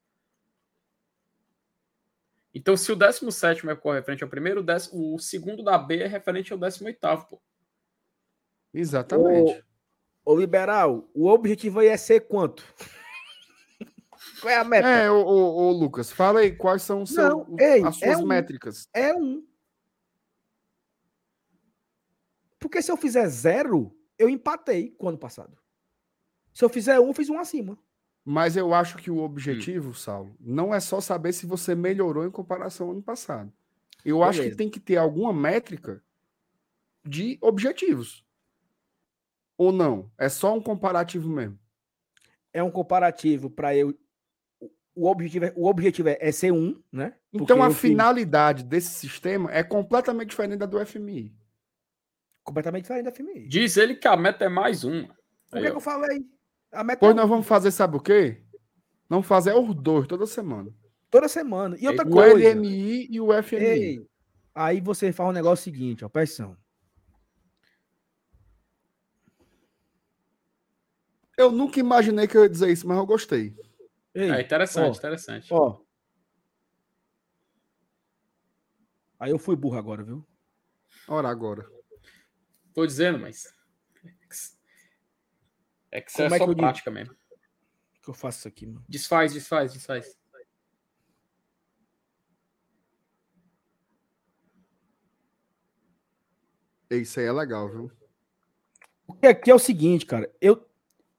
Então, se o 17 é referente ao primeiro, o, décimo- o segundo da B é referente ao 18, pô. Exatamente. Ô, liberal, o objetivo aí é ser quanto? Qual é a meta? É, ô, ô, ô, Lucas, fala aí quais são os seus- Não, ei, as é suas um- métricas. É um. Porque se eu fizer zero, eu empatei com o ano passado. Se eu fizer um, eu fiz um acima. Mas eu acho que o Hum. objetivo, Saulo, não é só saber se você melhorou em comparação ao ano passado. Eu acho que Beleza. tem que ter alguma métrica de objetivos. Ou não? É só um comparativo mesmo. É um comparativo para eu. o- objetivo, é, o objetivo é, é ser um, né? Porque Então a eu fiz finalidade desse sistema é completamente diferente da do FMI. Completamente diferente da FMI. Diz ele que a meta é mais uma. O Aí, que, eu falei? A meta Pois é nós vamos fazer, sabe o quê? Vamos fazer os dois toda semana. toda semana. E outra O coisa. LMI e o FMI. Ei, aí você faz um negócio seguinte, ó, atenção. Eu nunca imaginei que eu ia dizer isso, mas eu gostei. Ei, É interessante, ó, interessante. Ó. Aí eu fui burro agora, viu? Ora agora. Tô dizendo, mas. É que isso é Como é só que digo? prática mesmo. que eu faço isso aqui, mano? Desfaz, desfaz, desfaz. Isso aí é legal, viu? Porque aqui é o seguinte, cara. Eu,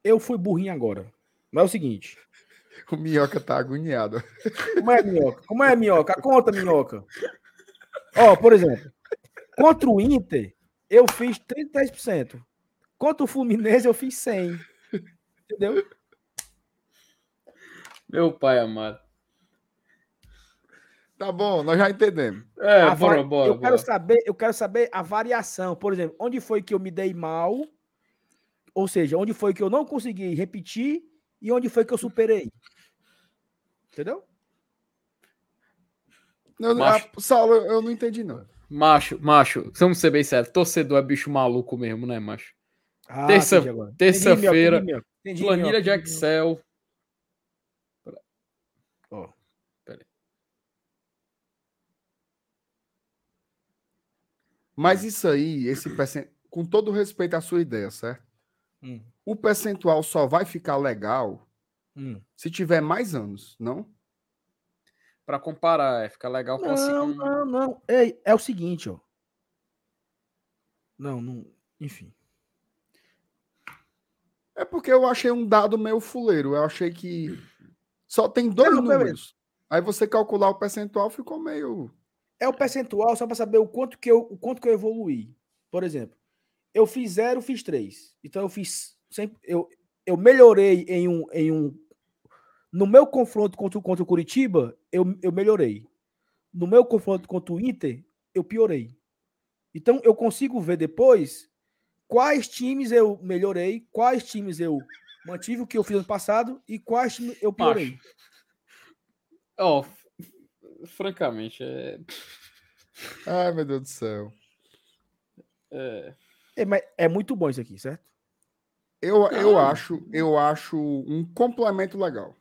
eu fui burrinho agora. Mas é o seguinte. O Minhoca tá agoniado. Como é, minhoca? Como é, minhoca? Conta, minhoca. Ó, por exemplo. Contra o Inter, eu fiz 33%. Contra o Fluminense, eu fiz 100%. Entendeu? Meu pai amado. Tá bom, nós já entendemos. É, A bora, bora, eu bora. quero saber, eu quero saber a variação. Por exemplo, onde foi que eu me dei mal? Ou seja, onde foi que eu não consegui repetir e onde foi que eu superei? Entendeu? Eu, Macho. a, Saulo, eu não entendi, não. Macho, macho, vamos ser bem sérios. Torcedor é bicho maluco mesmo, né, macho? Ah, Terça- terça-feira, entendi, Planilha de Excel. Ó. Mas isso aí, esse percent... com todo respeito à sua ideia, certo? Hum, O percentual só vai ficar legal hum. se tiver mais anos, não? Pra comparar, é, fica legal com assim. Não, com- não, não. Ei, é o seguinte, ó. Não, não. Enfim. É porque eu achei um dado meio fuleiro. Eu achei que só tem dois Não, beleza. números. Aí você calcular o percentual ficou meio. É o percentual só para saber o quanto que eu, o quanto que eu evoluí. Por exemplo, eu fiz zero, fiz três. Então eu fiz sempre, eu, eu melhorei em um, em um no meu confronto contra, o- contra o Curitiba, eu, eu melhorei. No meu confronto contra o Inter, eu piorei. Então eu consigo ver depois quais times eu melhorei, quais times eu mantive o que eu fiz ano passado e quais times eu piorei. Ó, f- francamente, é, Ai, meu Deus do céu. é- É, mas é muito bom isso aqui, certo? Eu, eu acho, eu acho um complemento legal.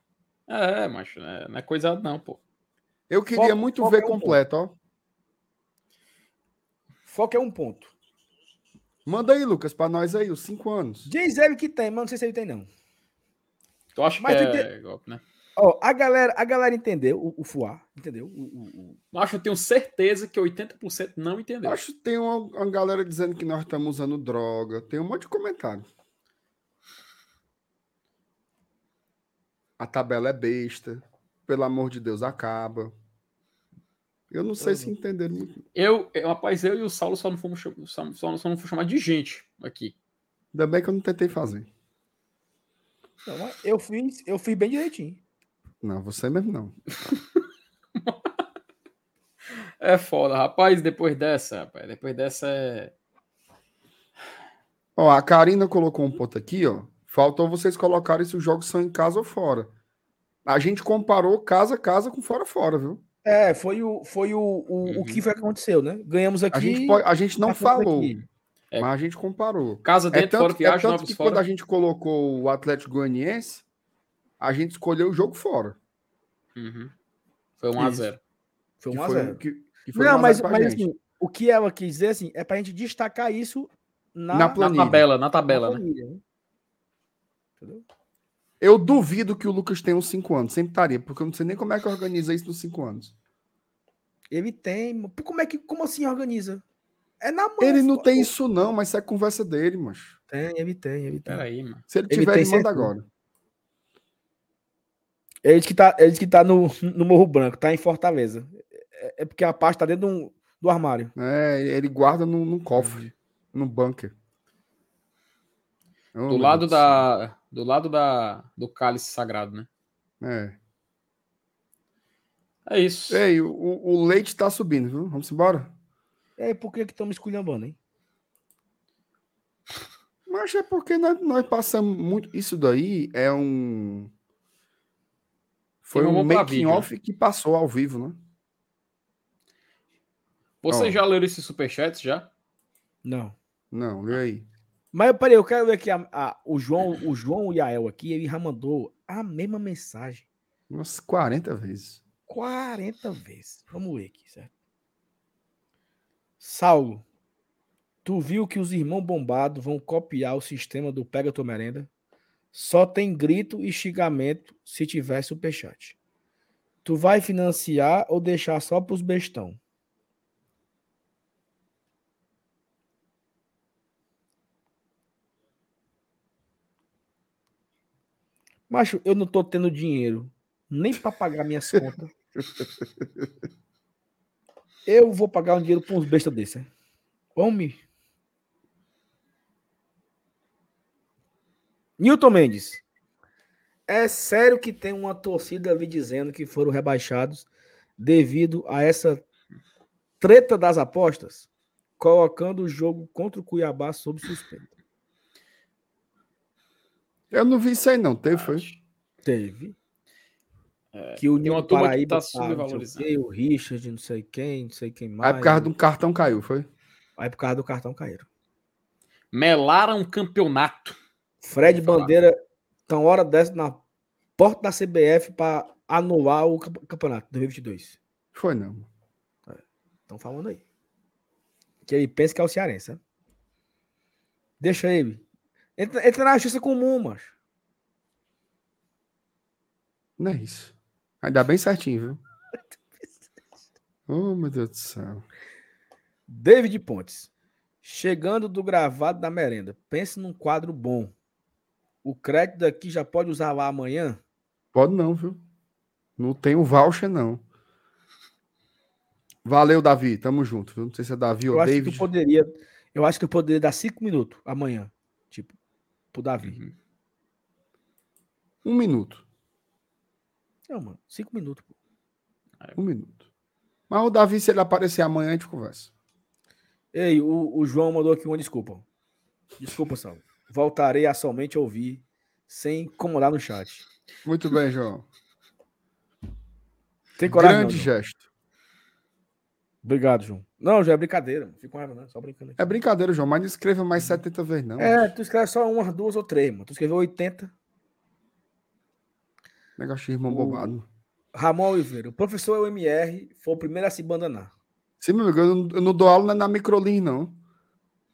É, macho, né? não é coisa não, pô. Eu queria Foca- muito foca ver em um ponto. completo, ó. Foco é um ponto. Manda aí, Lucas, pra nós aí, os cinco anos. Diz ele que tem, mas não sei se ele tem, não. Tu acha Mas que é golpe, né? Ó, a galera, a galera entendeu o, o FUA, entendeu? O, o- o- Macho, eu tenho certeza que 80% não entendeu. Acho que tem uma, uma galera dizendo que nós estamos usando droga. Tem um monte de comentário. A tabela é besta. Pelo amor de Deus, acaba. Eu não sei se entenderam muito. Eu, eu, rapaz, eu e o Saulo só não fomos cham- só, só, só não fomos chamar de gente aqui. Ainda bem que eu não tentei fazer. Não, eu fiz, eu fiz bem direitinho. Não, você mesmo não. É foda, rapaz, depois dessa, rapaz, depois dessa é. Ó, a Karina colocou um ponto aqui, ó. Faltou vocês colocarem se os jogos são em casa ou fora. A gente comparou casa a casa com fora fora, viu? É, foi o, foi o, o, o Uhum. que foi que aconteceu, né? Ganhamos aqui. A gente, pode- a gente não falou, aqui. É. mas a gente comparou. Casa É dentro, fora tanto, é viagem, tanto novos que fora. quando a gente colocou o Atlético Goianiense, a gente escolheu o jogo fora. Uhum. Foi 1 a Isso. 0 Foi que 1 a foi- 0 que- que foi um Não, a mas, mas assim, o que ela quis dizer assim, é pra gente destacar isso na, Na Na tabela, na na tabela, né? planilha, né? Entendeu? Eu duvido que o Lucas tenha uns 5 anos. Sempre estaria, porque eu não sei nem como é que organiza isso nos 5 anos. Ele tem. Como é que como assim organiza? É na mão. Ele não pô. tem isso, não, mas isso é conversa dele, macho. Tem, ele tem, ele tem. Peraí, mano. Se ele Ele tiver, ele manda certeza. agora. Ele que tá, ele que tá no, no Morro Branco, tá em Fortaleza. É, é porque a pasta tá dentro do, do armário. É, ele guarda num, num cofre, num bunker. Oh, Do lado Deus da. Do lado da. Do cálice sagrado, né? É. É isso. Ei, o, o leite tá subindo, viu? Vamos embora? É, por que que estamos esculhambando, hein? Mas é porque nós, nós passamos muito. Isso daí é um. Foi um mão pra making vídeo, né? off que passou ao vivo, né? Você Ó. já leu esses superchats já? Não. Não, lê aí. Mas peraí, eu quero ver aqui a, a- o João, o João Yael aqui, ele já mandou a mesma mensagem Umas 40 vezes. 40 vezes. Vamos ver aqui, certo? Saulo, tu viu que os irmãos bombados vão copiar o sistema do Pega Tua Merenda? Só tem grito e xingamento se tiver superchat. Tu vai financiar ou deixar só pros bestão? Macho, eu não tô tendo dinheiro nem para pagar minhas contas. Eu vou pagar um dinheiro para uns bestas desse. né? Homem. Newton Mendes. É sério que tem uma torcida ali dizendo que foram rebaixados devido a essa treta das apostas, colocando o jogo contra o Cuiabá sob suspeita. Eu não vi isso aí, não. Teve, foi? Teve. que o Nino Paraíba tá sei o Richard, não sei quem, não sei quem mais. Aí por causa um cartão caiu, foi? Aí por causa do cartão caíram. Melaram um campeonato. Fred. Bandeira, tão hora dessa na porta da CBF para anular o campe- campeonato 2022. Foi não. Estão falando aí. Que ele pensa que é o cearense, né? Deixa ele. Entra, entra na justiça comum, macho. Não é isso. Ainda bem certinho, viu? Oh, meu Deus do céu. David Pontes. Chegando do gravado da merenda. Pense num quadro bom. O crédito daqui já pode usar lá amanhã? Pode não, viu? Não tem o voucher, não. Valeu, Davi. Tamo junto, viu? Não sei se é Davi Eu ou acho que David. tu poderia. Eu acho que eu poderia dar cinco minutos amanhã. Pro Davi. Uhum. Um minuto. Não, mano. Cinco minutos. pô. Um minuto. Mas o Davi, se ele aparecer amanhã, a gente conversa. Ei, o, o João mandou aqui uma desculpa. Desculpa, Saulo. Voltarei a somente ouvir, sem incomodar no chat. Muito bem, João. Tem coragem, Grande não, João. gesto. Obrigado, João. Não, já é brincadeira. Fico com raiva, não. Só brincando aqui. É brincadeira, João, mas não escreva mais 70 vezes, não. É, tu escreve só umas, duas ou três, mano. Tu escreveu 80. Negócio irmão O- bobado. Ramon Oliveira. O professor UMR foi o primeiro a se abandonar. Sim, meu amigo, eu não, eu não dou aula na Microlin, não.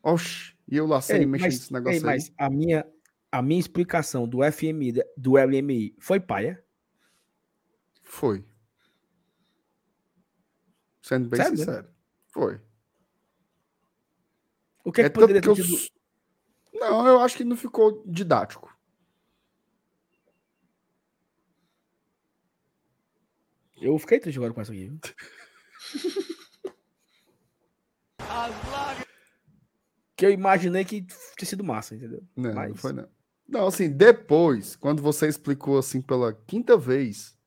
Oxi, e eu lá sei mexendo mas, nesse negócio ei, aí. mas a minha, a minha explicação do FMI, do LMI, foi paia? Foi. Sendo bem Sério? sincero. Foi. O que, é que tanto poderia que eu ter sido... s- Não, eu acho que não ficou didático. Eu fiquei triste agora com essa aqui. que eu imaginei que tinha sido massa, entendeu? Não, não Mas- foi não. Não, assim, depois, quando você explicou assim pela quinta vez,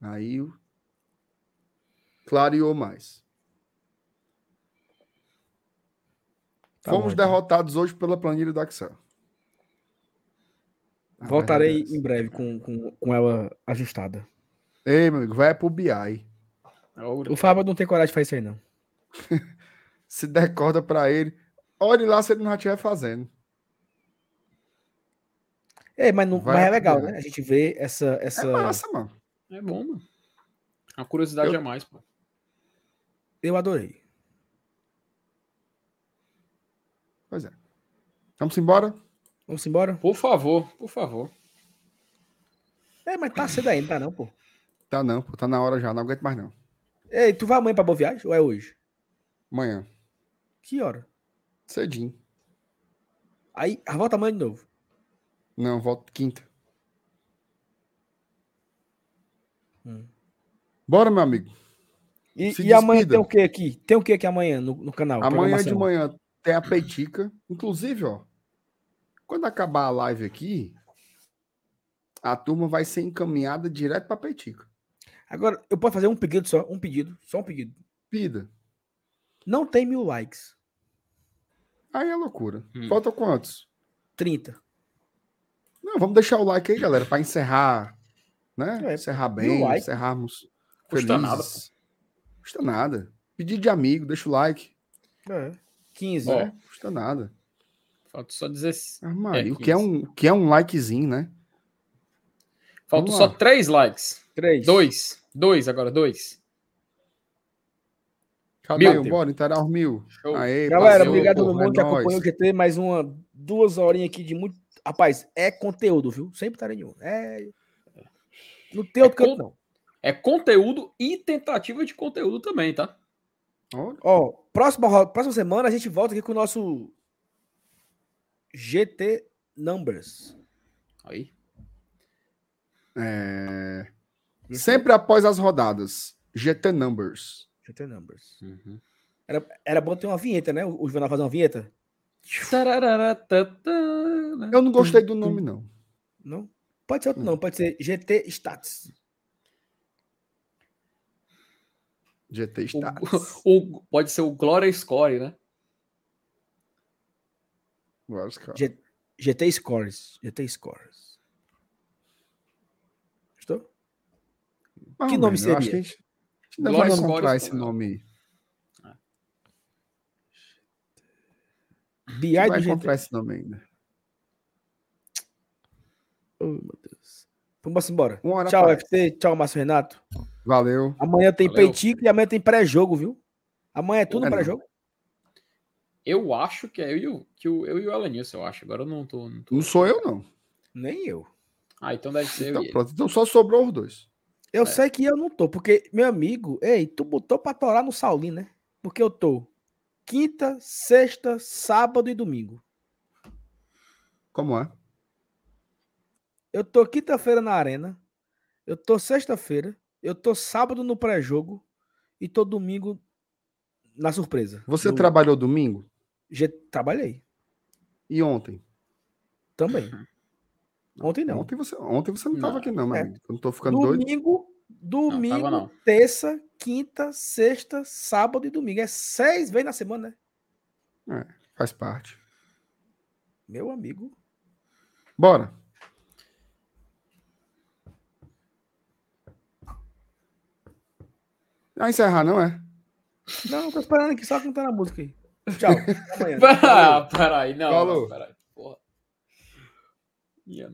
aí clareou mais. Tá Fomos bom, então. derrotados hoje pela planilha do Excel. A Voltarei é em breve com, com, com ela ajustada. Ei, meu amigo, vai pro BI. O Fábio não tem coragem de fazer isso aí, não. Se der corda pra ele, olhe lá se ele não já estiver fazendo. É, mas, não, Vai mas é legal, né? A gente vê essa. essa... É massa, mano. É bom, mano. A curiosidade Eu- a mais, pô. Eu adorei. Pois é. Vamos embora? Vamos embora? Por favor, por favor. É, mas tá cedo ainda, tá não, pô. Tá não, pô, tá na hora já, não aguento mais não. Ei, tu vai amanhã pra Boa Viagem ou é hoje? Amanhã, Que hora? cedinho. Aí, a volta amanhã de novo. Não, volto quinta. Hum. Bora, meu amigo. E, e amanhã tem o que aqui? Tem o que aqui amanhã no, no canal? Amanhã de manhã tem a peitica. Inclusive, ó, quando acabar a live aqui, a turma vai ser encaminhada direto pra peitica. Agora, eu posso fazer um pedido só? Um pedido. Só um pedido. Pida. Não tem mil likes. Aí é loucura. Hum. Falta quantos? 30. Não, vamos deixar o like aí, galera, pra encerrar, né? É, encerrar bem, like. encerrarmos Custa felizes. nada, Custa nada. Pedido de amigo, deixa o like. É. 15. Ó, né? Custa nada. Falta só 16. Ah, Maria, É, o que é, 15. um, o que é um likezinho, né? Faltam só. 3 likes. 3. Dois. Dois agora, dois. Cadê? Mil. Bora, inteirar os mil. Show. Aê, Galera, Valeu, obrigado todo mundo é que nóis. acompanhou o GT. Mais uma, duas horinhas aqui de muito. Rapaz, é conteúdo, viu? Sempre tá nenhum. É. Não tem outro É canto, con- não. É conteúdo e tentativa de conteúdo também, tá? Ó, próxima, ro- próxima semana a gente volta aqui com o nosso GT Numbers. Aí. é, Sempre após as rodadas. GT Numbers. GT Numbers. Uhum. Era, era bom ter uma vinheta, né? O Juvenal fazer uma vinheta. Eu não gostei do nome, não. Não? Pode ser outro não, pode ser GT Stats. GT O- Stats. o- pode ser o Gloria Score, né? Vários caras. G- GT Scores. GT Scores. Estou? Mais Que nome. Eu acho seria? que a gente, a gente Glória vai Glória encontrar esse nome aí. BI vai encontrar esse nome ainda. Oh, meu Deus. Vamos embora. Tchau. FT. Tchau, Márcio Renato. Valeu. Amanhã tem Valeu. Peitico e amanhã tem pré-jogo, viu? Amanhã é tudo É, pré-jogo? Eu acho que é eu e o, que o, eu e o Elenilson, eu acho. Agora eu não tô, não tô- Não sou eu, não. Nem eu. Ah, então deve ser eu Então, pronto. Então só sobrou os dois. Eu É. sei que eu não tô, porque, meu amigo, ei, tu botou pra torar no Saulinho, né? Porque eu tô quinta, sexta, sábado e domingo. Como é? Eu tô quinta-feira na arena. Eu tô sexta-feira. Eu tô sábado no pré-jogo. E tô domingo na surpresa. Você Do- trabalhou domingo? Ge- Trabalhei. E ontem? Também. Ontem não. Ontem você, ontem você não estava Não. aqui, não, meu É. Eu não tô ficando doido. Domingo, domingo, não. terça, quinta, sexta, sábado e domingo. É seis vezes na semana, né? Faz parte. Meu amigo. Bora. Vai encerrar, não é? Não, tô esperando aqui só cantando a música aí. Tchau. Até amanhã. Ah, peraí, não. Falou. não, Peraí, porra. É